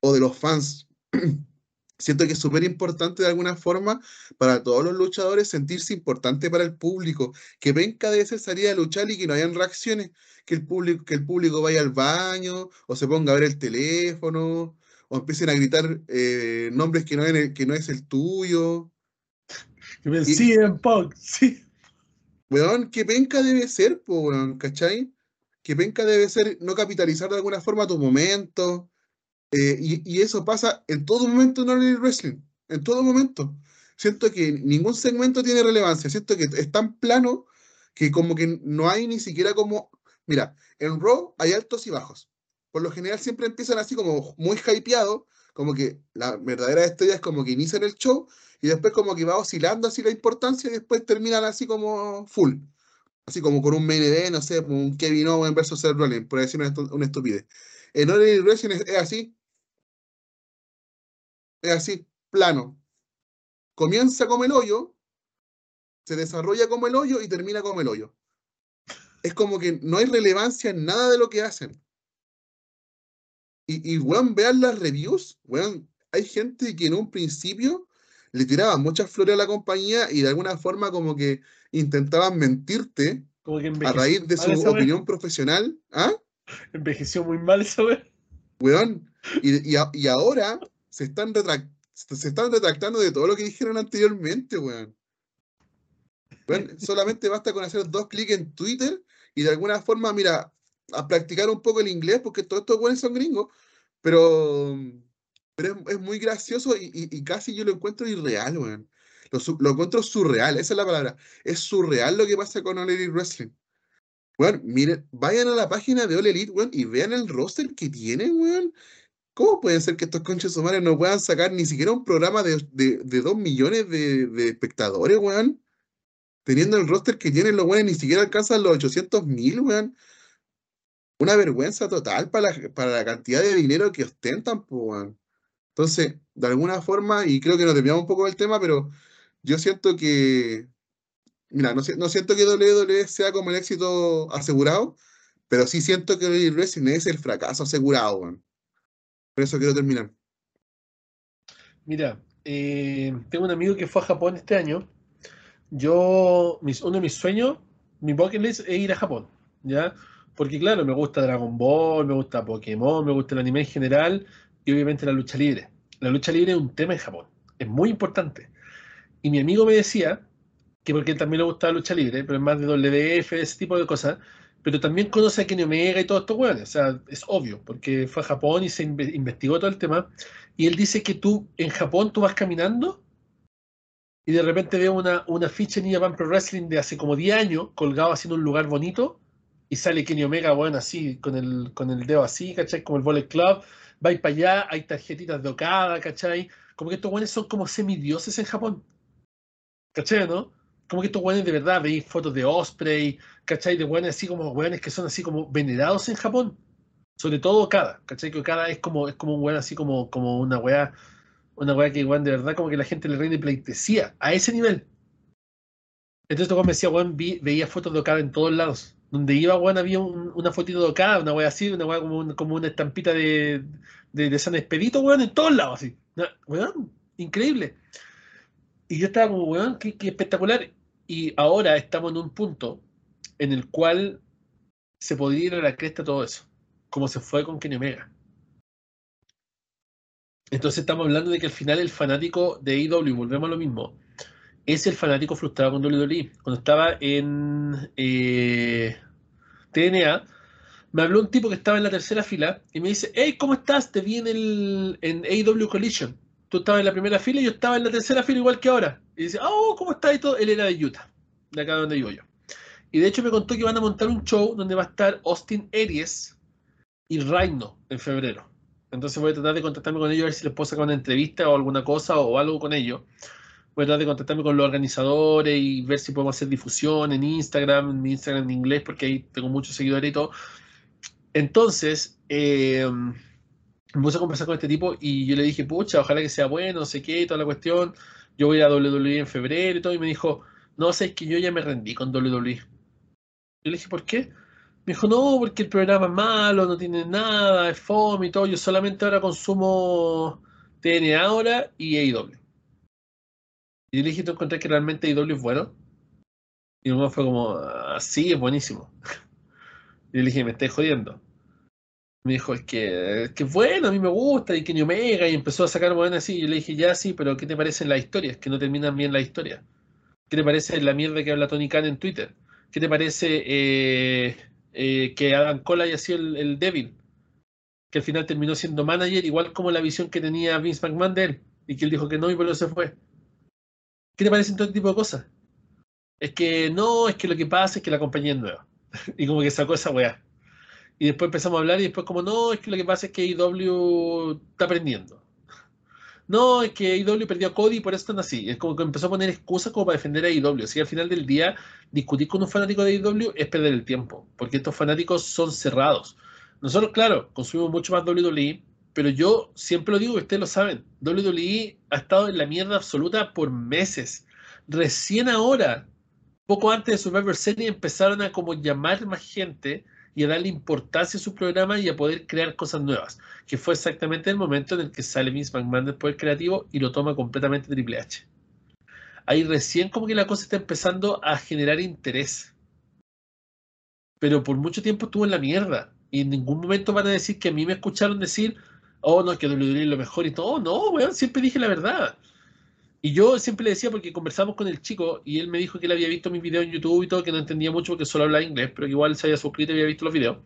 o de los fans. Siento que es súper importante de alguna forma para todos los luchadores sentirse importante para el público, que venga de esa salida a luchar y que no hayan reacciones, que el público, que el público vaya al baño o se ponga a ver el teléfono o empiecen a gritar eh, nombres que no, que no es el tuyo. Y, en Punk, sí. Weón, que penca debe ser, po, weón, ¿cachai? Que penca debe ser no capitalizar de alguna forma tu momento. Eh, y, y, eso pasa en todo momento en el wrestling. En todo momento. Siento que ningún segmento tiene relevancia. Siento que es tan plano que como que no hay ni siquiera como... Mira, en Raw hay altos y bajos. Por lo general siempre empiezan así como muy hypeado, como que la verdadera estrella es como que inician el show y después como que va oscilando así la importancia y después terminan así como full. Así como con un main event, no sé, un Kevin Owens versus Seth Rollins, por decir una, estupidez. En Orient Wrestling es, es así. Es así, plano. Comienza como el hoyo, se desarrolla como el hoyo y termina como el hoyo. Es como que no hay relevancia en nada de lo que hacen. Y, y weón, vean las reviews, weón, hay gente que en un principio le tiraban muchas flores a la compañía y de alguna forma como que intentaban mentirte a raíz de su opinión profesional. ¿Ah? Envejeció muy mal esa vez. Weón. Y, y, ahora se están, se están retractando de todo lo que dijeron anteriormente, weón. solamente basta con hacer dos clics en Twitter y de alguna forma, mira, a practicar un poco el inglés, porque todos estos buenos son gringos, pero pero es, muy gracioso y, casi yo lo encuentro irreal, weón. Lo, lo, encuentro surreal, esa es la palabra. Es surreal lo que pasa con All Elite Wrestling. Weón, miren, vayan a la página de All Elite, weón, y vean el roster que tienen, weón. ¿Cómo puede ser que estos conches humanos no puedan sacar ni siquiera un programa de, de, dos millones de, espectadores, weón? Teniendo el roster que tienen los weones, ni siquiera alcanzan los 800 mil, weón. Una vergüenza total para la, para la cantidad de dinero que ostentan, weón. Entonces, de alguna forma, y creo que nos desviamos un poco del tema, pero yo siento que, mira, no, siento que WWE sea como el éxito asegurado, pero sí siento que Wrestling es el fracaso asegurado, Por eso quiero terminar. Mira, eh, tengo un amigo que fue a Japón este año. Yo, uno de mis sueños, mi bucket list es ir a Japón, ¿ya? Porque claro, me gusta Dragon Ball, me gusta Pokémon, me gusta el anime en general, y obviamente la lucha libre. La lucha libre es un tema en Japón, es muy importante. Y mi amigo me decía que porque él también le gusta la lucha libre, pero es más de WF, ese tipo de cosas, pero también conoce a Kenny Omega y todos estos hueones, o sea, es obvio, porque fue a Japón y se investigó todo el tema, y él dice que tú, en Japón, tú vas caminando y de repente veo una, una ficha en Japan Pro Wrestling de hace como 10 años, colgado así en un lugar bonito, y sale Kenny Omega, bueno, así, con el, con el dedo así, ¿cachai? Como el Bullet Club, vais para allá, hay tarjetitas de Okada, ¿cachai? Como que estos buenos son como semidioses en Japón. ¿Cachai, no? como que estos weones de verdad, veis fotos de Osprey, ¿cachai? De weones así como weones que son así como venerados en Japón. Sobre todo Okada, ¿cachai? Que Okada es como, es como un weón así como, como una weá, una weá que weón de verdad como que la gente le rinde pleitesía, a ese nivel. Entonces este weón me decía, weón, veía fotos de Okada en todos lados. Donde iba, weón, había una fotito de Okada, una weá así, una weá como, como una estampita de, de, San Expedito, weón, en todos lados, así. Weón, increíble. Y yo estaba como, weón, qué, espectacular. Y ahora estamos en un punto en el cual se podría ir a la cresta todo eso, como se fue con Kenny Omega. Entonces estamos hablando de que al final el fanático de AEW, volvemos a lo mismo, es el fanático frustrado con WWE. Cuando estaba en eh, TNA, me habló un tipo que estaba en la tercera fila y me dice, hey, ¿cómo estás? Te vi en, el, en AEW Collision tú estabas en la primera fila y yo estaba en la tercera fila igual que ahora. Y dice, oh, ¿cómo está? Y todo. Él era de Utah, de acá donde vivo yo. Y de hecho me contó que van a montar un show donde va a estar Austin Aries y Rhino en febrero. Entonces voy a tratar de contactarme con ellos a ver si les puedo sacar una entrevista o alguna cosa o algo con ellos. Voy a tratar de contactarme con los organizadores y ver si podemos hacer difusión en Instagram, en Instagram en inglés, porque ahí tengo muchos seguidores y todo. Entonces, eh, me puse a conversar con este tipo y yo le dije, pucha, ojalá que sea bueno, no sé qué, toda la cuestión. Yo voy a WWE en febrero y todo. Y me dijo, no, sé, es que yo ya me rendí con WWE. Yo le dije, ¿por qué? Me dijo, no, porque el programa es malo, no tiene nada, es fome y todo. Yo solamente ahora consumo TNA ahora y AEW. Y yo le dije, ¿tú encontré que realmente AEW es bueno? Y uno fue como, ah, sí, es buenísimo. Y le dije, me estás jodiendo me dijo, es que, es bueno, a mí me gusta, y Kenny Omega, y empezó a sacar buenas así. Y yo le dije, ya sí, pero ¿qué te parece la historia? Es que no terminan bien la historia. ¿Qué te parece la mierda que habla Tony Khan en Twitter? ¿Qué te parece eh, eh, que Adam Cole haya sido el, el, débil? Que al final terminó siendo manager, igual como la visión que tenía Vince McMahon de él, y que él dijo que no y por eso se fue. ¿Qué te parece todo este tipo de cosas? Es que no, es que lo que pasa es que la compañía es nueva. y como que sacó esa weá. Y después empezamos a hablar y después como, no, es que lo que pasa es que IW está aprendiendo. No, es que IW perdió a Cody y por eso están así. Es como que empezó a poner excusas como para defender a IW. Así que al final del día, discutir con un fanático de IW es perder el tiempo, porque estos fanáticos son cerrados. Nosotros, claro, consumimos mucho más WWE, pero yo siempre lo digo ustedes lo saben. WWE ha estado en la mierda absoluta por meses. Recién ahora, poco antes de Survivor Series, empezaron a como llamar más gente y a darle importancia a su programa y a poder crear cosas nuevas, que fue exactamente el momento en el que sale Vince McMahon del poder creativo y lo toma completamente Triple H. Ahí recién como que la cosa está empezando a generar interés. Pero por mucho tiempo estuvo en la mierda. Y en ningún momento van a decir que a mí me escucharon decir, oh, no, que WWE es lo mejor y todo. No, weón, siempre dije la verdad. Y yo siempre le decía, porque conversamos con el chico y él me dijo que él había visto mis videos en YouTube y todo, que no entendía mucho porque solo hablaba inglés, pero igual se había suscrito y había visto los videos.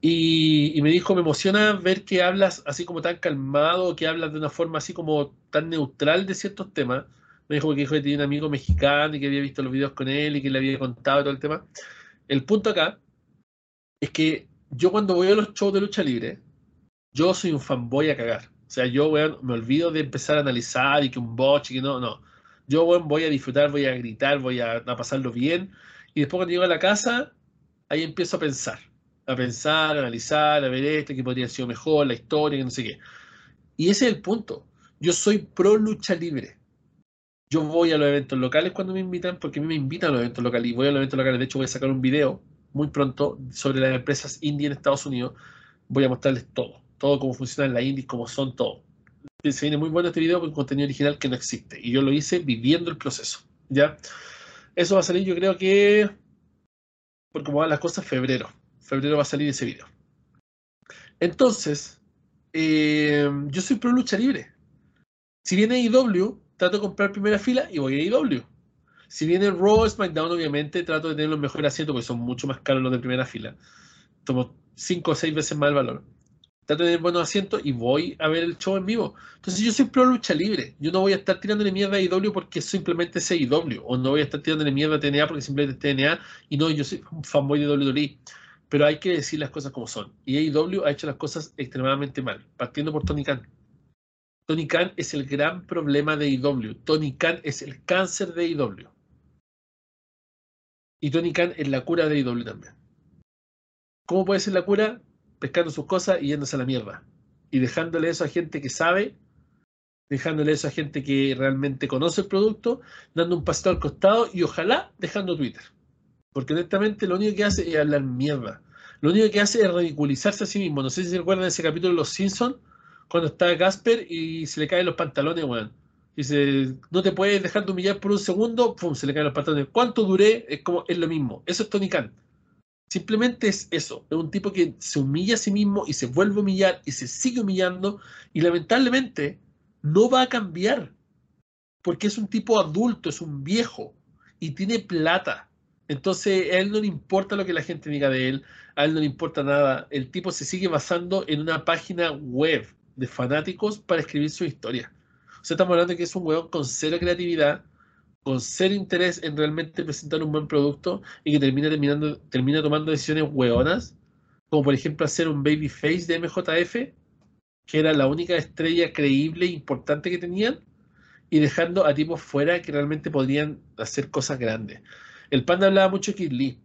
Y, me dijo, me emociona ver que hablas así como tan calmado, que hablas de una forma así como tan neutral de ciertos temas. Me dijo que, dijo que tenía un amigo mexicano y que había visto los videos con él y que le había contado todo el tema. El punto acá es que yo cuando voy a los shows de lucha libre, yo soy un fanboy a cagar. O sea, yo, me olvido de empezar a analizar y que un botch y que no, no. Yo, voy a disfrutar, voy a gritar, voy a, pasarlo bien. Y después cuando llego a la casa, ahí empiezo a pensar. A pensar, a analizar, a ver esto, que podría haber sido mejor, la historia, que no sé qué. Y ese es el punto. Yo soy pro lucha libre. Yo voy a los eventos locales cuando me invitan, porque a mí me invitan a los eventos locales. Y voy a los eventos locales. De hecho, voy a sacar un video muy pronto sobre las empresas indie en Estados Unidos. Voy a mostrarles todo todo cómo funciona la indie, cómo son todo. Se viene muy bueno este video con contenido original que no existe. Y yo lo hice viviendo el proceso. ¿Ya? Eso va a salir, yo creo que. Por cómo van las cosas, febrero. Febrero va a salir ese video. Entonces, eh, yo soy pro lucha libre. Si viene IW, trato de comprar primera fila y voy a IW. Si viene Raw, SmackDown, obviamente trato de tener los mejores asientos porque son mucho más caros los de primera fila. Tomo 5 o 6 veces más el valor trato de tener buenos asientos y voy a ver el show en vivo. Entonces yo soy pro lucha libre. Yo no voy a estar tirándole mierda a IW porque simplemente es IW. O no voy a estar tirándole mierda a TNA porque simplemente es TNA. Y no, yo soy un fanboy de WWE. Pero hay que decir las cosas como son. Y AEW ha hecho las cosas extremadamente mal. Partiendo por Tony Khan. Tony Khan es el gran problema de IW. Tony Khan es el cáncer de IW. Y Tony Khan es la cura de IW también. ¿Cómo puede ser la cura? Pescando sus cosas y yéndose a la mierda. Y dejándole eso a gente que sabe, dejándole eso a gente que realmente conoce el producto, dando un pasito al costado y ojalá dejando Twitter. Porque honestamente lo único que hace es hablar mierda. Lo único que hace es ridiculizarse a sí mismo. No sé si se recuerdan ese capítulo de Los Simpsons, cuando está Gasper y se le caen los pantalones, weón. Dice, no te puedes dejar de humillar por un segundo, pum, se le caen los pantalones. ¿Cuánto duré? Es como, es lo mismo. Eso es Tony Khan. Simplemente es eso. Es un tipo que se humilla a sí mismo y se vuelve a humillar y se sigue humillando. Y lamentablemente no va a cambiar. Porque es un tipo adulto, es un viejo y tiene plata. Entonces a él no le importa lo que la gente diga de él, a él no le importa nada. El tipo se sigue basando en una página web de fanáticos para escribir su historia. O sea, estamos hablando de que es un weón con cero creatividad, con cero interés en realmente presentar un buen producto y que termina, terminando, termina tomando decisiones hueonas, como por ejemplo hacer un babyface de MJF, que era la única estrella creíble e importante que tenían, y dejando a tipos fuera que realmente podrían hacer cosas grandes. El panda hablaba mucho de Kid Lee.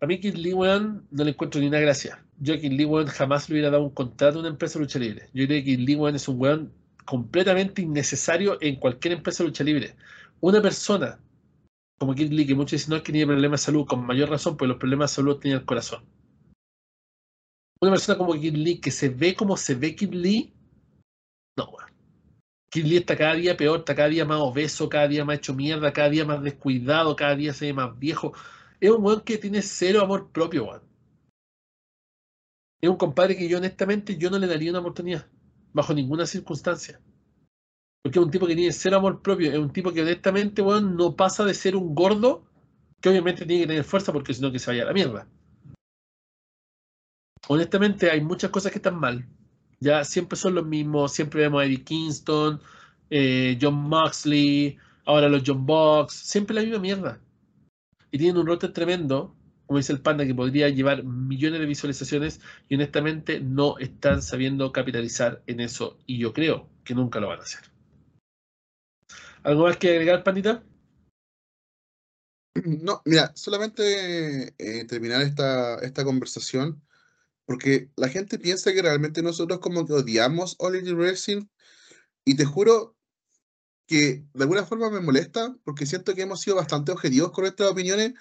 A mí Kid Lee, weón, no le encuentro ni una gracia. Yo a Kid Lee, weón, jamás le hubiera dado un contrato a una empresa de lucha libre. Yo creo que Kid Lee, weón, es un weón completamente innecesario en cualquier empresa de lucha libre. Una persona como Kid Lee, que muchos dicen no que tenía problemas de salud, con mayor razón, pues los problemas de salud tenían el corazón. Una persona como Kid Lee, que se ve como se ve Kid Lee, no, weón. Kid Lee está cada día peor, está cada día más obeso, cada día más hecho mierda, cada día más descuidado, cada día se ve más viejo. Es un weón que tiene cero amor propio, weón. Es un compadre que yo honestamente yo no le daría una oportunidad, bajo ninguna circunstancia. Porque es un tipo que tiene cero amor propio, es un tipo que honestamente, weón, no pasa de ser un gordo, que obviamente tiene que tener fuerza porque si no que se vaya a la mierda. Honestamente hay muchas cosas que están mal, ya siempre son los mismos, siempre vemos a Eddie Kingston, eh, John Moxley, ahora los John Box, siempre la misma mierda. Y tienen un roster tremendo, como dice el panda, que podría llevar millones de visualizaciones y honestamente no están sabiendo capitalizar en eso y yo creo que nunca lo van a hacer. ¿Algo más que agregar, pandita? No, mira, solamente eh, terminar esta, esta conversación porque la gente piensa que realmente nosotros como que odiamos All Elite Wrestling y te juro que de alguna forma me molesta porque siento que hemos sido bastante objetivos con nuestras opiniones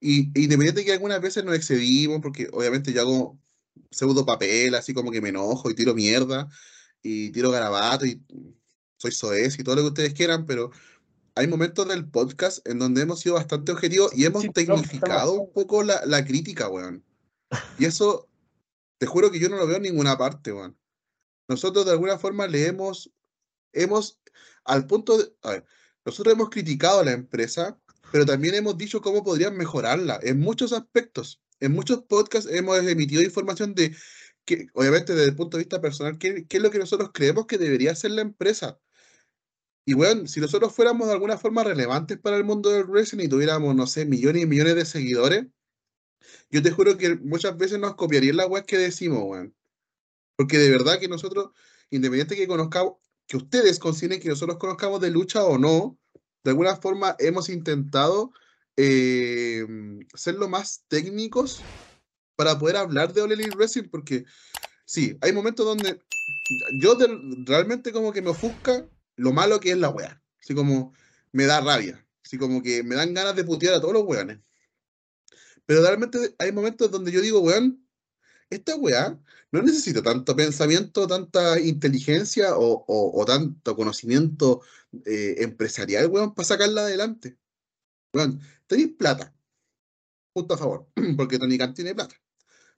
y independiente de que algunas veces nos excedimos porque obviamente yo hago pseudo papel, así como que me enojo y tiro mierda y tiro garabato y soy soez y todo lo que ustedes quieran, pero hay momentos del podcast en donde hemos sido bastante objetivos y hemos tecnificado un poco la, la crítica, weón. Y eso te juro que yo no lo veo en ninguna parte, weón. Nosotros de alguna forma le hemos, hemos, al punto de, a ver, nosotros hemos criticado a la empresa, pero también hemos dicho cómo podrían mejorarla en muchos aspectos. En muchos podcasts hemos emitido información de que, obviamente desde el punto de vista personal, qué, qué es lo que nosotros creemos que debería hacer la empresa. Y bueno, si nosotros fuéramos de alguna forma relevantes para el mundo del wrestling y tuviéramos, no sé, millones y millones de seguidores, yo te juro que muchas veces nos copiarían la web que decimos, weón. Porque de verdad que nosotros, independiente que conozcamos, que ustedes consideren que nosotros conozcamos de lucha o no, de alguna forma hemos intentado eh, ser lo más técnicos para poder hablar de All Wrestling, porque sí, hay momentos donde yo realmente como que me ofusca lo malo que es la wea. Así como me da rabia. Así como que me dan ganas de putear a todos los weones. Pero realmente hay momentos donde yo digo, weón, esta weá no necesita tanto pensamiento, tanta inteligencia o, tanto conocimiento eh, empresarial, weón, para sacarla adelante. Weón, tenéis plata. Punto a favor, porque Tony Khan tiene plata.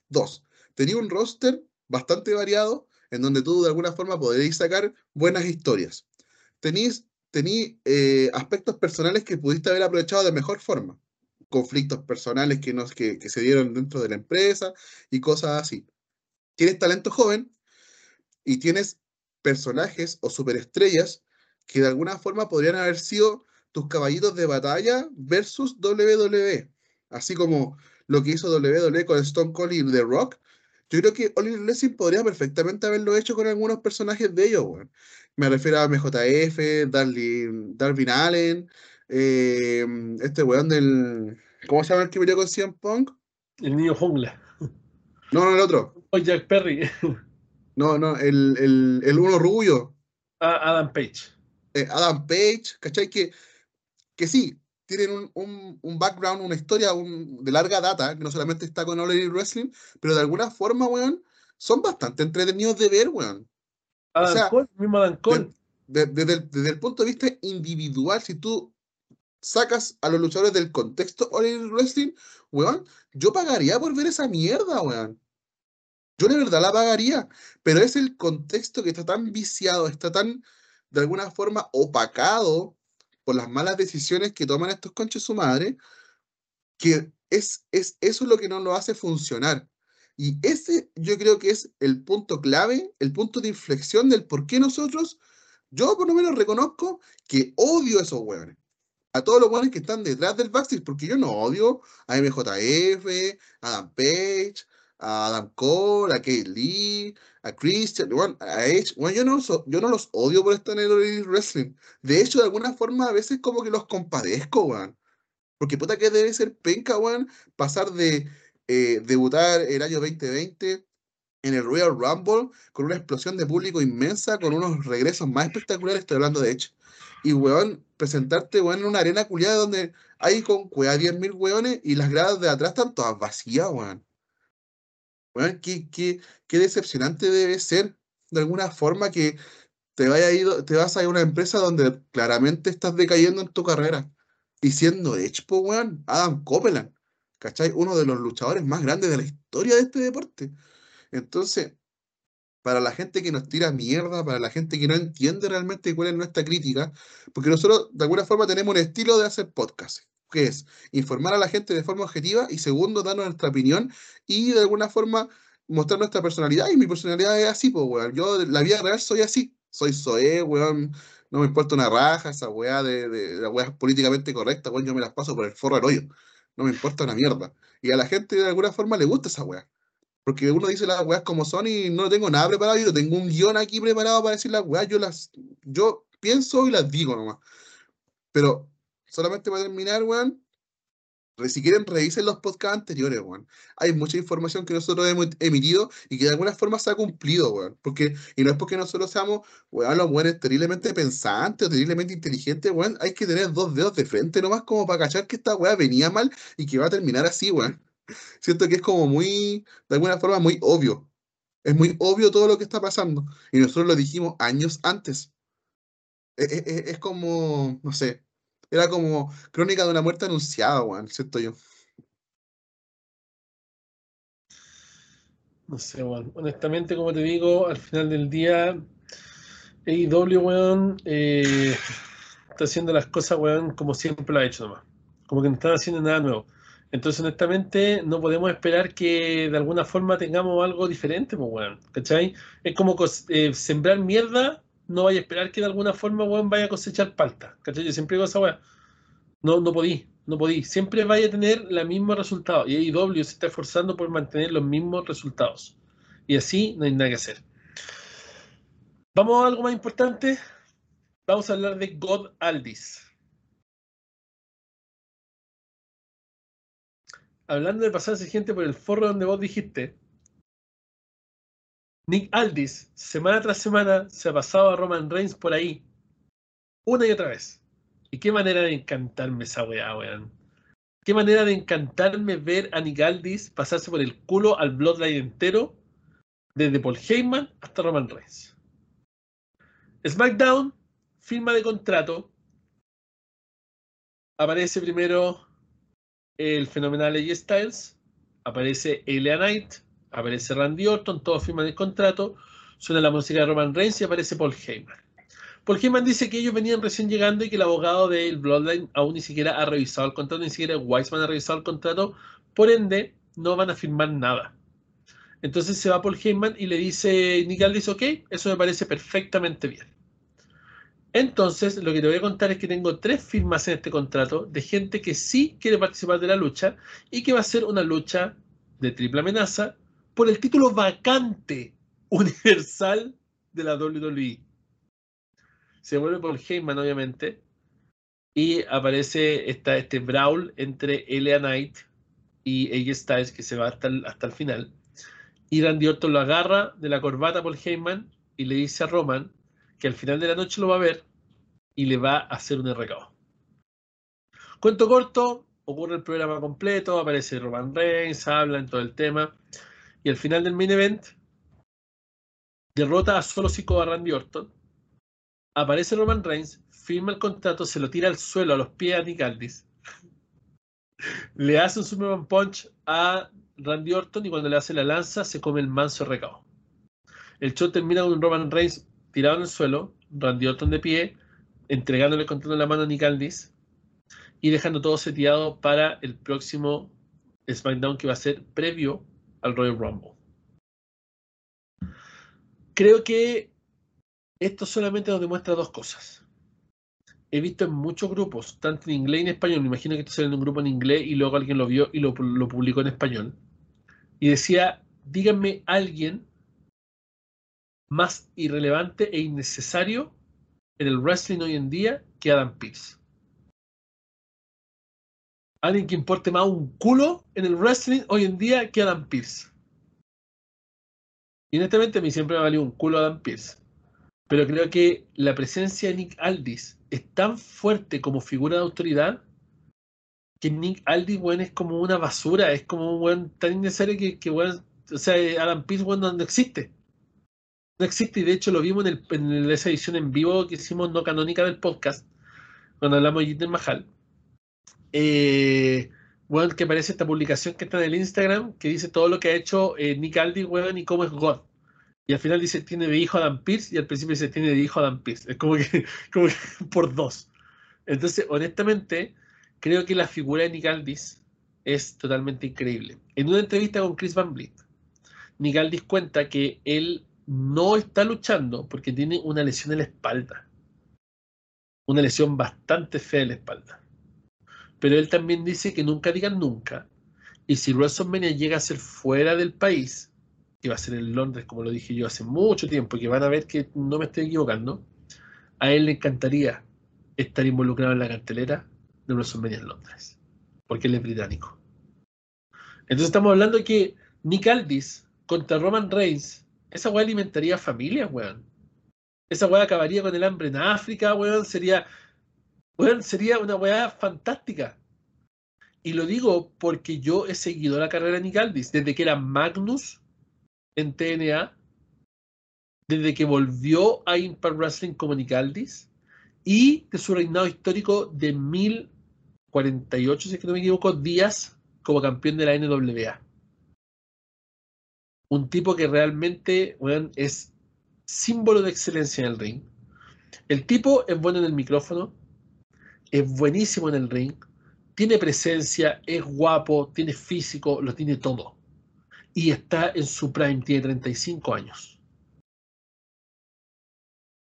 Dos, tenéis un roster bastante variado en donde tú de alguna forma podréis sacar buenas historias. Tenéis, eh, aspectos personales que pudiste haber aprovechado de mejor forma conflictos personales que, nos, que, se dieron dentro de la empresa y cosas así. Tienes talento joven y tienes personajes o superestrellas que de alguna forma podrían haber sido tus caballitos de batalla versus WWE. Así como lo que hizo WWE con Stone Cold y The Rock. Yo creo que Oliver Lessing podría perfectamente haberlo hecho con algunos personajes de ellos. Me refiero a MJF, Darwin, Darwin Allen, eh, este weón del ¿Cómo se llama el que peleó con CM Punk? El niño jungla. No, no, el otro. O Jack Perry. No, no, el, el, el uno rubio. Ah, Adam Page. Eh, Adam Page, ¿cachai? Que, que sí, tienen un, un, un background, una historia un, de larga data, que no solamente está con All Elite Wrestling, pero de alguna forma, weón, son bastante entretenidos de ver, weón. Adam O sea, Cole, mismo Adam Cole. de- desde, el, desde el punto de vista individual, si tú sacas a los luchadores del contexto All Elite Wrestling, weón, yo pagaría por ver esa mierda, weón. Yo de verdad la pagaría, pero es el contexto que está tan viciado, está tan, de alguna forma, opacado por las malas decisiones que toman estos conches su madre, que es, es eso es lo que no lo hace funcionar. Y ese yo creo que es el punto clave, el punto de inflexión del por qué nosotros, yo por lo menos reconozco que odio a esos hueones. A todos los hueones que están detrás del backstage, porque yo no odio a MJF, a Adam Page, a Adam Cole, a Kate Lee, a Christian, weón, a Edge. Weón, yo, no, so- yo no los odio por estar en el Wrestling. De hecho, de alguna forma, a veces como que los compadezco, weón. Porque puta que debe ser penca, weón, pasar de eh, debutar el año 2020 en el Royal Rumble con una explosión de público inmensa, con unos regresos más espectaculares, estoy hablando de Edge. Y, weón, presentarte, weón, en una arena culiada donde hay con cueva 10.000 weones y las gradas de atrás están todas vacías, weón. Qué, decepcionante debe ser, de alguna forma, que te, vaya te vas a ir a una empresa donde claramente estás decayendo en tu carrera. Y siendo Edge, Adam Copeland, ¿cachai? Uno de los luchadores más grandes de la historia de este deporte. Entonces, para la gente que nos tira mierda, para la gente que no entiende realmente cuál es nuestra crítica, porque nosotros de alguna forma tenemos un estilo de hacer podcast, que es informar a la gente de forma objetiva y segundo, darnos nuestra opinión y de alguna forma mostrar nuestra personalidad. Y mi personalidad es así, pues, weón. Yo la vida real soy así. Soy soe, weón. No me importa una raja, esa weá de, de, de las weas políticamente correctas, weón. Yo me las paso por el forro del hoyo. No me importa una mierda. Y a la gente de alguna forma le gusta esa weá. Porque uno dice las weas como son y no tengo nada preparado. Yo tengo un guion aquí preparado para decir las weas. Yo las, yo pienso y las digo nomás. Pero solamente para terminar, weón. Si quieren, revisen los podcasts anteriores, weón. Hay mucha información que nosotros hemos emitido y que de alguna forma se ha cumplido, weón. Porque, y no es porque nosotros seamos, weón, los weones terriblemente pensantes o terriblemente inteligentes, weón. Hay que tener dos dedos de frente nomás como para cachar que esta weá venía mal y que va a terminar así, weón. Siento que es como muy, de alguna forma, muy obvio. Es muy obvio todo lo que está pasando. Y nosotros lo dijimos años antes. E- e- e- Es, como, no sé, era como crónica de una muerte anunciada, weón, siento yo. No sé, weón. Honestamente, como te digo, al final del día, AEW, weón, eh, está haciendo las cosas, weón, como siempre lo ha hecho nomás. Como que no están haciendo nada nuevo. Entonces, honestamente, no podemos esperar que de alguna forma tengamos algo diferente, pues, weón. ¿Cachai? Es como eh, sembrar mierda, no vaya a esperar que de alguna forma, weón, vaya a cosechar palta. ¿Cachai? Yo siempre digo esa weón. No, no podí, no podí. Siempre vaya a tener el mismo resultado. Y AEW se está esforzando por mantener los mismos resultados. Y así no hay nada que hacer. Vamos a algo más importante. Vamos a hablar de God Aldis. Hablando de pasarse gente por el forro donde vos dijiste, Nick Aldis, semana tras semana, se ha pasado a Roman Reigns por ahí, una y otra vez. Y qué manera de encantarme esa weá, weón. Qué manera de encantarme ver a Nick Aldis pasarse por el culo al Bloodline entero, desde Paul Heyman hasta Roman Reigns. SmackDown, firma de contrato. Aparece primero el fenomenal AJ Styles, aparece Elia Knight, aparece Randy Orton, todos firman el contrato. Suena la música de Roman Reigns y aparece Paul Heyman. Paul Heyman dice que ellos venían recién llegando y que el abogado del Bloodline aún ni siquiera ha revisado el contrato, ni siquiera Weissman ha revisado el contrato, por ende no van a firmar nada. Entonces se va Paul Heyman y le dice, Nick Aldis, ok, eso me parece perfectamente bien. Entonces, lo que te voy a contar es que tengo tres firmas en este contrato de gente que sí quiere participar de la lucha y que va a ser una lucha de triple amenaza por el título vacante universal de la WWE. Se vuelve Paul Heyman, obviamente. Y aparece esta, este brawl entre Elia Knight y AJ Styles que se va hasta el, final. Y Randy Orton lo agarra de la corbata por Heyman y le dice a Roman que al final de la noche lo va a ver y le va a hacer un recado. Cuento corto, ocurre el programa completo, aparece Roman Reigns, hablan todo el tema. Y al final del main event, derrota a solo cinco a Randy Orton. Aparece Roman Reigns, firma el contrato, se lo tira al suelo a los pies a Nick Aldis. le hace un Superman Punch a Randy Orton y cuando le hace la lanza se come el manso recao. El show termina con Roman Reigns tirado en el suelo, Randy Orton de pie, entregándole el contrato en la mano a Nick Aldis y dejando todo seteado para el próximo SmackDown que va a ser previo al Royal Rumble. Creo que esto solamente nos demuestra dos cosas. He visto en muchos grupos, tanto en inglés y en español, me imagino que esto sale en un grupo en inglés y luego alguien lo vio y lo, lo publicó en español. Y decía, díganme alguien más irrelevante e innecesario en el wrestling hoy en día que Adam Pearce. Alguien que importe más un culo en el wrestling hoy en día que Adam Pearce. Y honestamente a mí siempre me valió un culo Adam Pearce. Pero creo que la presencia de Nick Aldis es tan fuerte como figura de autoridad que Nick Aldis, bueno, es como una basura, es como un buen tan innecesario que, que bueno, o sea, Adam Pearce, bueno, no existe. No existe, y de hecho lo vimos en, el, esa edición en vivo que hicimos no canónica del podcast, cuando hablamos de Jinder Mahal eh, bueno, que aparece esta publicación que está en el Instagram, que dice todo lo que ha hecho eh, Nick Aldi, weón, y cómo es God. Y al final dice, tiene de hijo a Dan Pierce, y al principio dice, tiene de hijo a Dan Pierce. Es como que, por dos. Entonces, honestamente, creo que la figura de Nick Aldis es totalmente increíble. En una entrevista con Chris Van Vliet, Nick Aldis cuenta que él no está luchando porque tiene una lesión en la espalda. Una lesión bastante fea en la espalda. Pero él también dice que nunca digan nunca. Y si WrestleMania llega a ser fuera del país, que va a ser en Londres, como lo dije yo hace mucho tiempo, y que van a ver que no me estoy equivocando, a él le encantaría estar involucrado en la cartelera de WrestleMania en Londres, porque él es británico. Entonces estamos hablando que Nick Aldis contra Roman Reigns, esa weá alimentaría familias, weón. Esa weá acabaría con el hambre en África, weón. Sería sería una weá fantástica. Y lo digo porque yo he seguido la carrera de Nick Aldis desde que era Magnus en TNA, desde que volvió a Impact Wrestling como Nick Aldis y de su reinado histórico de 1048, si es que no me equivoco, días como campeón de la NWA. Un tipo que realmente es símbolo de excelencia en el ring. El tipo es bueno en el micrófono, es buenísimo en el ring, tiene presencia, es guapo, tiene físico, lo tiene todo. Y está en su prime, tiene 35 años.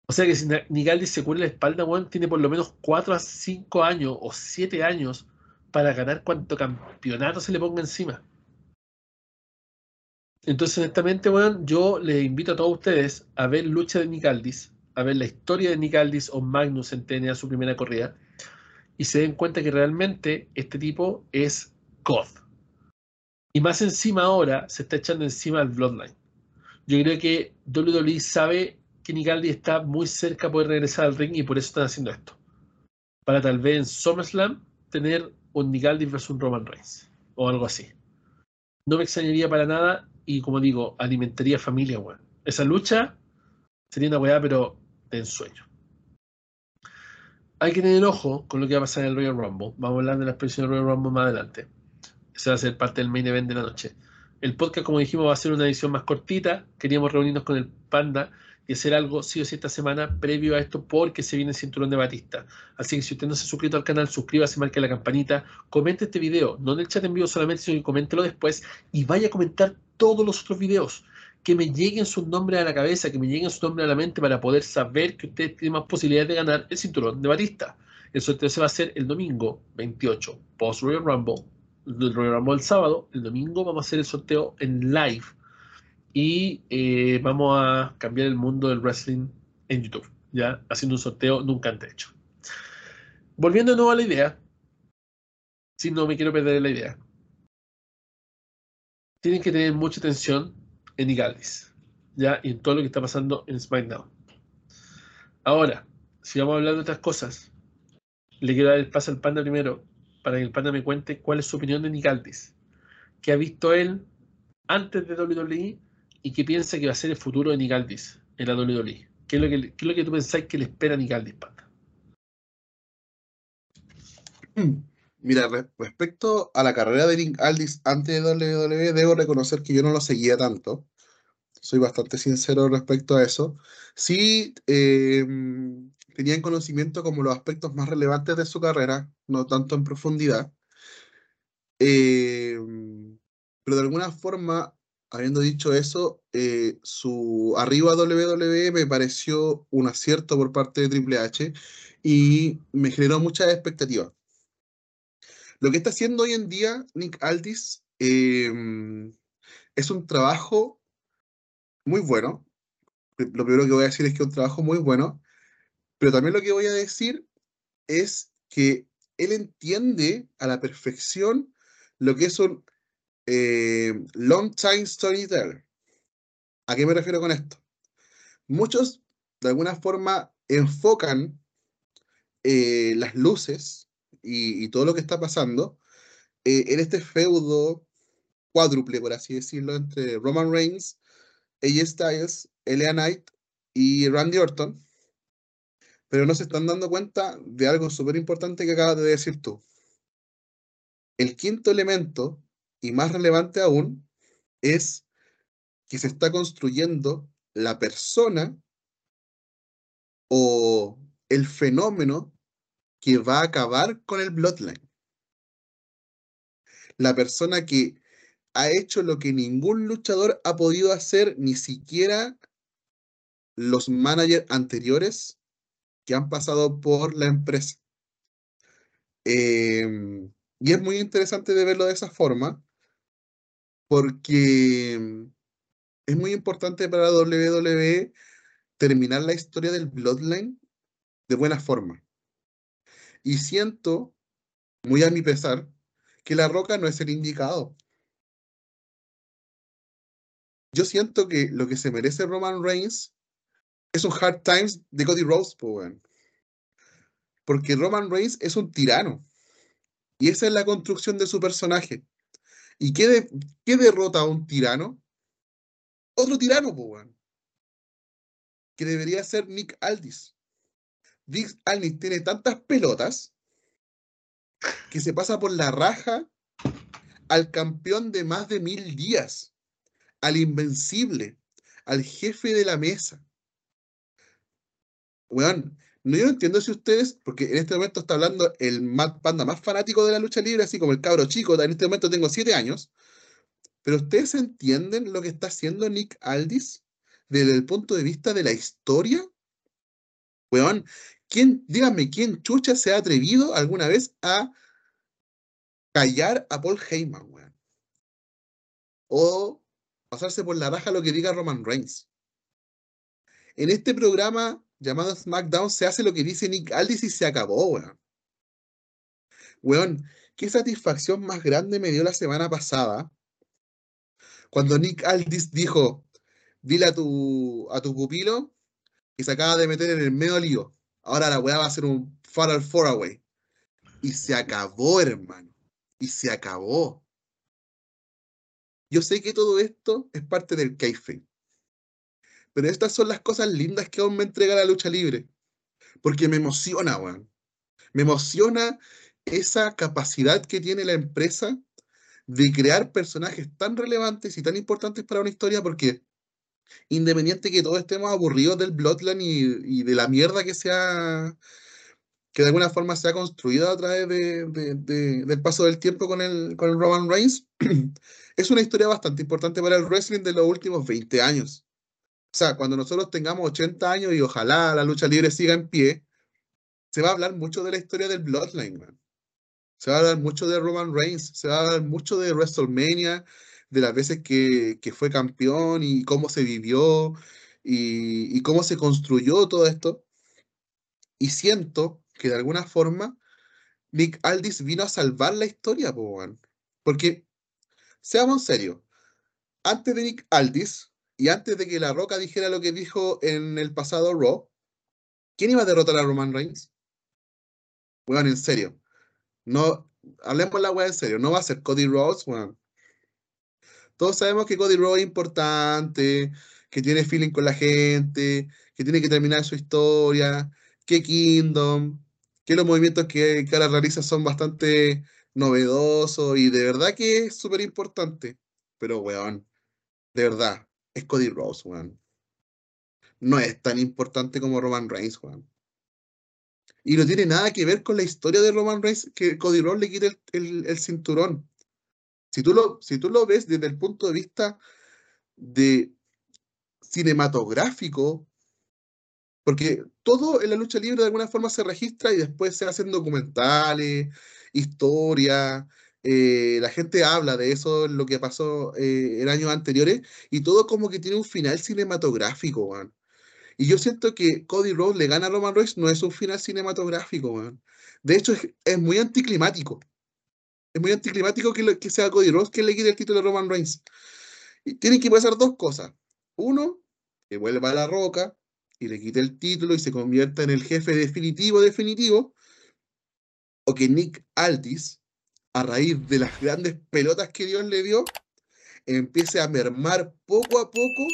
O sea que si Nigaldi se cubre la espalda, tiene por lo menos 4 a 5 años o 7 años para ganar cuanto campeonato se le ponga encima. Entonces, honestamente, bueno, yo les invito a todos ustedes a ver lucha de Nicaldis, a ver la historia de Nicaldis o Magnus en TNA su primera corrida, y se den cuenta que realmente este tipo es God. Y más encima ahora se está echando encima al Bloodline. Yo creo que WWE sabe que Nigaldi está muy cerca de poder regresar al ring y por eso están haciendo esto. Para tal vez en SummerSlam tener un Nigaldi versus un Roman Reigns o algo así. No me extrañaría para nada y como digo, alimentaría familia, weón. Esa lucha sería una weá, pero de ensueño hay que tener ojo con lo que va a pasar en el Royal Rumble. Vamos a hablar de la expresión del Royal Rumble más adelante. Ese va a ser parte del main event de la noche. El podcast, como dijimos, va a ser una edición más cortita. Queríamos reunirnos con el Panda y hacer algo sí o sí esta semana previo a esto porque se viene el cinturón de Batista. Así que si usted no se ha suscrito al canal, suscríbase, marque la campanita, comente este video, no en el chat en vivo solamente, sino que coméntelo después y vaya a comentar todos los otros videos que me lleguen sus nombres a la cabeza, que me lleguen sus nombres a la mente para poder saber que usted tiene más posibilidades de ganar el cinturón de Batista. El sorteo se va a hacer el domingo 28, post Royal Rumble, el Royal Rumble el sábado. El domingo vamos a hacer el sorteo en live y eh, vamos a cambiar el mundo del wrestling en YouTube, ya haciendo un sorteo nunca antes hecho. volviendo de nuevo a la idea, si no me quiero perder la idea, tienen que tener mucha atención en ya, y en todo lo que está pasando en SmackDown. Ahora, si vamos a hablar de otras cosas, le quiero dar el paso al panda primero, para que el panda me cuente cuál es su opinión de Nicaldis, qué ha visto él antes de WWE y qué piensa que va a ser el futuro de Nicaldis en la WWE. ¿Qué es lo que, que tú pensáis que le espera a Nicaldis, panda? Mira, re- respecto a la carrera de Nick Aldis antes de WWE, debo reconocer que yo no lo seguía tanto. Soy bastante sincero respecto a eso. Sí, eh, conocimiento como los aspectos más relevantes de su carrera, no tanto en profundidad. Eh, pero de alguna forma, habiendo dicho eso, eh, su arriba WWE me pareció un acierto por parte de Triple H y me generó muchas expectativas. Lo que está haciendo hoy en día Nick Aldis eh, es un trabajo muy bueno. Lo primero que voy a decir es que es un trabajo muy bueno, pero también lo que voy a decir es que él entiende a la perfección lo que es un eh, long time storyteller. ¿A qué me refiero con esto? Muchos, de alguna forma, enfocan eh, las luces y, todo lo que está pasando eh, en este feudo cuádruple, por así decirlo, entre Roman Reigns, AJ Styles, LA Knight y Randy Orton. Pero no se están dando cuenta de algo súper importante que acabas de decir tú. El quinto elemento, y más relevante aún, es que se está construyendo la persona o el fenómeno que va a acabar con el Bloodline. La persona que ha hecho lo que ningún luchador ha podido hacer, ni siquiera los managers anteriores que han pasado por la empresa. Eh, y es muy interesante de verlo de esa forma, porque es muy importante para WWE terminar la historia del Bloodline de buena forma. Y siento, muy a mi pesar, que La Roca no es el indicado. Yo siento que lo que se merece Roman Reigns es un Hard Times de Cody Rhodes, weón. Porque Roman Reigns es un tirano. Y esa es la construcción de su personaje. ¿Y qué, de- qué derrota a un tirano? Otro tirano, weón. Que debería ser Nick Aldis. Nick Aldis tiene tantas pelotas que se pasa por la raja al campeón de más de mil días, al invencible, al jefe de la mesa. Weón, no, yo entiendo si ustedes, porque en este momento está hablando el más, panda más fanático de la lucha libre, así como el cabro chico, en este momento tengo siete años, pero ustedes entienden lo que está haciendo Nick Aldis desde el punto de vista de la historia. Weón, ¿quién, díganme, quién chucha se ha atrevido alguna vez a callar a Paul Heyman, weón? O pasarse por la raja lo que diga Roman Reigns. En este programa llamado SmackDown se hace lo que dice Nick Aldis y se acabó, weón. Weón, qué satisfacción más grande me dio la semana pasada cuando Nick Aldis dijo, dile a tu, a tu pupilo que se acaba de meter en el medio lío. Ahora la weá va a ser un Fatal Four Away. Y se acabó, hermano. Y se acabó. Yo sé que todo esto es parte del kayfabe. Pero estas son las cosas lindas que aún me entrega la lucha libre. Porque me emociona, weón. Me emociona esa capacidad que tiene la empresa de crear personajes tan relevantes y tan importantes para una historia porque independiente que todos estemos aburridos del Bloodline y, de la mierda que sea que de alguna forma se ha construido a través de- del paso del tiempo con el, con el Roman Reigns, es una historia bastante importante para el wrestling de los últimos 20 años. O sea, cuando nosotros tengamos 80 años y ojalá la lucha libre siga en pie, se va a hablar mucho de la historia del Bloodline, man. Se va a hablar mucho de Roman Reigns, se va a hablar mucho de WrestleMania, de las veces que, que fue campeón y cómo se vivió y, cómo se construyó todo esto. Y siento que de alguna forma Nick Aldis vino a salvar la historia, po, weón. Porque, seamos serios, antes de Nick Aldis y antes de que La Roca dijera lo que dijo en el pasado Raw, ¿quién iba a derrotar a Roman Reigns? Weón, en serio. No, hablemos la weá en serio, no va a ser Cody Rhodes, weón. Todos sabemos que Cody Rhodes es importante, que tiene feeling con la gente, que tiene que terminar su historia, que Kingdom, que los movimientos que, ahora realiza son bastante novedosos y de verdad que es súper importante. Pero, weón, de verdad, es Cody Rhodes, weón. No es tan importante como Roman Reigns, weón. Y no tiene nada que ver con la historia de Roman Reigns que Cody Rhodes le quite el, el, cinturón. Si tú, lo, si tú lo ves desde el punto de vista de cinematográfico, porque todo en la lucha libre de alguna forma se registra y después se hacen documentales, historia, eh, la gente habla de eso, lo que pasó eh, en años anteriores, y todo como que tiene un final cinematográfico, man. Y yo siento que Cody Rhodes le gana a Roman Reigns no es un final cinematográfico, man. De hecho, es, muy anticlimático. Es muy anticlimático que, que sea Cody Rhodes quien le quite el título a Roman Reigns. Y tienen que pasar dos cosas. Uno, que vuelva a la roca y le quite el título y se convierta en el jefe definitivo, definitivo. O que Nick Aldis, a raíz de las grandes pelotas que Dios le dio, empiece a mermar poco a poco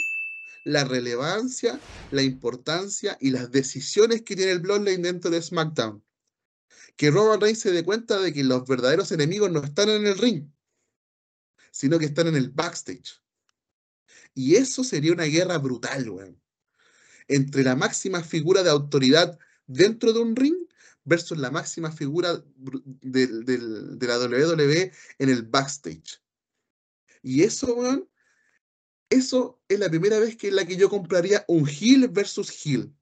la relevancia, la importancia y las decisiones que tiene el Bloodline dentro de SmackDown. Que Roman Reigns se dé cuenta de que los verdaderos enemigos no están en el ring, sino que están en el backstage. Y eso sería una guerra brutal, weón. Entre la máxima figura de autoridad dentro de un ring versus la máxima figura de, la WWE en el backstage. Y eso, weón, eso es la primera vez que en la que yo compraría un heel versus heel.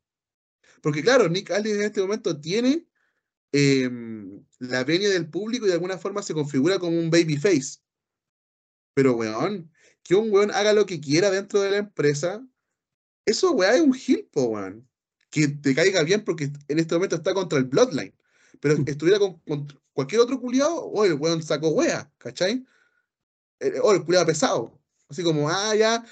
Porque claro, Nick Aldis en este momento tiene em, la venia del público y de alguna forma se configura como un babyface. Pero, weón, que un weón haga lo que quiera dentro de la empresa, eso, weón, es un heel, po, weón. Que te caiga bien porque en este momento está contra el Bloodline. Pero mm. estuviera con, cualquier otro culiado, o el weón sacó wea, ¿cachai? Eh, o el culiado pesado. Así como, ah, ya,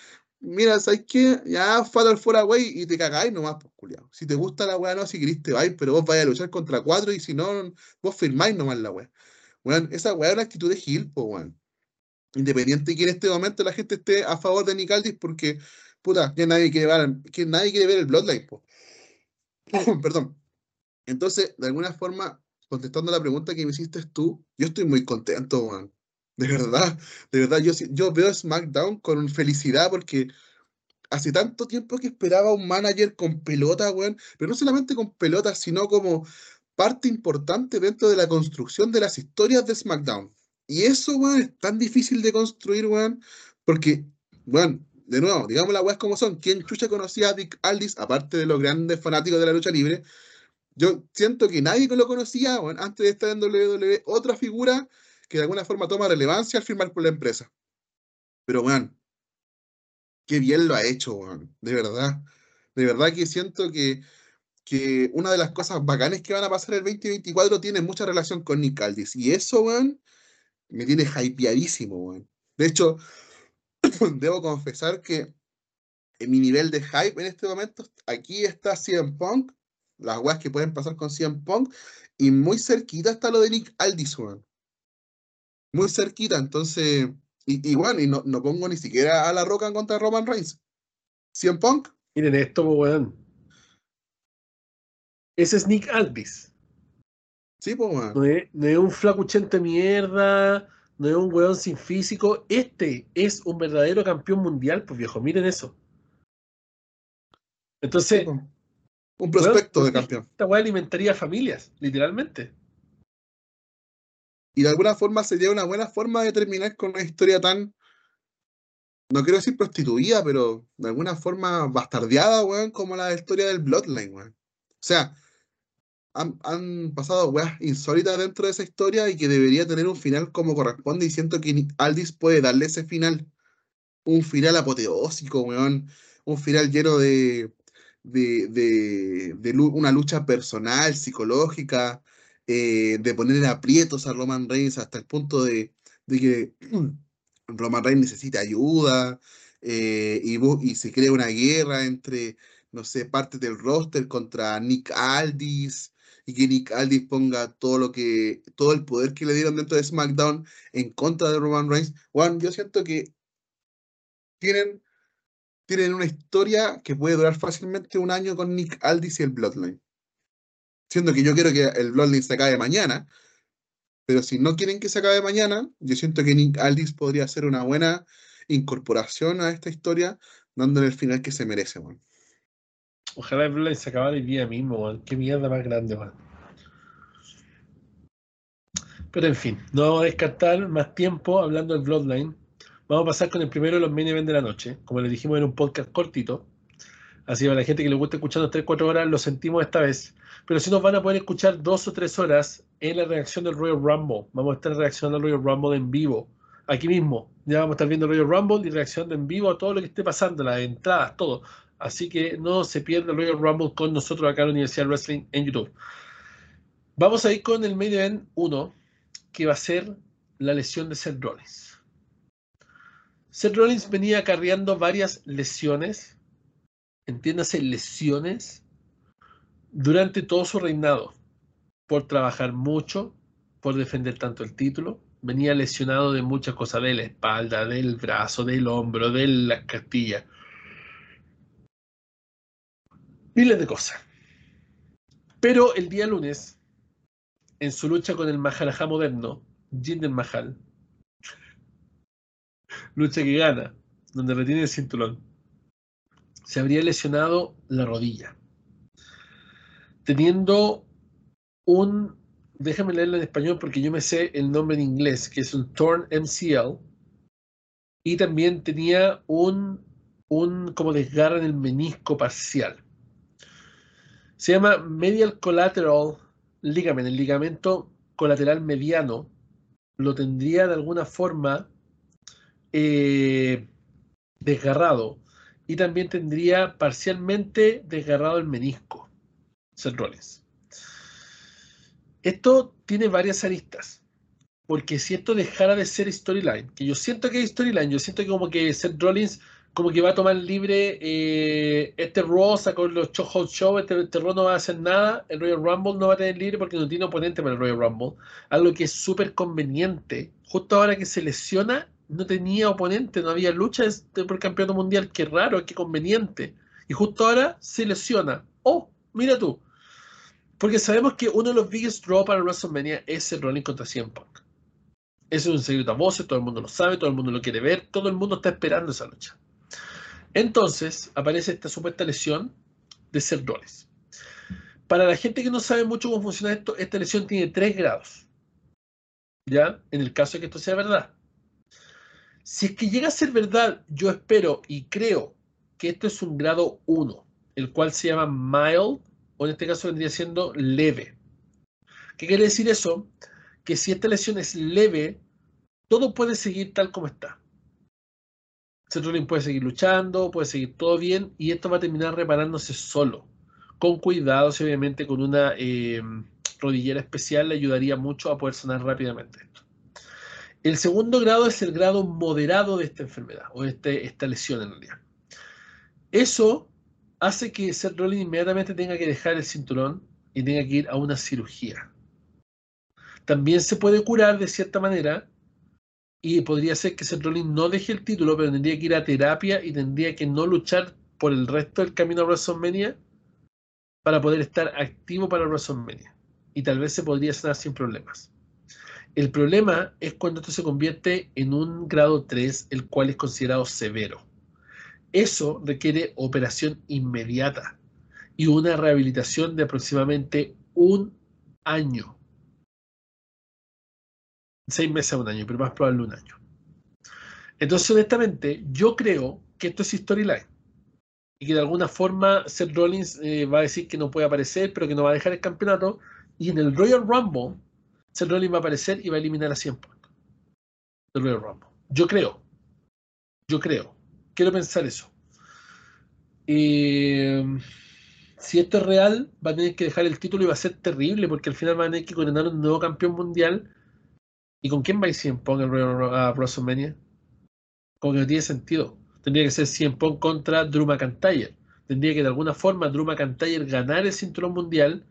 mira, ¿sabes qué? Ya, Fatal fuera, güey, y te cagáis nomás, pues, culiado. Si te gusta la weá, no, si querés te vais, pero vos vais a luchar contra cuatro y si no, vos firmáis nomás la weá. Weón, esa weá es una actitud de Gil, pues, weón. Independiente que en este momento la gente esté a favor de Nicaldis porque, puta, ya nadie quiere ver, que nadie quiere ver el Bloodline, pues. Perdón. Entonces, de alguna forma, contestando la pregunta que me hiciste tú, yo estoy muy contento, weón. De verdad, de verdad, yo, yo veo SmackDown con felicidad porque hace tanto tiempo que esperaba un manager con pelota, weón, pero no solamente con pelota, sino como parte importante dentro de la construcción de las historias de SmackDown. Y eso, weón, es tan difícil de construir, weón, porque, bueno, de nuevo, digamos las weas como son. ¿Quién chucha conocía a Dick Aldis, aparte de los grandes fanáticos de la lucha libre? Yo siento que nadie lo conocía, weón, antes de estar en WWE, otra figura que de alguna forma toma relevancia al firmar por la empresa. Pero, weón, qué bien lo ha hecho, weón, de verdad. De verdad que siento que, que una de las cosas bacanes que van a pasar el 2024 tiene mucha relación con Nick Aldis. Y eso, weón, me tiene hypeadísimo, weón. De hecho, debo confesar que en mi nivel de hype en este momento, aquí está CM Punk, las weas que pueden pasar con CM Punk, y muy cerquita está lo de Nick Aldis, weón muy cerquita, entonces, igual, y, no, no, pongo ni siquiera a la roca en contra de Roman Reigns. ¿Cien Punk? Miren esto, weón. Ese es Nick Aldis. Sí, pues, weón. No es, no es un flacuchente mierda, no es un weón sin físico. Este es un verdadero campeón mundial, pues viejo, miren eso. Entonces. un prospecto de campeón. Esta weá alimentaría familias, literalmente. Y de alguna forma sería una buena forma de terminar con una historia tan, no quiero decir prostituida, pero de alguna forma bastardeada, weón, como la historia del Bloodline, weón. O sea, han, pasado weas insólitas dentro de esa historia y que debería tener un final como corresponde y siento que Aldis puede darle ese final. Un final apoteósico. Un final lleno de, de, de, de una lucha personal, psicológica, eh, de poner en aprietos a Roman Reigns hasta el punto de, que Roman Reigns necesita ayuda eh, y se crea una guerra entre, no sé, partes del roster contra Nick Aldis y que Nick Aldis ponga todo lo que, todo el poder que le dieron dentro de SmackDown en contra de Roman Reigns. Juan, yo siento que tienen, tienen una historia que puede durar fácilmente un año con Nick Aldis y el Bloodline. Siendo que yo quiero que el Bloodline se acabe mañana, pero si no quieren que se acabe mañana, yo siento que Nick Aldis podría ser una buena incorporación a esta historia, dándole el final que se merece, man. Ojalá Bloodline se acabe el día mismo, man. Qué mierda más grande, man. Pero en fin, no vamos a descartar más tiempo hablando del Bloodline. Vamos a pasar con el primero de los main event de la noche. Como les dijimos en un podcast cortito. Así para la gente que le gusta escuchando 3-4 horas, lo sentimos esta vez. Pero si nos van a poder escuchar dos o tres horas en la reacción del Royal Rumble. Vamos a estar reaccionando al Royal Rumble en vivo. Aquí mismo. Ya vamos a estar viendo Royal Rumble y reaccionando en vivo a todo lo que esté pasando, las entradas, todo. Así que no se pierda el Royal Rumble con nosotros acá en la Universidad Wrestling en YouTube. Vamos a ir con el main event 1, que va a ser la lesión de Seth Rollins. Seth Rollins venía acarreando varias lesiones, entiéndase lesiones, durante todo su reinado, por trabajar mucho, por defender tanto el título. Venía lesionado de muchas cosas, de la espalda, del brazo, del hombro, de la castilla. Miles de cosas. Pero el día lunes, en su lucha con el Maharaja moderno, Jinder Mahal, lucha que gana, donde retiene el cinturón, se habría lesionado la rodilla. Teniendo un, déjame leerlo en español porque yo me sé el nombre en inglés, que es un torn MCL, y también tenía un, un como desgarre en el menisco parcial. Se llama medial collateral ligament, el ligamento colateral mediano, lo tendría de alguna forma eh, desgarrado y también tendría parcialmente desgarrado el menisco, Rollins. Esto tiene varias aristas, porque si esto dejara de ser storyline, que yo siento que es storyline, yo siento que como que Seth Rollins como que va a tomar libre eh, este Raw, con los Show Show, este, este Raw no va a hacer nada, el Royal Rumble no va a tener libre porque no tiene oponente para el Royal Rumble, algo que es súper conveniente, justo ahora que se lesiona no tenía oponente, no había lucha por el campeonato mundial, qué raro, qué conveniente. Y justo ahora se lesiona. Oh, mira tú. Porque sabemos que uno de los biggest draw para WrestleMania es el Rolling contra CM Punk. Eso es un secreto a voces, todo el mundo lo sabe, todo el mundo lo quiere ver, todo el mundo está esperando esa lucha. Entonces aparece esta supuesta lesión de Rollins. Para la gente que no sabe mucho cómo funciona esto, esta lesión tiene tres grados. ¿Ya? En el caso de que esto sea verdad. Si es que llega a ser verdad, yo espero y creo que esto es un grado 1, el cual se llama mild, o en este caso vendría siendo leve. ¿Qué quiere decir eso? Que si esta lesión es leve, todo puede seguir tal como está. Seth puede seguir luchando, puede seguir todo bien, y esto va a terminar reparándose solo. Con cuidados y obviamente con una eh, rodillera especial le ayudaría mucho a poder sanar rápidamente esto. El segundo grado es el grado moderado de esta enfermedad o este, esta lesión en realidad. Eso hace que Seth Rollins inmediatamente tenga que dejar el cinturón y tenga que ir a una cirugía. También se puede curar de cierta manera y podría ser que Seth Rollins no deje el título, pero tendría que ir a terapia y tendría que no luchar por el resto del camino a WrestleMania para poder estar activo para WrestleMania. Y tal vez se podría sanar sin problemas. El problema es cuando esto se convierte en un grado 3, el cual es considerado severo. Eso requiere operación inmediata y una rehabilitación de aproximadamente un año. Seis meses a un año, pero más probable un año. Entonces, honestamente, yo creo que esto es storyline. Y que de alguna forma Seth Rollins eh, va a decir que no puede aparecer, pero que no va a dejar el campeonato. Y en el Royal Rumble Seth Rollins va a aparecer y va a eliminar a 100 puntos del Royal Rumble. Yo creo. Yo creo. Quiero pensar eso. Eh, si esto es real, va a tener que dejar el título y va a ser terrible porque al final va a tener que coronar un nuevo campeón mundial. ¿Y con quién va a ir CM Punk a WrestleMania? Como que no tiene sentido. Tendría que ser CM Punk contra Drew McIntyre. Tendría que de alguna forma Drew McIntyre ganar el cinturón mundial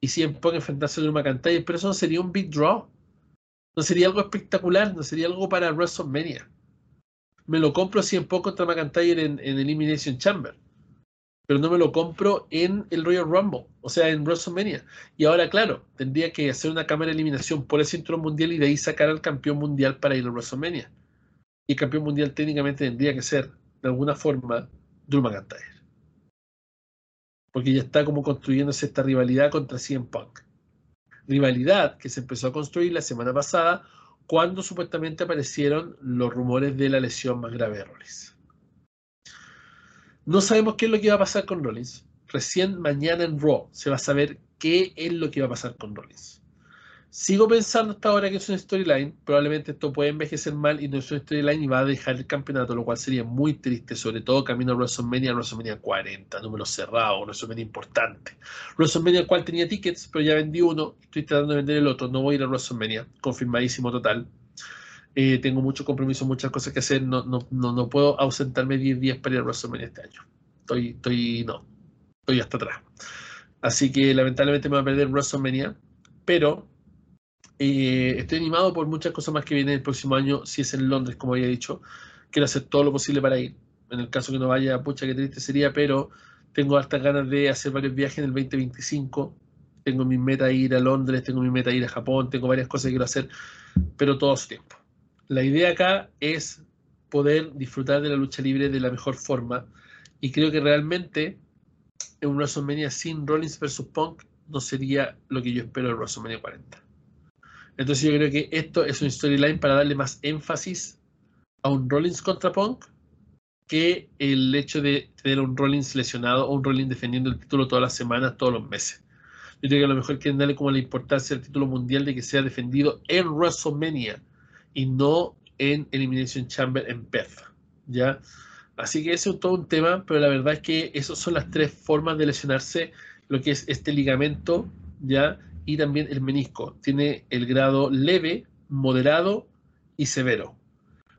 y CM Punk enfrentarse a Drew McIntyre, pero eso no sería un big draw. No sería algo espectacular, no sería algo para WrestleMania. Me lo compro CM Punk contra McIntyre en, en Elimination Chamber pero no me lo compro en el Royal Rumble, o sea, en WrestleMania. Y ahora, claro, tendría que hacer una cámara de eliminación por el cinturón mundial y de ahí sacar al campeón mundial para ir a WrestleMania. Y el campeón mundial técnicamente tendría que ser, de alguna forma, Drew McIntyre. Porque ya está como construyéndose esta rivalidad contra CM Punk. Rivalidad que se empezó a construir la semana pasada cuando supuestamente aparecieron los rumores de la lesión más grave de Rollins. No sabemos qué es lo que va a pasar con Rollins. Recién mañana en Raw se va a saber qué es lo que va a pasar con Rollins. Sigo pensando hasta ahora que es una storyline. Probablemente esto puede envejecer mal y no es una storyline y va a dejar el campeonato, lo cual sería muy triste, sobre todo camino a WrestleMania, WrestleMania 40, número cerrado, WrestleMania importante. WrestleMania cual tenía tickets, pero ya vendí uno, estoy tratando de vender el otro, no voy a ir a WrestleMania, confirmadísimo total. Eh, tengo mucho compromiso, muchas cosas que hacer, no, no, no, puedo ausentarme 10 días para ir a WrestleMania este año. Estoy, estoy, no, estoy hasta atrás. Así que lamentablemente me voy a perder WrestleMania, pero eh, estoy animado por muchas cosas más que vienen el próximo año, si es en Londres, como había dicho. Quiero hacer todo lo posible para ir. En el caso que no vaya, pucha, qué triste sería, pero tengo hartas ganas de hacer varios viajes en el 2025. Tengo mi meta ir a Londres, tengo mi meta ir a Japón, tengo varias cosas que quiero hacer, pero todo a su tiempo. La idea acá es poder disfrutar de la lucha libre de la mejor forma. Y creo que realmente en un WrestleMania sin Rollins versus Punk no sería lo que yo espero de WrestleMania 40. Entonces yo creo que esto es un storyline para darle más énfasis a un Rollins contra Punk que el hecho de tener un Rollins lesionado o un Rollins defendiendo el título todas las semanas, todos los meses. Yo creo que a lo mejor quieren darle como la importancia al título mundial de que sea defendido en WrestleMania y no en Elimination Chamber en PEF. ¿ya? Así que ese es todo un tema, pero la verdad es que esas son las tres formas de lesionarse lo que es este ligamento, ¿ya? Y también el menisco. Tiene el grado leve, moderado y severo.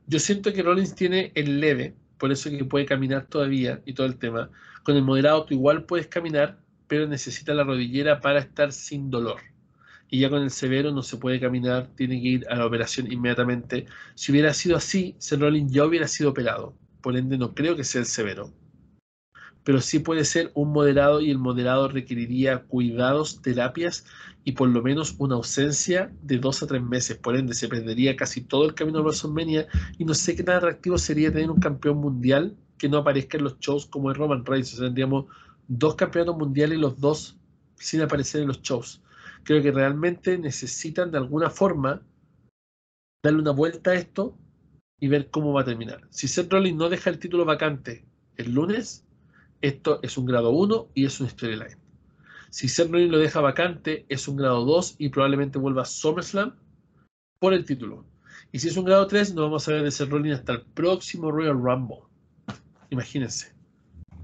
Yo siento que Rollins tiene el leve, por eso que puede caminar todavía y todo el tema. Con el moderado tú igual puedes caminar, pero necesita la rodillera para estar sin dolor y ya con el severo no se puede caminar, tiene que ir a la operación inmediatamente. Si hubiera sido así, Seth Rollins ya hubiera sido operado, por ende no creo que sea el severo. Pero sí puede ser un moderado y el moderado requeriría cuidados, terapias y por lo menos una ausencia de dos a tres meses. Por ende se perdería casi todo el camino a WrestleMania y no sé qué tan atractivo sería tener un campeón mundial que no aparezca en los shows como es Roman Reigns. O sea, tendríamos dos campeonatos mundiales y los dos sin aparecer en los shows creo que realmente necesitan de alguna forma darle una vuelta a esto y ver cómo va a terminar. Si Seth Rollins no deja el título vacante el lunes, esto es un grado 1 y es un storyline. Si Seth Rollins lo deja vacante, es un grado 2 y probablemente vuelva a SummerSlam por el título. Y si es un grado 3, no vamos a ver de Seth Rollins hasta el próximo Royal Rumble. Imagínense.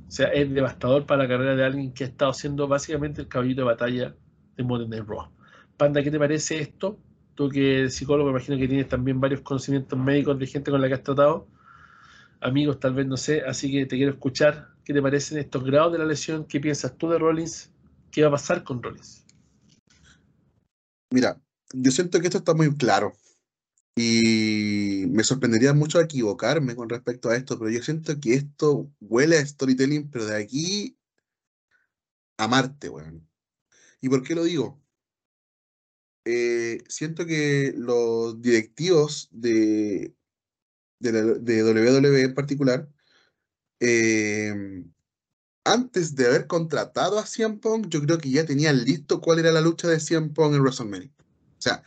O sea, es devastador para la carrera de alguien que ha estado siendo básicamente el caballito de batalla de Modern Day Raw. Panda, ¿qué te parece esto? Tú que eres psicólogo, me imagino que tienes también varios conocimientos médicos de gente con la que has tratado. Amigos, tal vez no sé, así que te quiero escuchar. ¿Qué te parecen estos grados de la lesión? ¿Qué piensas tú de Rollins? ¿Qué va a pasar con Rollins? Mira, yo siento que esto está muy claro. Y me sorprendería mucho equivocarme con respecto a esto, pero yo siento que esto huele a storytelling, pero de aquí a Marte, weón. ¿Y por qué lo digo? Eh, siento que los directivos de, WWE en particular, em, antes de haber contratado a CM Punk, yo creo que ya tenían listo cuál era la lucha de CM Punk en WrestleMania. O sea,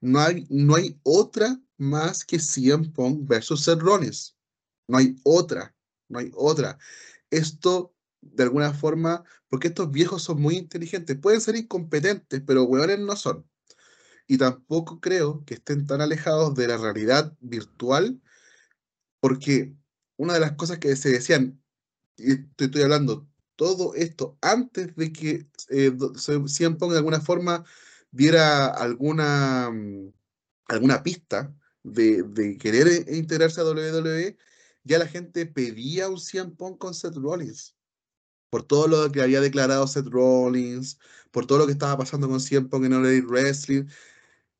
no hay, no hay otra más que CM Punk versus Seth Rollins. No hay otra, no hay otra. Esto de alguna forma, porque estos viejos son muy inteligentes, pueden ser incompetentes, pero hueones no son. Y tampoco creo que estén tan alejados de la realidad virtual, porque una de las cosas que se decían, y estoy, hablando todo esto antes de que eh, CM Punk de alguna forma diera alguna, mm, alguna pista de, querer eh, integrarse a WWE, ya la gente pedía un CM Punk con Seth Rollins. Por todo lo que había declarado Seth Rollins, por todo lo que estaba pasando con CM Punk en WWE Wrestling.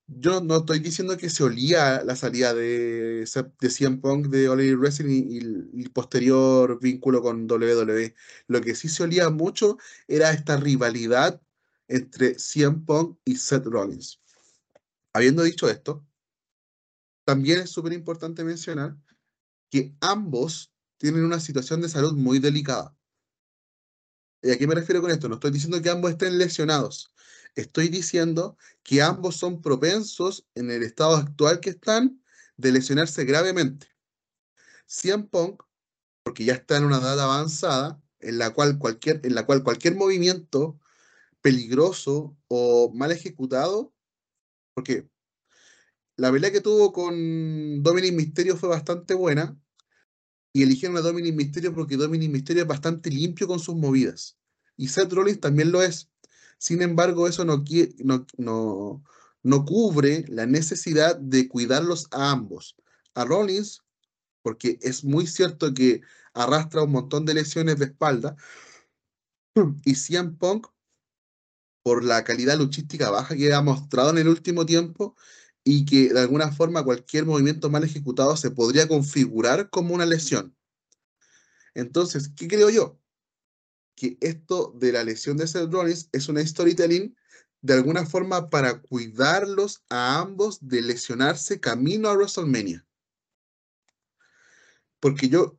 Yo no estoy diciendo que se olía la salida de, de CM de All Wrestling y, el posterior vínculo con WWE. Lo que sí se olía mucho era esta rivalidad entre CM Punk y Seth Rollins. Habiendo dicho esto, también es súper importante mencionar que ambos tienen una situación de salud muy delicada. ¿Y a qué me refiero con esto? No estoy diciendo que ambos estén lesionados. Estoy diciendo que ambos son propensos en el estado actual que están de lesionarse gravemente. CM Punk, porque ya está en una edad avanzada, en la cual cualquier, en la cual cualquier movimiento peligroso o mal ejecutado, porque la pelea que tuvo con Dominic Mysterio fue bastante buena, y eligieron a Dominic Mysterio porque Dominic Mysterio es bastante limpio con sus movidas. Y Seth Rollins también lo es. Sin embargo, eso no, no, no, no cubre la necesidad de cuidarlos a ambos. A Rollins, porque es muy cierto que arrastra un montón de lesiones de espalda, y CM Punk, por la calidad luchística baja que ha mostrado en el último tiempo, y que de alguna forma cualquier movimiento mal ejecutado se podría configurar como una lesión. Entonces, ¿qué creo yo? Que esto de la lesión de Seth Rollins es una storytelling de alguna forma para cuidarlos a ambos de lesionarse camino a WrestleMania. Porque yo,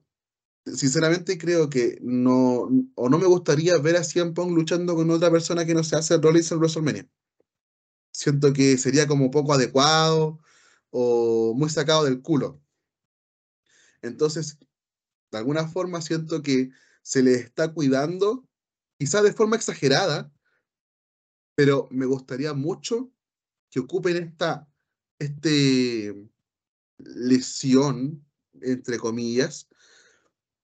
sinceramente, creo que no, o no me gustaría ver a CM Punk luchando con otra persona que no se hace Rollins en WrestleMania siento que sería como poco adecuado o muy sacado del culo. Entonces, de alguna forma siento que se le está cuidando, quizás de forma exagerada, pero me gustaría mucho que ocupen esta este lesión, entre comillas,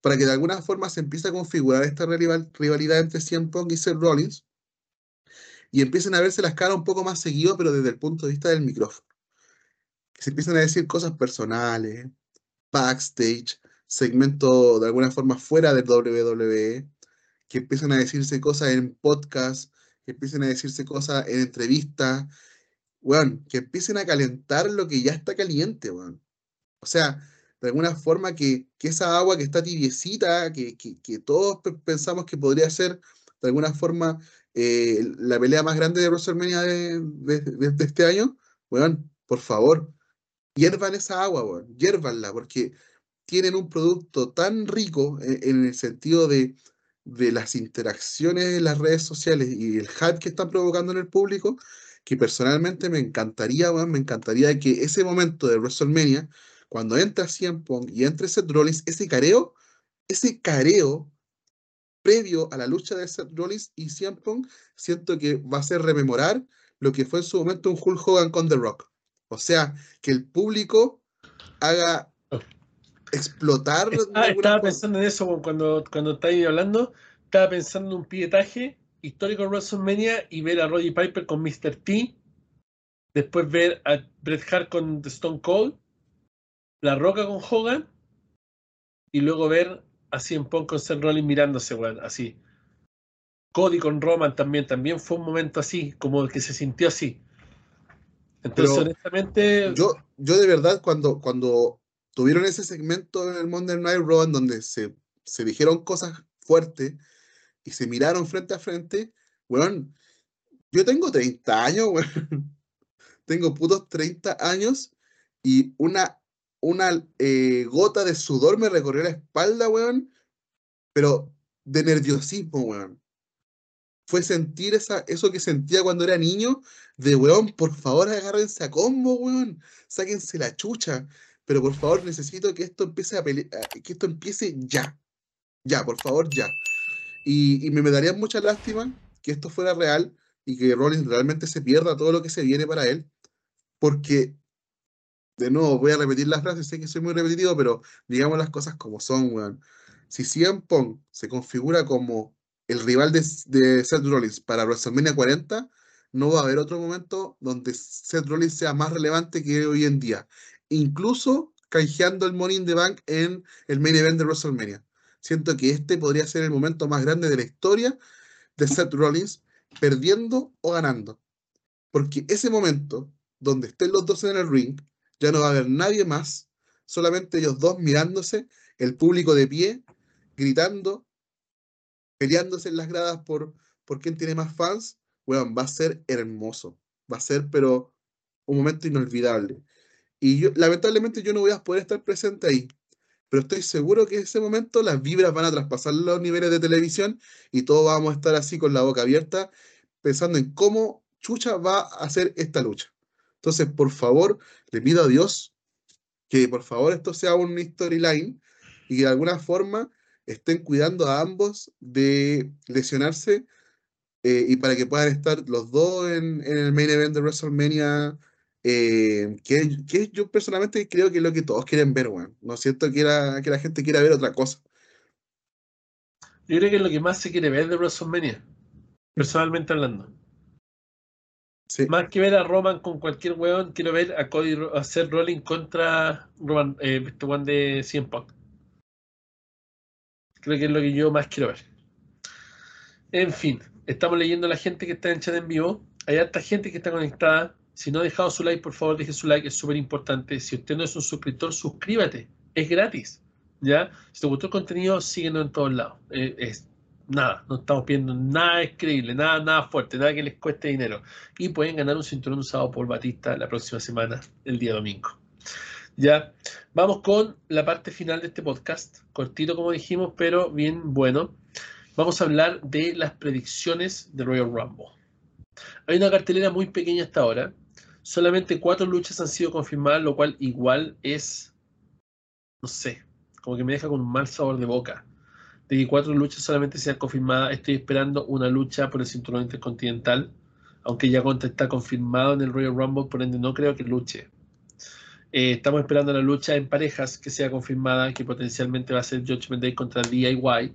para que de alguna forma se empiece a configurar esta rivalidad entre CM Punk y Seth Rollins, y empiecen a verse las caras un poco más seguido, pero desde el punto de vista del micrófono. Que se empiezan a decir cosas personales, backstage, segmento de alguna forma fuera del WWE, que empiezan a decirse cosas en podcast, que empiecen a decirse cosas en entrevistas, bueno, que empiecen a calentar lo que ya está caliente, bueno. O sea, de alguna forma que, esa agua que está tibiecita, que, que todos pensamos que podría ser de alguna forma eh, la pelea más grande de WrestleMania de, este año, weón, por favor, hiervan esa agua, weón, hiervanla, porque tienen un producto tan rico en, el sentido de, de, las interacciones en las redes sociales y el hype que están provocando en el público, que personalmente me encantaría, weón, me encantaría que ese momento de WrestleMania, cuando entra CM Punk y entre Seth Rollins, ese careo, ese careo previo a la lucha de Seth Rollins y CM Punk, siento que va a ser rememorar lo que fue en su momento un Hulk Hogan con The Rock. O sea, que el público haga explotar. Estaba, pensando en eso cuando, cuando estáis hablando. Estaba pensando en un pietaje histórico de WrestleMania y ver a Roddy Piper con Mr. T. Después ver a Bret Hart con The Stone Cold. La Roca con Hogan. Y luego ver así en Punk con Seth Rollins mirándose, weón, así. Cody con Roman también, también fue un momento así, como que se sintió así. Entonces, honestamente. Yo, yo de verdad, cuando, cuando tuvieron ese segmento en el Monday Night Raw, en donde se, se dijeron cosas fuertes y se miraron frente a frente, weón, yo tengo 30 años, weón. tengo putos 30 años y una una eh, gota de sudor me recorrió la espalda, weón, pero de nerviosismo, weón. Fue sentir esa, eso que sentía cuando era niño, de weón, por favor agárrense a combo, weón, sáquense la chucha, pero por favor necesito que esto empiece a que esto empiece ya, ya, por favor, ya. Y, me, me daría mucha lástima que esto fuera real y que Rollins realmente se pierda todo lo que se viene para él, porque de nuevo, voy a repetir las frases, sé que soy muy repetitivo, pero digamos las cosas como son, weón. Si CM Punk se configura como el rival de, de Seth Rollins para WrestleMania 40, no va a haber otro momento donde Seth Rollins sea más relevante que hoy en día. Incluso canjeando el Money in the Bank en el main event de WrestleMania. Siento que este podría ser el momento más grande de la historia de Seth Rollins, perdiendo o ganando. Porque ese momento, donde estén los dos en el ring, ya no va a haber nadie más, solamente ellos dos mirándose, el público de pie, gritando, peleándose en las gradas por, por quién tiene más fans, bueno, va a ser hermoso, va a ser pero un momento inolvidable. Y yo, lamentablemente yo no voy a poder estar presente ahí, pero estoy seguro que en ese momento las vibras van a traspasar los niveles de televisión y todos vamos a estar así con la boca abierta pensando en cómo Chucha va a hacer esta lucha. Entonces, por favor, le pido a Dios que por favor esto sea un storyline y que de alguna forma estén cuidando a ambos de lesionarse eh, y para que puedan estar los dos en, el main event de WrestleMania eh, que, yo personalmente creo que es lo que todos quieren ver, weón. No siento que, que la gente quiera ver otra cosa. Yo creo que es lo que más se quiere ver de WrestleMania, personalmente hablando. Más que ver a Roman con cualquier weón, quiero ver a Cody hacer rolling contra Roman, eh, este de 100 Punk. Creo que es lo que yo más quiero ver. En fin, estamos leyendo a la gente que está en chat en vivo. Hay harta gente que está conectada. Si no ha dejado su like, por favor, deje su like, es súper importante. Si usted no es un suscriptor, suscríbete, es gratis. ¿Ya? Si te gustó el contenido, síguenos en todos lados. Eh, es nada, no estamos pidiendo nada increíble, nada, nada fuerte, nada que les cueste dinero. Y pueden ganar un cinturón usado por Batista la próxima semana, el día domingo. Ya, vamos con la parte final de este podcast, cortito como dijimos, pero bien bueno. Vamos a hablar de las predicciones de Royal Rumble. Hay una cartelera muy pequeña hasta ahora, solamente cuatro luchas han sido confirmadas, lo cual igual es, no sé, como que me deja con un mal sabor de boca. De que cuatro luchas solamente sean confirmadas, estoy esperando una lucha por el cinturón intercontinental, aunque ya está confirmado en el Royal Rumble, por ende no creo que luche. Eh, estamos esperando la lucha en parejas que sea confirmada, que potencialmente va a ser Judgment Day contra DIY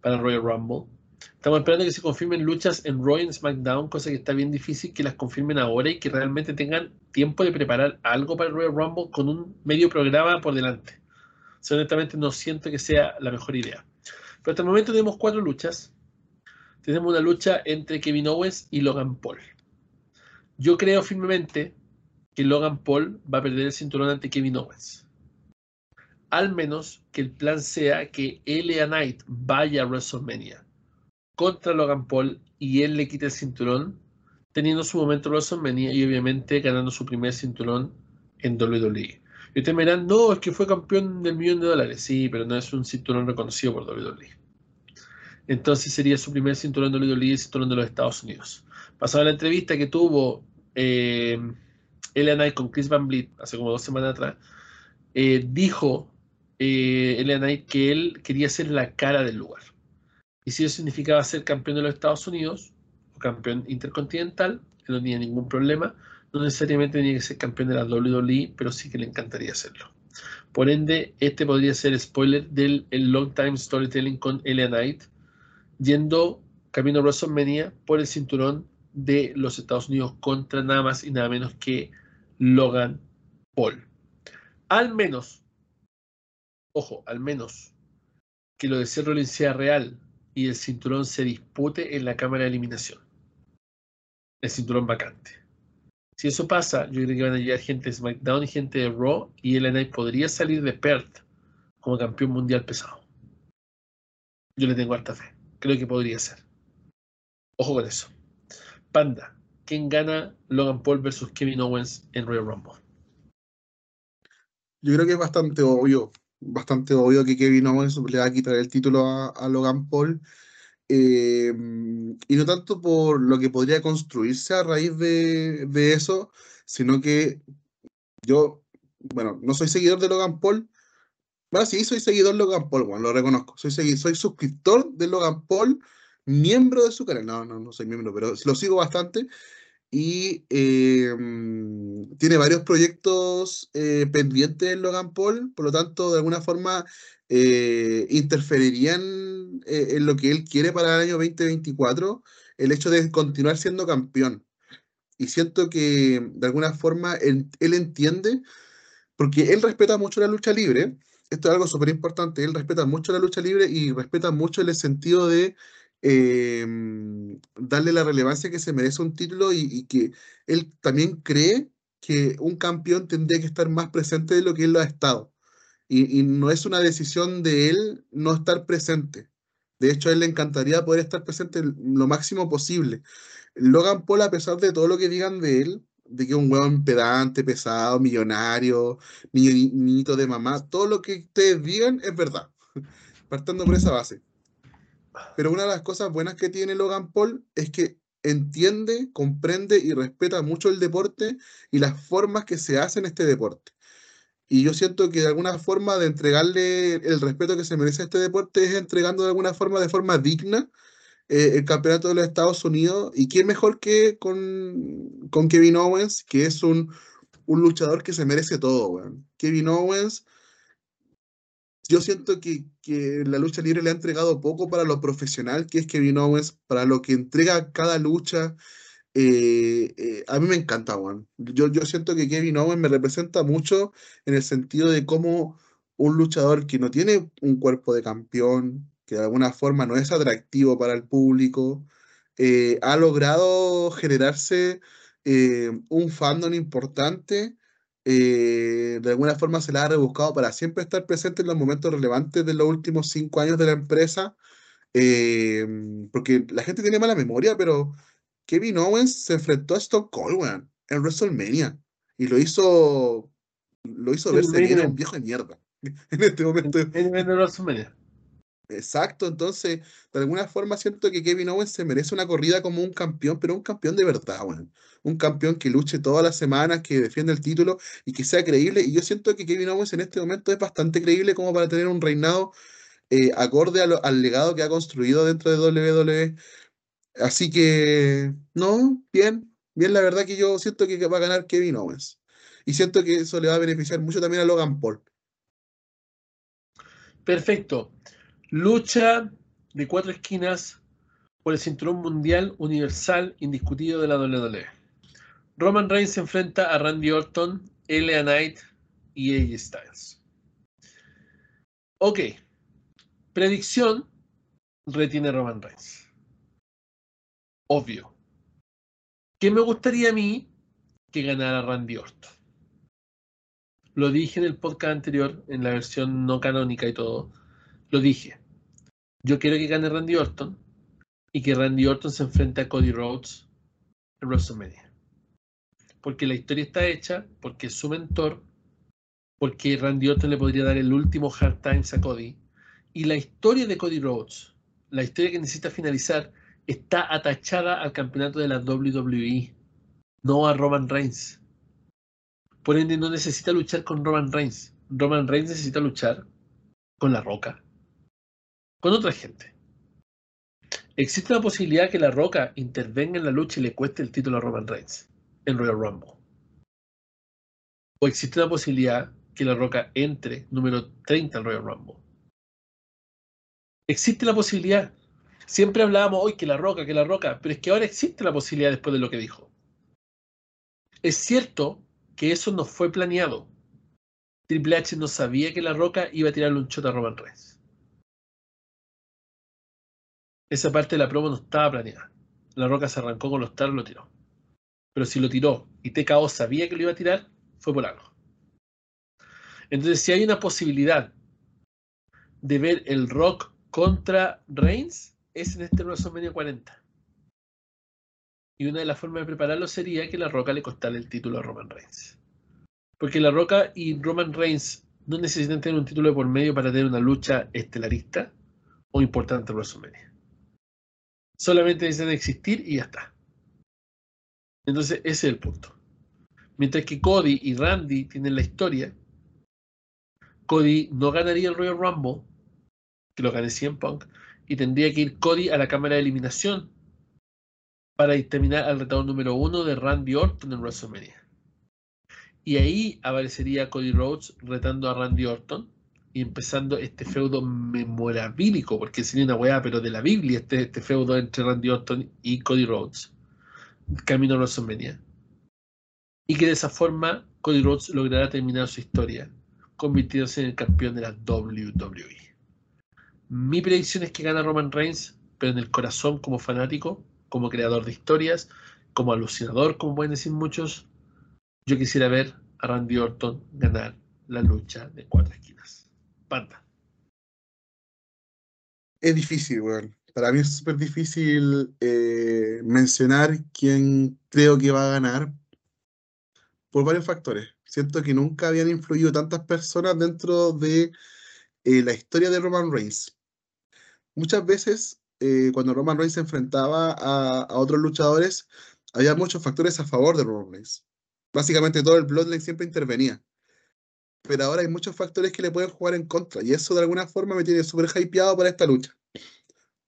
para el Royal Rumble. Estamos esperando que se confirmen luchas en Roy y SmackDown, cosa que está bien difícil que las confirmen ahora y que realmente tengan tiempo de preparar algo para el Royal Rumble con un medio programa por delante. O honestamente no siento que sea la mejor idea. Pero hasta el momento tenemos cuatro luchas. Tenemos una lucha entre Kevin Owens y Logan Paul. Yo creo firmemente que Logan Paul va a perder el cinturón ante Kevin Owens. Al menos que el plan sea que LA Knight vaya a WrestleMania contra Logan Paul y él le quita el cinturón, teniendo su momento WrestleMania y obviamente ganando su primer cinturón en WWE. Y ustedes me dirán, no, es que fue campeón del millón de dólares. Sí, pero no es un cinturón reconocido por WWE. Entonces sería su primer cinturón de WWE y cinturón de los Estados Unidos. Pasada la entrevista que tuvo eh, Knight con Chris Van Vliet hace como dos semanas atrás, eh, dijo eh, Knight que él quería ser la cara del lugar. Y si eso significaba ser campeón de los Estados Unidos o campeón intercontinental, que no tenía ningún problema, no necesariamente tenía que ser campeón de la WWE, pero sí que le encantaría hacerlo. Por ende, este podría ser spoiler del Long Time Storytelling con Elia Knight, yendo camino a WrestleMania por el cinturón de los Estados Unidos contra nada más y nada menos que Logan Paul. Al menos, ojo, al menos que lo de Seth Rollins sea real y el cinturón se dispute en la cámara de eliminación. El cinturón vacante. Si eso pasa, yo creo que van a llegar gente de SmackDown y gente de Raw y LNA podría salir de Perth como campeón mundial pesado. Yo le tengo harta fe. Creo que podría ser. Ojo con eso. Panda, ¿quién gana Logan Paul versus Kevin Owens en Royal Rumble? Yo creo que es bastante obvio bastante obvio que Kevin Owens le va a quitar el título a, Logan Paul. Eh, y no tanto por lo que podría construirse a raíz de, eso, sino que yo, bueno, no soy seguidor de Logan Paul. Bueno, sí, soy seguidor de Logan Paul, bueno, lo reconozco. Soy, soy suscriptor de Logan Paul, miembro de su canal. No, no, no soy miembro, pero lo sigo bastante y em, tiene varios proyectos eh, pendientes en Logan Paul, por lo tanto, de alguna forma, eh, interferirían eh, en lo que él quiere para el año 2024 el hecho de continuar siendo campeón. Y siento que de alguna forma él, entiende, porque él respeta mucho la lucha libre, esto es algo súper importante, él respeta mucho la lucha libre y respeta mucho el sentido de em, darle la relevancia que se merece un título y, y, que él también cree que un campeón tendría que estar más presente de lo que él lo ha estado. Y, no es una decisión de él no estar presente. De hecho, a él le encantaría poder estar presente lo máximo posible. Logan Paul, a pesar de todo lo que digan de él, de que es un huevón pedante, pesado, millonario, niñito de mamá, todo lo que ustedes digan es verdad, partiendo por esa base. Pero una de las cosas buenas que tiene Logan Paul es que entiende, comprende y respeta mucho el deporte y las formas que se hacen este deporte. Y yo siento que de alguna forma de entregarle el respeto que se merece a este deporte es entregando de alguna forma, de forma digna, eh, el campeonato de los Estados Unidos. ¿Y quién mejor que con, con Kevin Owens, que es un, un luchador que se merece todo, Kevin Owens, yo siento que, que, la lucha libre le ha entregado poco para lo profesional que es Kevin Owens, para lo que entrega cada lucha. Eh, eh, a mí me encanta, Juan. Yo, yo siento que Kevin Owens me representa mucho en el sentido de cómo un luchador que no tiene un cuerpo de campeón, que de alguna forma no es atractivo para el público, eh, ha logrado generarse un fandom importante. de alguna forma se la ha rebuscado para siempre estar presente en los momentos relevantes de los últimos cinco años de la empresa. porque la gente tiene mala memoria, pero Kevin Owens se enfrentó a Stone Cold, en WrestleMania. Y lo hizo. Lo hizo verse bien un viejo de mierda. En este momento. En, WrestleMania. Exacto, entonces, de alguna forma siento que Kevin Owens se merece una corrida como un campeón, pero un campeón de verdad, weón. Un campeón que luche todas las semanas, que defienda el título y que sea creíble. Y yo siento que Kevin Owens en este momento es bastante creíble como para tener un reinado eh, acorde al legado que ha construido dentro de WWE. Así que, no, bien, bien, la verdad que yo siento que va a ganar Kevin Owens. Y siento que eso le va a beneficiar mucho también a Logan Paul. Perfecto. Lucha de cuatro esquinas por el cinturón mundial universal indiscutido de la WWE. Roman Reigns se enfrenta a Randy Orton, L.A. Knight y AJ Styles. Ok. Predicción. Retiene Roman Reigns obvio. ¿Qué me gustaría a mí que ganara Randy Orton? Lo dije en el podcast anterior, en la versión no canónica y todo. Lo dije. Yo quiero que gane Randy Orton y que Randy Orton se enfrente a Cody Rhodes en WrestleMania. Porque la historia está hecha, porque es su mentor, porque Randy Orton le podría dar el último hard times a Cody. Y la historia de Cody Rhodes, la historia que necesita finalizar, está atachada al campeonato de la WWE, no a Roman Reigns. Por ende, no necesita luchar con Roman Reigns. Roman Reigns necesita luchar con La Roca, con otra gente. Existe la posibilidad que La Roca intervenga en la lucha y le cueste el título a Roman Reigns en Royal Rumble. O existe la posibilidad que La Roca entre número 30 en Royal Rumble. Existe la posibilidad Siempre hablábamos hoy que la roca, que la roca, pero es que ahora existe la posibilidad después de lo que dijo. Es cierto que eso no fue planeado. Triple H no sabía que la roca iba a tirarle un shot a Roman Reigns. Esa parte de la promo no estaba planeada. La roca se arrancó con los taros y lo tiró. Pero si lo tiró y TKO sabía que lo iba a tirar, fue por algo. Entonces, si hay una posibilidad de ver el Rock contra Reigns, es en este WrestleMania 40. Y una de las formas de prepararlo sería que La Roca le costara el título a Roman Reigns. Porque La Roca y Roman Reigns no necesitan tener un título de por medio para tener una lucha estelarista o importante en WrestleMania. Solamente necesitan existir y ya está. Entonces, ese es el punto. Mientras que Cody y Randy tienen la historia, Cody no ganaría el Royal Rumble, que lo gane CM Punk, y tendría que ir Cody a la cámara de eliminación para determinar al retador número uno de Randy Orton en WrestleMania. Y ahí aparecería Cody Rhodes retando a Randy Orton y empezando este feudo memorabilíco, porque sería una weá, pero de la Biblia, este, este feudo entre Randy Orton y Cody Rhodes, camino a WrestleMania. Y que de esa forma Cody Rhodes logrará terminar su historia, convirtiéndose en el campeón de la WWE. Mi predicción es que gana Roman Reigns, pero en el corazón como fanático, como creador de historias, como alucinador, como pueden decir muchos, yo quisiera ver a Randy Orton ganar la lucha de cuatro esquinas. Panda. Es difícil, weón. Para mí es súper difícil eh, mencionar quién creo que va a ganar por varios factores. Siento que nunca habían influido tantas personas dentro de eh, la historia de Roman Reigns. Muchas veces, eh, cuando Roman Reigns se enfrentaba a, otros luchadores, había muchos factores a favor de Roman Reigns. Básicamente todo el Bloodline siempre intervenía pero ahora hay muchos factores que le pueden jugar en contra y eso de alguna forma me tiene súper hypeado para esta lucha.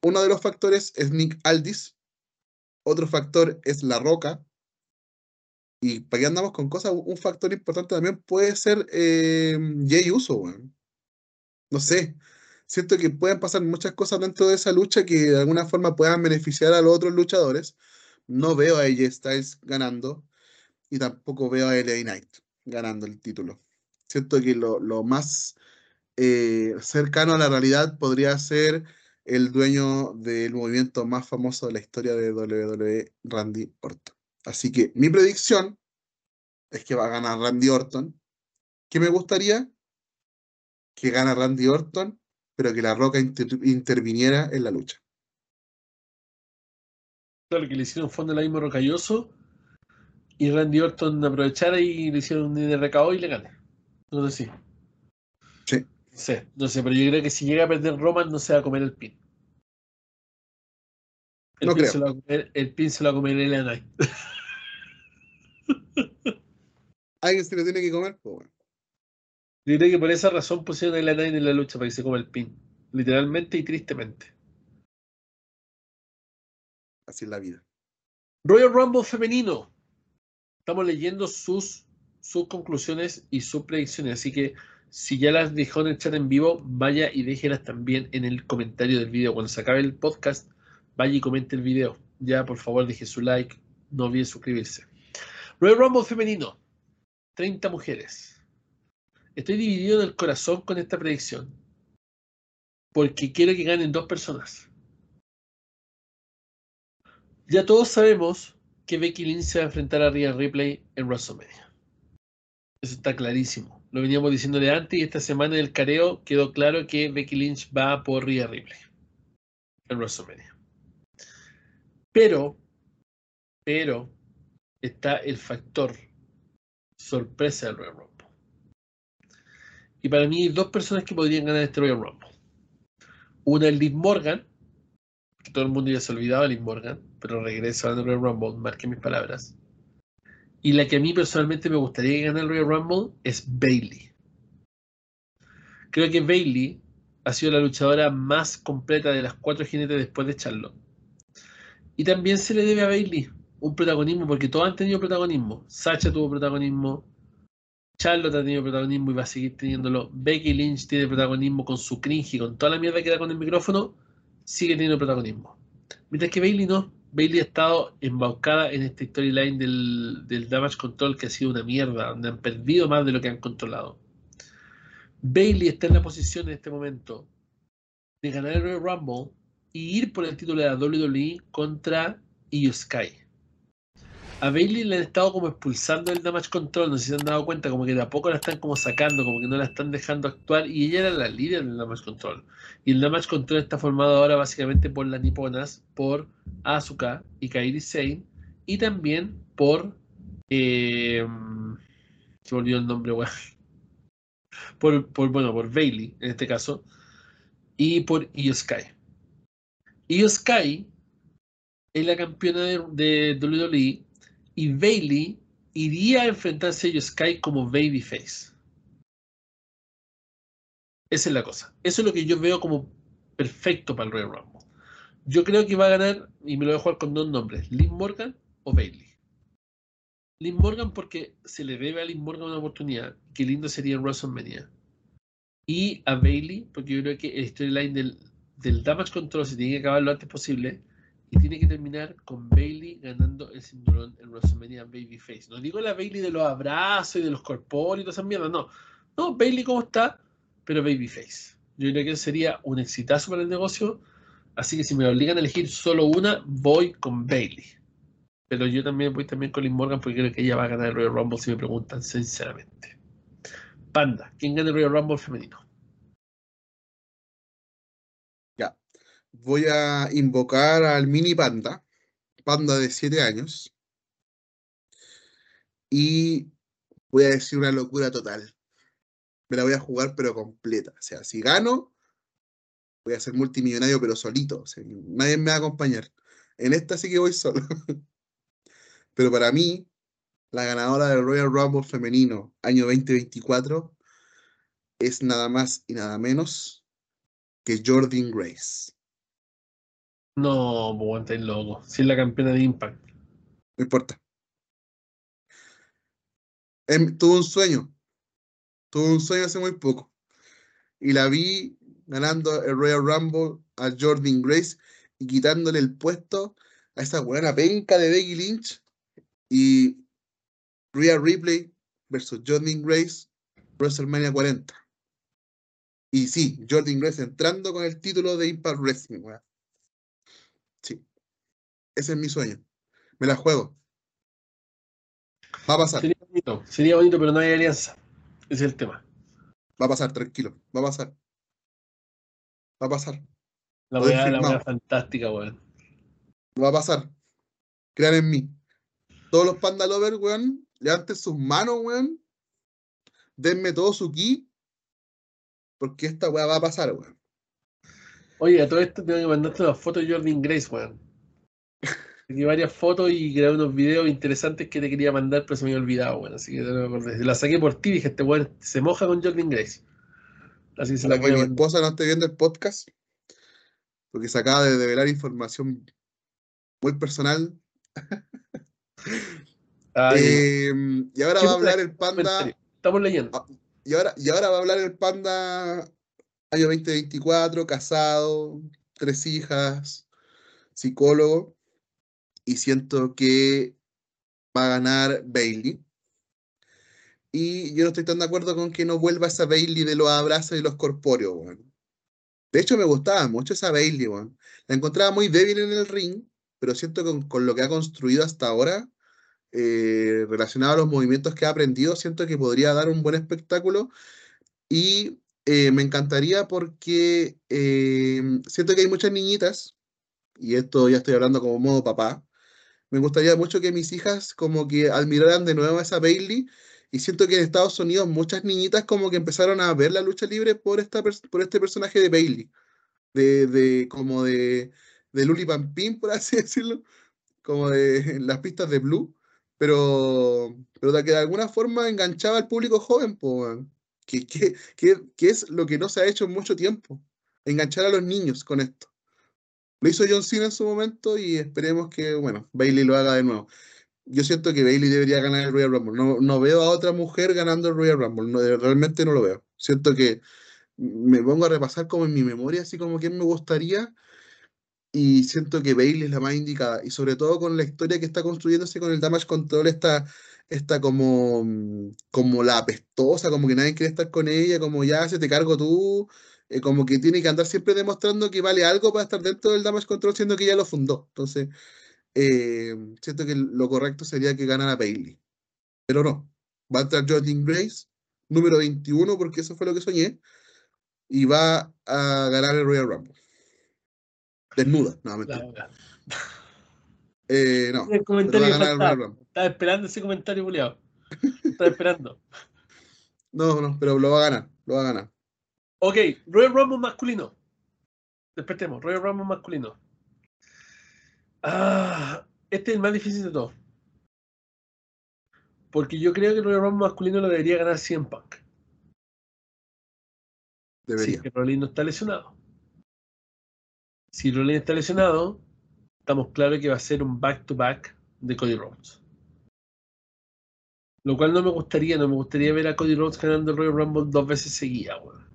Uno de los factores es Nick Aldis, otro factor es La Roca, y para que andamos con cosas, un factor importante también puede ser eh, Jay Uso, No sé, siento que pueden pasar muchas cosas dentro de esa lucha que de alguna forma puedan beneficiar a los otros luchadores. No veo a AJ Styles ganando y tampoco veo a LA Knight ganando el título. Siento que lo, más eh, cercano a la realidad podría ser el dueño del movimiento más famoso de la historia de WWE, Randy Orton. Así que mi predicción es que va a ganar Randy Orton. ¿Qué me gustaría? Que gana Randy Orton, pero que la Roca interviniera en la lucha. Claro, que le hicieron fondo al mismo rocalloso y Randy Orton aprovechara y le hicieron un RKO y le gane. No sé si. Sí. Sí, no sé, pero yo creo que si llega a perder Roman no se va a comer el pin. El no pin creo. Se lo va a comer, el pin se lo va a comer el Knight. Alguien se lo tiene que comer, pues bueno. Yo creo que por esa razón pusieron a Knight en la lucha para que se coma el pin. Literalmente y tristemente. Así es la vida. Royal Rumble femenino. Estamos leyendo sus sus conclusiones y sus predicciones. Así que si ya las dejó en el chat en vivo, vaya y déjelas también en el comentario del video. Cuando se acabe el podcast, vaya y comente el video. Ya, por favor, deje su like. No olvide suscribirse. Royal Rumble femenino. 30 mujeres. Estoy dividido en el corazón con esta predicción. Porque quiero que ganen dos personas. Ya todos sabemos que Becky Lynch se va a enfrentar a Rhea Ripley en WrestleMania. Eso está clarísimo. Lo veníamos diciendo de antes y esta semana en el careo quedó claro que Becky Lynch va por Rhea Ripley en WrestleMania. Pero, pero, está el factor sorpresa del Royal. Y para mí hay dos personas que podrían ganar este Royal Rumble. Una es Liv Morgan, que todo el mundo ya se olvidaba de Liv Morgan, pero regresa al Royal Rumble, marque mis palabras. Y la que a mí personalmente me gustaría que el Royal Rumble es Bailey. Creo que Bailey ha sido la luchadora más completa de las cuatro jinetes después de Charlotte. Y también se le debe a Bailey un protagonismo, porque todos han tenido protagonismo. Sacha tuvo protagonismo, Charlotte ha tenido protagonismo y va a seguir teniéndolo. Becky Lynch tiene protagonismo con su cringe y con toda la mierda que da con el micrófono, sigue teniendo protagonismo. Mientras que Bailey no. Bailey ha estado embaucada en esta storyline del, del Damage Control que ha sido una mierda, donde han perdido más de lo que han controlado. Bailey está en la posición en este momento de ganar el Royal Rumble y ir por el título de la WWE contra Io Sky. A Bailey le han estado como expulsando el Damage Control, no sé si se han dado cuenta, como que de a poco la están como sacando, como que no la están dejando actuar, y ella era la líder del Damage Control. Y el Damage Control está formado ahora básicamente por las niponas, por Asuka y Kairi Sane, y también por. Eh, se volvió el nombre, weón. Por, bueno, por Bailey, en este caso, y por Io Sky. Io Sky es la campeona de, de WWE y Bailey iría a enfrentarse a Sky como babyface. Esa es la cosa. Eso es lo que yo veo como perfecto para el Royal Rumble. Yo creo que va a ganar, y me lo voy a jugar con dos nombres, Liv Morgan o Bailey. Liv Morgan porque se le debe a Liv Morgan una oportunidad. Qué lindo sería en WrestleMania. y a Bailey, porque yo creo que el storyline del, del Damage Control se tiene que acabar lo antes posible y tiene que terminar con Bailey ganando el cinturón en WrestleMania Babyface. No digo la Bailey de los abrazos y de los corpóreos y todas esas mierdas, no. No, Bailey como está, pero Babyface. Yo creo que sería un exitazo para el negocio. Así que si me obligan a elegir solo una, voy con Bailey. Pero yo también voy también con Liz Morgan porque creo que ella va a ganar el Royal Rumble si me preguntan sinceramente. Panda, ¿quién gana el Royal Rumble femenino? Voy a invocar al mini panda, panda de 7 años. Y voy a decir una locura total. Me la voy a jugar pero completa. O sea, si gano, voy a ser multimillonario pero solito. Nadie me va a acompañar. En esta sí que voy solo. pero para mí, la ganadora del Royal Rumble femenino año 2024 es nada más y nada menos que Jordan Grace. No, pues estáis loco. Si es la campeona de Impact. No importa. Em, tuve un sueño. Tuve un sueño hace muy poco. Y la vi ganando el Royal Rumble a Jordan Grace y quitándole el puesto a esa buena penca de Becky Lynch y Rhea Ripley versus Jordan Grace WrestleMania 40. Y sí, Jordan Grace entrando con el título de Impact Wrestling, weón. Ese es mi sueño. Me la juego. Va a pasar. Sería bonito, sería bonito, pero no hay alianza. Ese es el tema. Va a pasar, tranquilo. Va a pasar. Va a pasar. La weá, la weá fantástica, weón. Va a pasar. Crean en mí. Todos los panda lovers, weón, levanten sus manos, weón. Denme todo su ki. Porque esta weá va a pasar, weón. Oye, a todo esto tengo que mandarte una foto de Jordan Grace, weón. Tenía varias fotos y grabé unos videos interesantes que te quería mandar, pero se me había olvidado, weón. Así que no me acordé. La saqué por ti y dije, este weón se moja con Jordan Grace. Así se la a mi esposa no esté viendo el podcast. Porque se acaba de develar información muy personal. Eh, y ahora ¿Qué va a hablar el panda. Estamos leyendo. Ah, Y ahora, y ahora va a hablar el panda año 2024, casado, tres hijas, psicólogo. Y siento que va a ganar Bailey. Y yo no estoy tan de acuerdo con que no vuelva esa Bailey de los abrazos y los corpóreos, weón. De hecho, me gustaba mucho esa Bailey, weón. La encontraba muy débil en el ring, pero siento que con, con lo que ha construido hasta ahora, eh, relacionado a los movimientos que ha aprendido, siento que podría dar un buen espectáculo. Y eh, me encantaría porque eh, siento que hay muchas niñitas, y esto ya estoy hablando como modo papá, me gustaría mucho que mis hijas como que admiraran de nuevo a esa Bailey. Y siento que en Estados Unidos muchas niñitas como que empezaron a ver la lucha libre por, esta por este personaje de Bailey. De, de como de, de Luli Pampín, por así decirlo. Como de las pistas de Blue. Pero, pero de que de alguna forma enganchaba al público joven, weón. que, que, que, que es lo que no se ha hecho en mucho tiempo. Enganchar a los niños con esto. Lo hizo John Cena en su momento y esperemos que, bueno, Bailey lo haga de nuevo. Yo siento que Bailey debería ganar el Royal Rumble. No, no veo a otra mujer ganando el Royal Rumble. Realmente no lo veo. Siento que me pongo a repasar como en mi memoria, así como quién me gustaría. Y siento que Bailey es la más indicada. Y sobre todo con la historia que está construyéndose con el Damage Control, está, está como, como la apestosa, como que nadie quiere estar con ella, como ya se te cargo tú. Eh, como que tiene que andar siempre demostrando que vale algo para estar dentro del Damage Control, siendo que ella lo fundó. Entonces, eh, siento que lo correcto sería que ganara Bailey. Pero no. Va a entrar Jordan Grace, número 21, porque eso fue lo que soñé. Y va a ganar el Royal Rumble. Desnuda, no, mentira. Eh, no, El va a ganar el Royal. Rumble. Estaba esperando ese comentario, culiado. Estaba esperando. No, no, pero lo va a ganar, lo va a ganar. Ok, Royal Rumble masculino. Despertemos, Royal Rumble masculino. Ah, este es el más difícil de todos. Porque yo creo que el Royal Rumble masculino lo debería ganar 100 Punk. Si Debería. es que Rollins no está lesionado. Si Rollins está lesionado, estamos claros que va a ser un back-to-back de Cody Rhodes. Lo cual no me gustaría, no me gustaría ver a Cody Rhodes ganando el Royal Rumble dos veces seguidas, weón.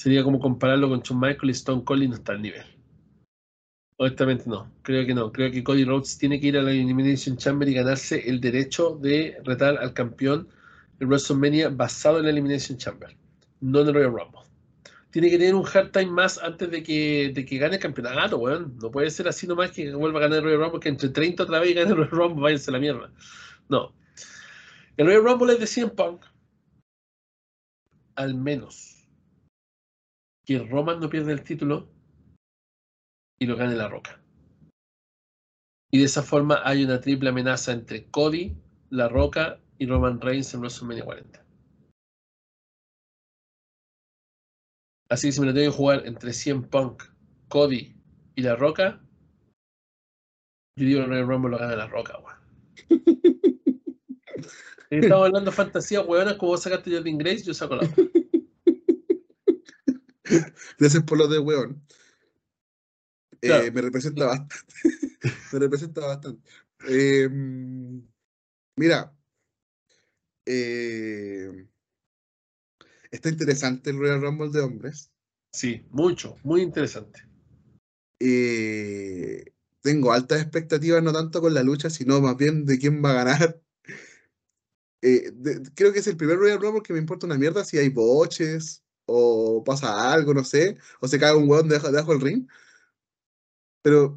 Sería como compararlo con Shawn Michaels y Stone Cold y no está al nivel. Honestamente no, creo que no. Creo que Cody Rhodes tiene que ir a la Elimination Chamber y ganarse el derecho de retar al campeón de WrestleMania basado en la Elimination Chamber, no en el Royal Rumble. Tiene que tener un hard time más antes de que, de que gane el campeonato, weón. No puede ser así nomás que vuelva a ganar el Royal Rumble, que entre 30 otra vez y gane el Royal Rumble, váyanse a la mierda. No. El Royal Rumble es de CM Punk. Al menos que Roman no pierda el título y lo gane La Roca. Y de esa forma hay una triple amenaza entre Cody, La Roca y Roman Reigns en WrestleMania 40. Así que si me lo tengo que jugar entre 100 Punk, Cody y La Roca, yo digo que Rumble lo gana La Roca, weón. Estamos hablando de fantasía, weón, como vos sacaste Jordan Grace, yo saco la otra. Gracias por lo de weón. Eh, Claro. me representa bastante. me representa bastante. Eh, mira, eh, está interesante el Royal Rumble de hombres. Sí, mucho, muy interesante. Eh, tengo altas expectativas, no tanto con la lucha, sino más bien de quién va a ganar. Eh, de- creo que es el primer Royal Rumble que me importa una mierda si hay boches o pasa algo, no sé, o se cae un hueón debajo, debajo ring. Pero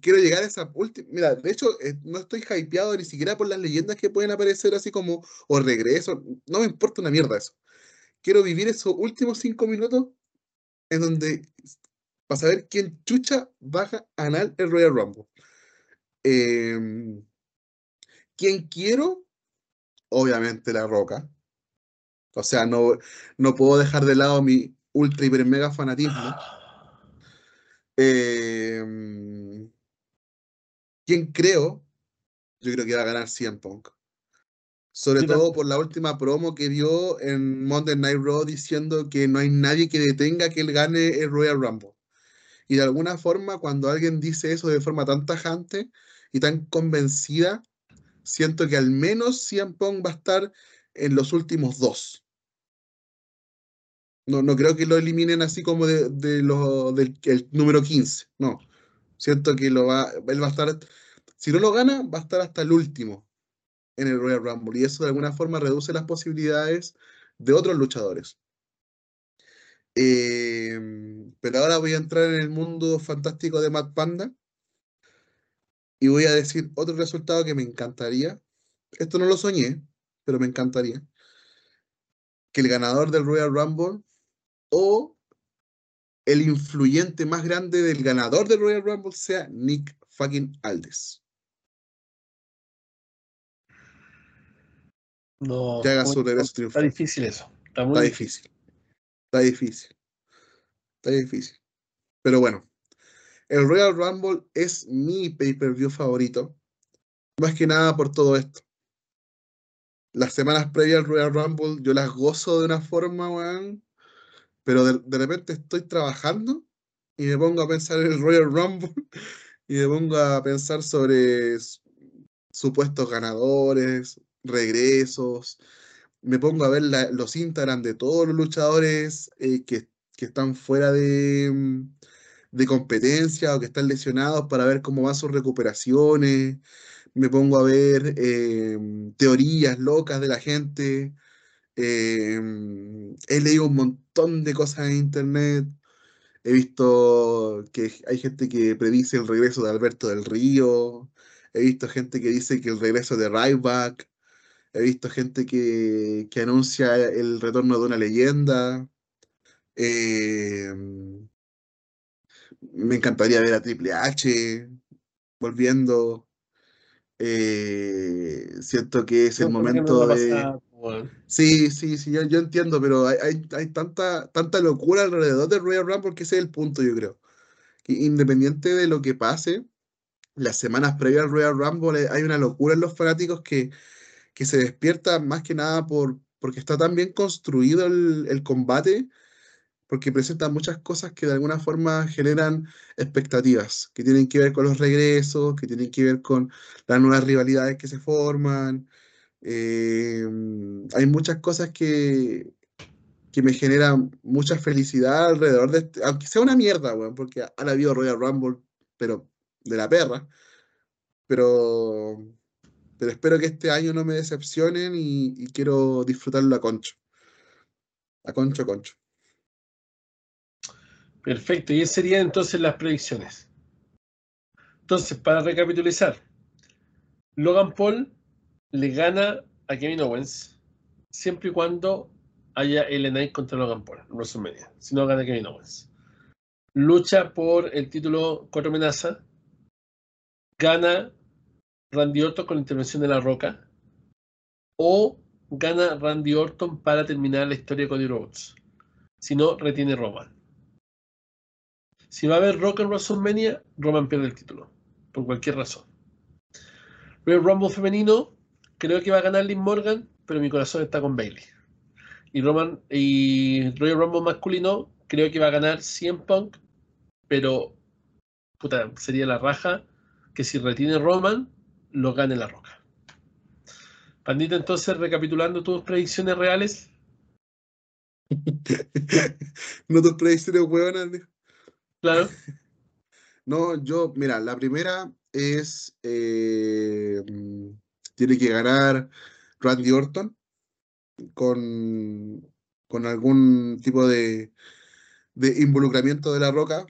quiero llegar a esa última. Mira, de hecho, eh, no estoy hypeado ni siquiera por las leyendas que pueden aparecer así como o regreso. No me importa una mierda eso. Quiero vivir esos últimos cinco minutos en donde para saber quién chucha baja a ganar el Royal Rumble. Em, ¿quién quiero? Obviamente La Roca. O sea, no, no puedo dejar de lado mi ultra hiper mega fanatismo. Em, ¿quién creo? Yo creo que va a ganar CM Punk. Sobre todo por la última promo que dio en Monday Night Raw diciendo que no hay nadie que detenga que él gane el Royal Rumble. Y de alguna forma, cuando alguien dice eso de forma tan tajante y tan convencida, siento que al menos CM Punk va a estar en los últimos dos. No, no creo que lo eliminen así como de, de lo, del el número 15. No. Siento que lo va, él va a estar, si no lo gana, va a estar hasta el último en el Royal Rumble. Y eso de alguna forma reduce las posibilidades de otros luchadores. Em, pero ahora voy a entrar en el mundo fantástico de Matt Panda y voy a decir otro resultado que me encantaría. Esto no lo soñé, pero me encantaría. Que el ganador del Royal Rumble o el influyente más grande del ganador del Royal Rumble sea Nick fucking Aldis. No, Que haga su regreso está difícil eso. Está muy Está difícil. difícil. Está difícil. Está difícil. Pero bueno, el Royal Rumble es mi pay-per-view favorito. Más que nada por todo esto. Las semanas previas al Royal Rumble yo las gozo de una forma, weón. Pero de, repente estoy trabajando y me pongo a pensar en el Royal Rumble y me pongo a pensar sobre supuestos ganadores, regresos. Me pongo a ver los Instagram de todos los luchadores eh, que, que están fuera de, mm, de competencia o que están lesionados para ver cómo van sus recuperaciones. Me pongo a ver em, teorías locas de la gente. Em, he leído un montón de cosas en internet. He visto que hay gente que predice el regreso de Alberto del Río. He visto gente que dice que el regreso de Ryback. He visto gente que, que anuncia el retorno de una leyenda. Em, me encantaría ver a Triple H volviendo. Eh, siento que es el No, ¿por qué no va momento de. Sí, sí, sí, yo, entiendo, pero hay, tanta, locura alrededor del Royal Rumble que ese es el punto, yo creo. Que independiente de lo que pase, las semanas previas al Royal Rumble hay una locura en los fanáticos que, que se despierta más que nada por, porque está tan bien construido el, el combate, porque presenta muchas cosas que de alguna forma generan expectativas, que tienen que ver con los regresos, que tienen que ver con las nuevas rivalidades que se forman. Eh, hay muchas cosas que, que me genera mucha felicidad alrededor de este, aunque sea una mierda, weón, porque ha habido Royal Rumble, pero de la perra. Pero, pero espero que este año no me decepcionen y, quiero disfrutarlo a concho. A concho, a concho. Perfecto, y esas serían entonces las predicciones. Entonces, para recapitulizar, Logan Paul le gana a Kevin Owens siempre y cuando haya el Knight contra Logan Paul WrestleMania. Si no, gana Kevin Owens. Lucha por el título cuatro amenaza. Gana Randy Orton con la intervención de La Roca. O gana Randy Orton para terminar la historia de Cody Rhodes. Si no, retiene Roman. Si va a haber Rock en WrestleMania, Roman pierde el título. Por cualquier razón. Royal Rumble femenino, creo que va a ganar Liv Morgan, pero mi corazón está con Bailey. Y Roman y Royal Rumble masculino, creo que va a ganar 100 Punk, pero puta, sería la raja que si retiene Roman, lo gane la roca. Pandita, entonces, recapitulando tus predicciones reales. no tus predicciones huevonas, Claro. No, yo, mira, la primera es. Eh, tiene que ganar Randy Orton con, con algún tipo de, de involucramiento de la roca,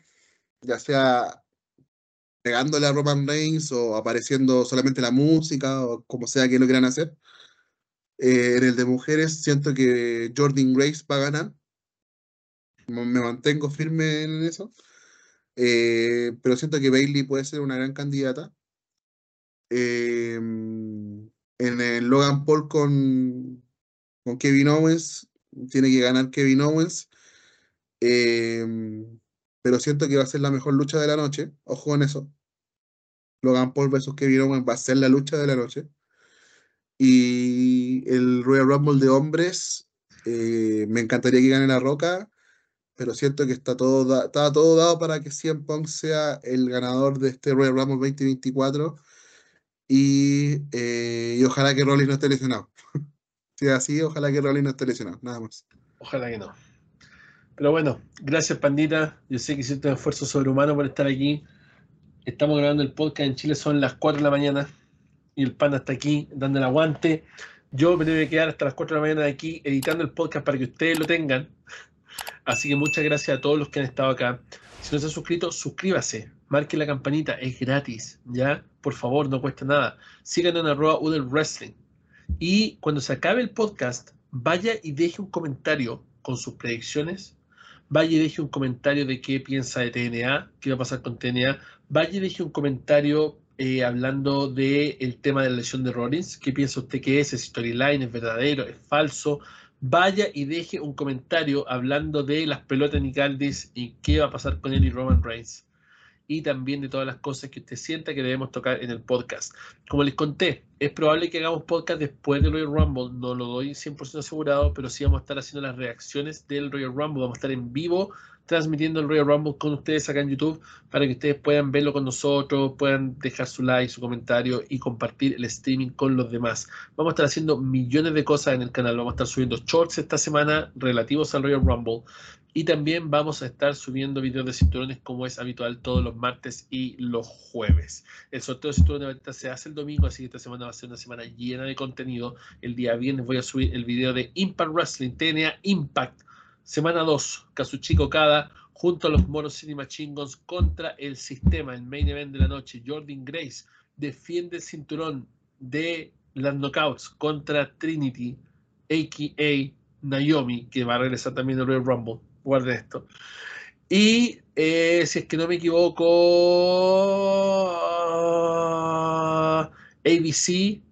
ya sea pegándole a Roman Reigns o apareciendo solamente la música o como sea que lo quieran hacer. Eh, en el de mujeres siento que Jordan Grace va a ganar. Me mantengo firme en eso. Eh, pero siento que Bailey puede ser una gran candidata. Em, en el Logan Paul con, Kevin Owens, tiene que ganar Kevin Owens. Em, pero siento que va a ser la mejor lucha de la noche. Ojo en eso. Logan Paul versus Kevin Owens va a ser la lucha de la noche. Y el Royal Rumble de hombres, eh, me encantaría que gane la Roca, pero siento que está todo, está todo dado para que CM Punk sea el ganador de este Royal Rumble 2024. Y, eh, y ojalá que Rolly no esté lesionado. si es así, ojalá que Rolly no esté lesionado, nada más. Ojalá que no. Pero bueno, gracias Pandita. Yo sé que hiciste un esfuerzo sobrehumano por estar aquí. Estamos grabando el podcast en Chile, son las 4 de la mañana y el Panda está aquí dando el aguante. Yo me tengo que quedar hasta las 4 de la mañana de aquí editando el podcast para que ustedes lo tengan. Así que muchas gracias a todos los que han estado acá. Si no se han suscrito, suscríbase, marque la campanita, es gratis, ¿ya? Por favor, no cuesta nada. Síganos en arroba Udel Wrestling. Y cuando se acabe el podcast, vaya y deje un comentario con sus predicciones. Vaya y deje un comentario de qué piensa de TNA, qué va a pasar con TNA, vaya y deje un comentario eh, hablando del tema de la lesión de Rollins, qué piensa usted que es, es storyline, es verdadero, es falso, vaya y deje un comentario hablando de las pelotas Nicaldis y qué va a pasar con él y Roman Reigns y también de todas las cosas que usted sienta que debemos tocar en el podcast. Como les conté, es probable que hagamos podcast después del Royal Rumble, no lo doy 100% asegurado, pero sí vamos a estar haciendo las reacciones del Royal Rumble, vamos a estar en vivo transmitiendo el Royal Rumble con ustedes acá en YouTube para que ustedes puedan verlo con nosotros, puedan dejar su like, su comentario y compartir el streaming con los demás. Vamos a estar haciendo millones de cosas en el canal, vamos a estar subiendo shorts esta semana relativos al Royal Rumble. Y también vamos a estar subiendo videos de cinturones como es habitual todos los martes y los jueves. El sorteo de cinturones se hace el domingo, así que esta semana va a ser una semana llena de contenido. El día viernes voy a subir el video de Impact Wrestling, TNA Impact, semana 2, Kazuchiko Kada, junto a los Moros Cinema Chingons contra el sistema, el main event de la noche. Jordan Grace defiende el cinturón de las knockouts contra Trinity, a.k.a. Naomi, que va a regresar también al Royal Rumble guarde esto. Y eh, si es que no me equivoco, ABC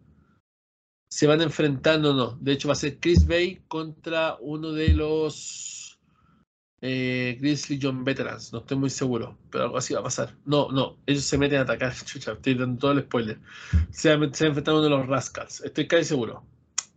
se van enfrentando, no. De hecho, va a ser Chris Bay contra uno de los eh, Grizzly John Veterans. No estoy muy seguro, pero algo así va a pasar. No, no, ellos se meten a atacar. Chucha, estoy dando todo el spoiler. Se va, a enfrentar uno de los Rascals. Estoy casi seguro.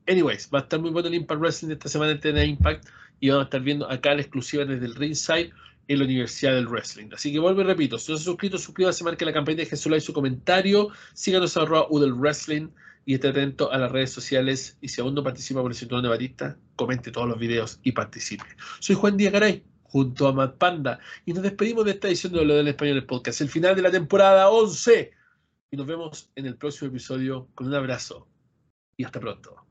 Anyways, va a estar muy bueno el Impact Wrestling esta semana en TNA Impact y vamos a estar viendo acá la exclusiva desde el Ringside en la Universidad del Wrestling. Así que vuelvo y repito, si no se ha suscrito, suscríbase, marque la campanita, deje su like, su comentario, síganos a Udel Wrestling y esté atento a las redes sociales. Y si aún no participa por el cinturón de Batista, comente todos los videos y participe. Soy Juan Díaz Garay, junto a Matt Panda, y nos despedimos de esta edición de Lo del Español el Podcast, el final de la temporada 11. Y nos vemos en el próximo episodio con un abrazo y hasta pronto.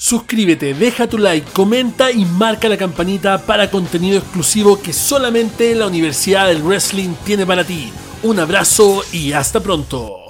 Suscríbete, deja tu like, comenta y marca la campanita para contenido exclusivo que solamente la Universidad del Wrestling tiene para ti. Un abrazo y hasta pronto.